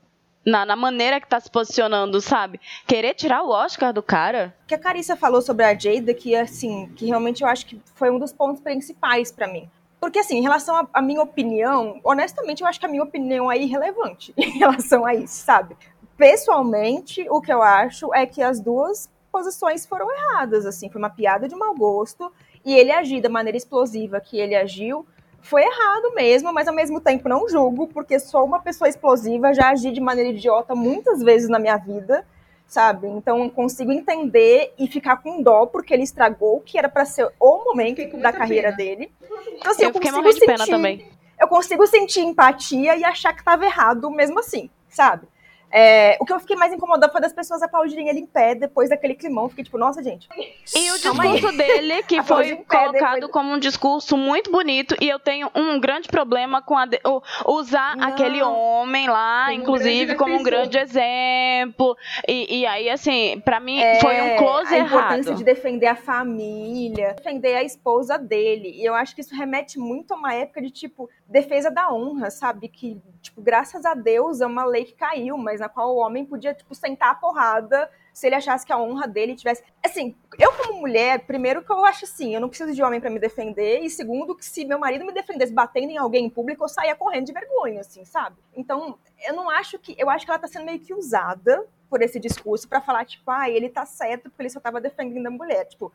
na, na, maneira que tá se posicionando, sabe? Querer tirar o Oscar do cara. O que a Carissa falou sobre a Jada, que assim, que realmente eu acho que foi um dos pontos principais para mim. Porque, assim, em relação à minha opinião, honestamente, eu acho que a minha opinião é irrelevante em relação a isso, sabe? Pessoalmente, o que eu acho é que as duas posições foram erradas, assim, foi uma piada de mau gosto, e ele agir da maneira explosiva que ele agiu, foi errado mesmo, mas ao mesmo tempo não julgo, porque sou uma pessoa explosiva, já agi de maneira idiota muitas vezes na minha vida, sabe? Então consigo entender e ficar com dó porque ele estragou o que era para ser o momento da carreira pena. dele. Então, assim, eu, eu pena também. Eu consigo sentir empatia e achar que estava errado mesmo assim, sabe? É, o que eu fiquei mais incomodada foi das pessoas aplaudirem ele em pé depois daquele climão. Fiquei tipo, nossa, gente. E o discurso dele, que foi colocado depois... como um discurso muito bonito, e eu tenho um grande problema com de... usar Não. aquele homem lá, como inclusive, um como um grande exemplo. E, e aí, assim, para mim é, foi um close a errado. A importância de defender a família, defender a esposa dele. E eu acho que isso remete muito a uma época de, tipo, defesa da honra, sabe? Que, tipo, graças a Deus é uma lei que caiu, mas na qual o homem podia, tipo, sentar a porrada se ele achasse que a honra dele tivesse. Assim, eu, como mulher, primeiro que eu acho assim, eu não preciso de homem para me defender, e segundo, que se meu marido me defendesse batendo em alguém em público, eu saía correndo de vergonha, assim, sabe? Então, eu não acho que. Eu acho que ela tá sendo meio que usada por esse discurso para falar, tipo, ah, ele tá certo porque ele só tava defendendo a mulher. Tipo,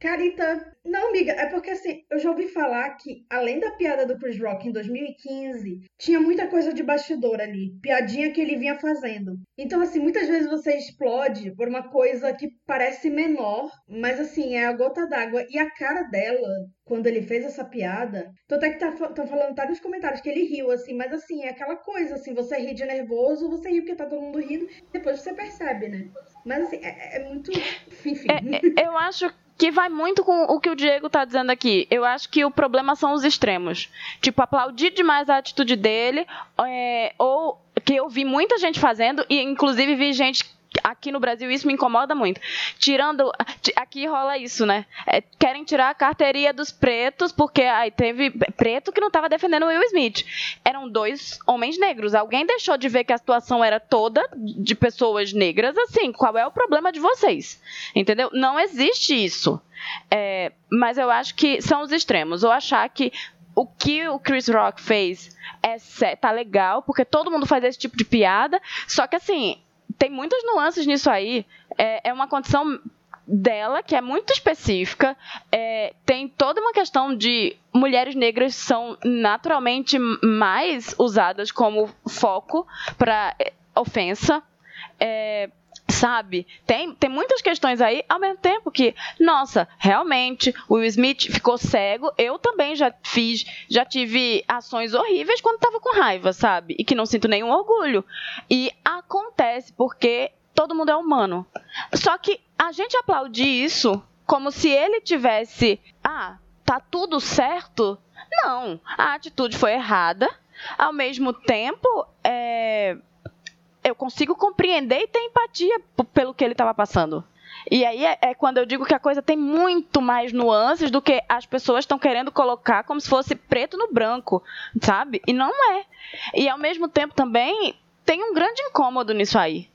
Carita, não, amiga, é porque assim, eu já ouvi falar que, além da piada do Chris Rock em 2015, tinha muita coisa de bastidor ali, piadinha que ele vinha fazendo. Então, assim, muitas vezes você explode por uma coisa que parece menor, mas assim, é a gota d'água. E a cara dela, quando ele fez essa piada, tô até que tá, falando tá nos comentários que ele riu, assim, mas assim, é aquela coisa, assim, você ri de nervoso, você ri porque tá todo mundo rindo, depois você percebe, né? Mas assim, é, é muito fifi. É, é, eu acho que vai muito com o que o Diego tá dizendo aqui. Eu acho que o problema são os extremos. Tipo, aplaudir demais a atitude dele, é, ou que eu vi muita gente fazendo, e inclusive vi gente aqui no Brasil isso me incomoda muito. Tirando. Aqui rola isso, né? É, querem tirar a carteirinha dos pretos, porque aí teve preto que não estava defendendo o Will Smith. Eram dois homens negros. Alguém deixou de ver que a situação era toda de pessoas negras, assim. Qual é o problema de vocês? Entendeu? Não existe isso. É, mas eu acho que são os extremos. Ou achar que o que o Chris Rock fez é tá legal, porque todo mundo faz esse tipo de piada. Só que assim, tem muitas nuances nisso aí. É, é uma condição dela que é muito específica. É, tem toda uma questão de mulheres negras são naturalmente mais usadas como foco para é, ofensa. É, sabe? Tem, tem muitas questões aí, ao mesmo tempo que, nossa, realmente, o Will Smith ficou cego. Eu também já fiz, já tive ações horríveis quando tava com raiva, sabe? E que não sinto nenhum orgulho. E acontece porque todo mundo é humano. Só que a gente aplaudir isso como se ele tivesse. Ah, tá tudo certo? Não, a atitude foi errada. Ao mesmo tempo, é, eu consigo compreender e ter empatia pelo que ele estava passando. E aí é, é, quando eu digo que a coisa tem muito mais nuances do que as pessoas estão querendo colocar como se fosse preto no branco, sabe? E não é. E ao mesmo tempo também tem um grande incômodo nisso aí.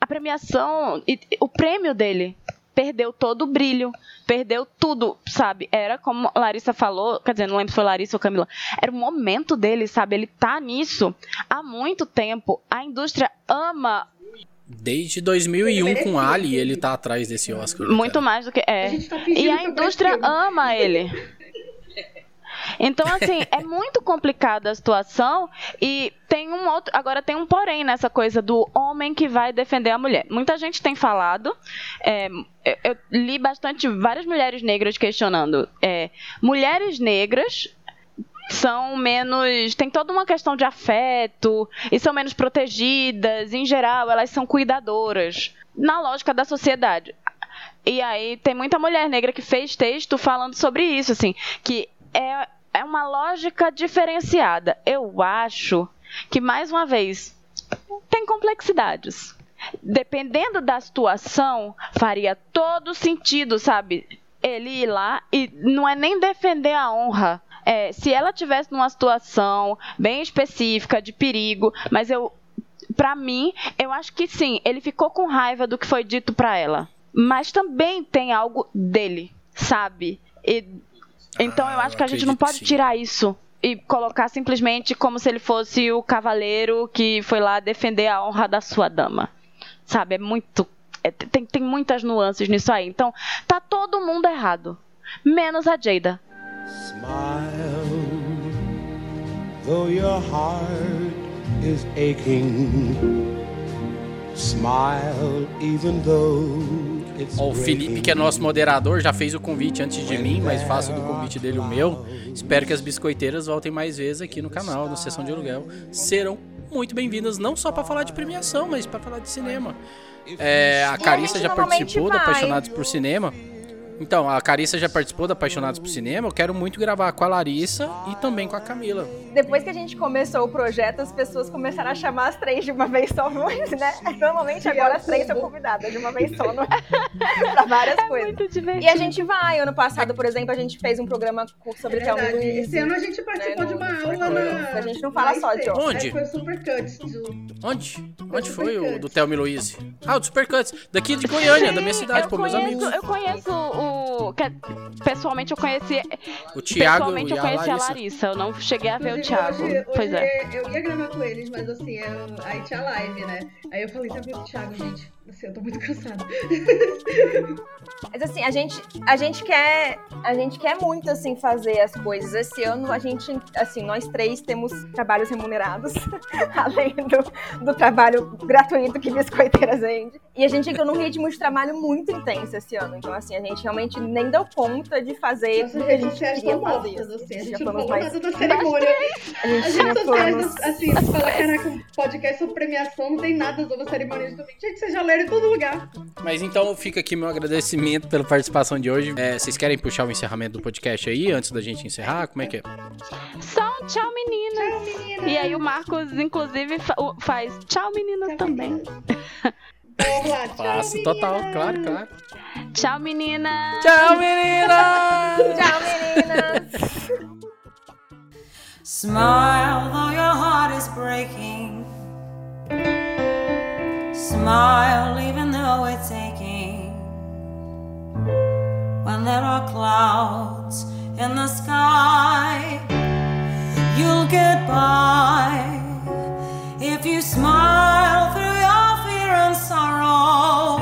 A premiação, o prêmio dele perdeu todo o brilho, perdeu tudo, sabe? Era como Larissa falou, quer dizer, não lembro se foi Larissa ou Camila, era o momento dele, sabe? Ele tá nisso há muito tempo. A indústria ama Desde 2001 com Ali, ele tá atrás desse Oscar. Muito cara. mais do que é. A tá e a indústria ama ele. Então, assim, é muito complicada a situação e tem um outro. Agora tem um porém nessa coisa do homem que vai defender a mulher. Muita gente tem falado. É, eu, eu, li bastante várias mulheres negras questionando. É, mulheres negras são menos. tem toda uma questão de afeto e são menos protegidas. Em geral, elas são cuidadoras. Na lógica da sociedade. E aí tem muita mulher negra que fez texto falando sobre isso, assim, que é, é uma lógica diferenciada. Eu acho que, mais uma vez, tem complexidades. Dependendo da situação, faria todo sentido, sabe? Ele ir lá e não é nem defender a honra. É, se ela tivesse numa situação bem específica de perigo, mas eu, para mim, eu acho que sim, ele ficou com raiva do que foi dito para ela. Mas também tem algo dele, sabe? E então ah, eu acho que a gente não pode tirar isso e colocar simplesmente como se ele fosse o cavaleiro que foi lá defender a honra da sua dama. Sabe? É muito. É, tem, tem muitas nuances nisso aí. Então, tá todo mundo errado. Menos a Jada. Smile, though your heart is aching. Smile, even though o Felipe, que é nosso moderador, já fez o convite antes de mim, mas faço do convite dele o meu. Espero que as biscoiteiras voltem mais vezes aqui no canal, no Sessão de Aluguel. Serão muito bem-vindas, não só para falar de premiação, mas para falar de cinema. É, a Carissa já participou do Apaixonados por Cinema. Então, a Carissa já participou da Apaixonados por Cinema. Eu quero muito gravar com a Larissa e também com a Camila. Depois que a gente começou o projeto, as pessoas começaram a chamar as três de uma vez só, né? Normalmente agora as três são convidadas de uma vez só, não é? pra várias é coisas. Muito divertido. E a gente vai. Ano passado, por exemplo, a gente fez um programa sobre é Thelma Esse ano a gente participou né, de uma aula na... A gente não fala só de Onde? É, foi o Supercuts. Do... Onde? Onde foi o do Thelma e Luiz? Ah, o do Supercuts. Daqui de Goiânia, da minha cidade, pô, meus amigos. Eu conheço o que, pessoalmente eu conheci. O Thiago pessoalmente eu conheci a Larissa. a Larissa. Eu não cheguei a ver o Thiago. Hoje, pois hoje é. Eu ia gravar com eles, mas assim, eu, aí tinha live, né? Aí eu falei, tá vendo o Thiago, gente? Assim, eu tô muito cansada. Mas assim, a gente, a gente quer, a gente quer muito assim fazer as coisas. Esse ano a gente, assim, nós três temos trabalhos remunerados, além do, do trabalho gratuito que Biscoiteiras vende. E a gente entrou num ritmo de trabalho muito intenso esse ano. Então assim, a gente realmente nem deu conta de fazer Nossa, tudo a gente queria fazer. Assim, a gente não mais... da cerimônia. A gente, a gente planos... assim, fala, caraca, um podcast sobre premiação, não tem nada sobre a cerimônia de domingo. Gente, você já leram em todo lugar. Mas então fica aqui meu agradecimento pela participação de hoje. É, vocês querem puxar o encerramento do podcast aí, antes da gente encerrar? Como é que é? Só um tchau, meninas. Tchau, meninas. E aí o Marcos, inclusive, faz tchau, meninas tchau, também. Meninas. Faço total, claro, claro. Tchau, meninas. Tchau, meninas. tchau, meninas. Smile though your heart is breaking. Smile even though it's aching. When there are clouds in the sky, you'll get by if you smile through your fear and sorrow.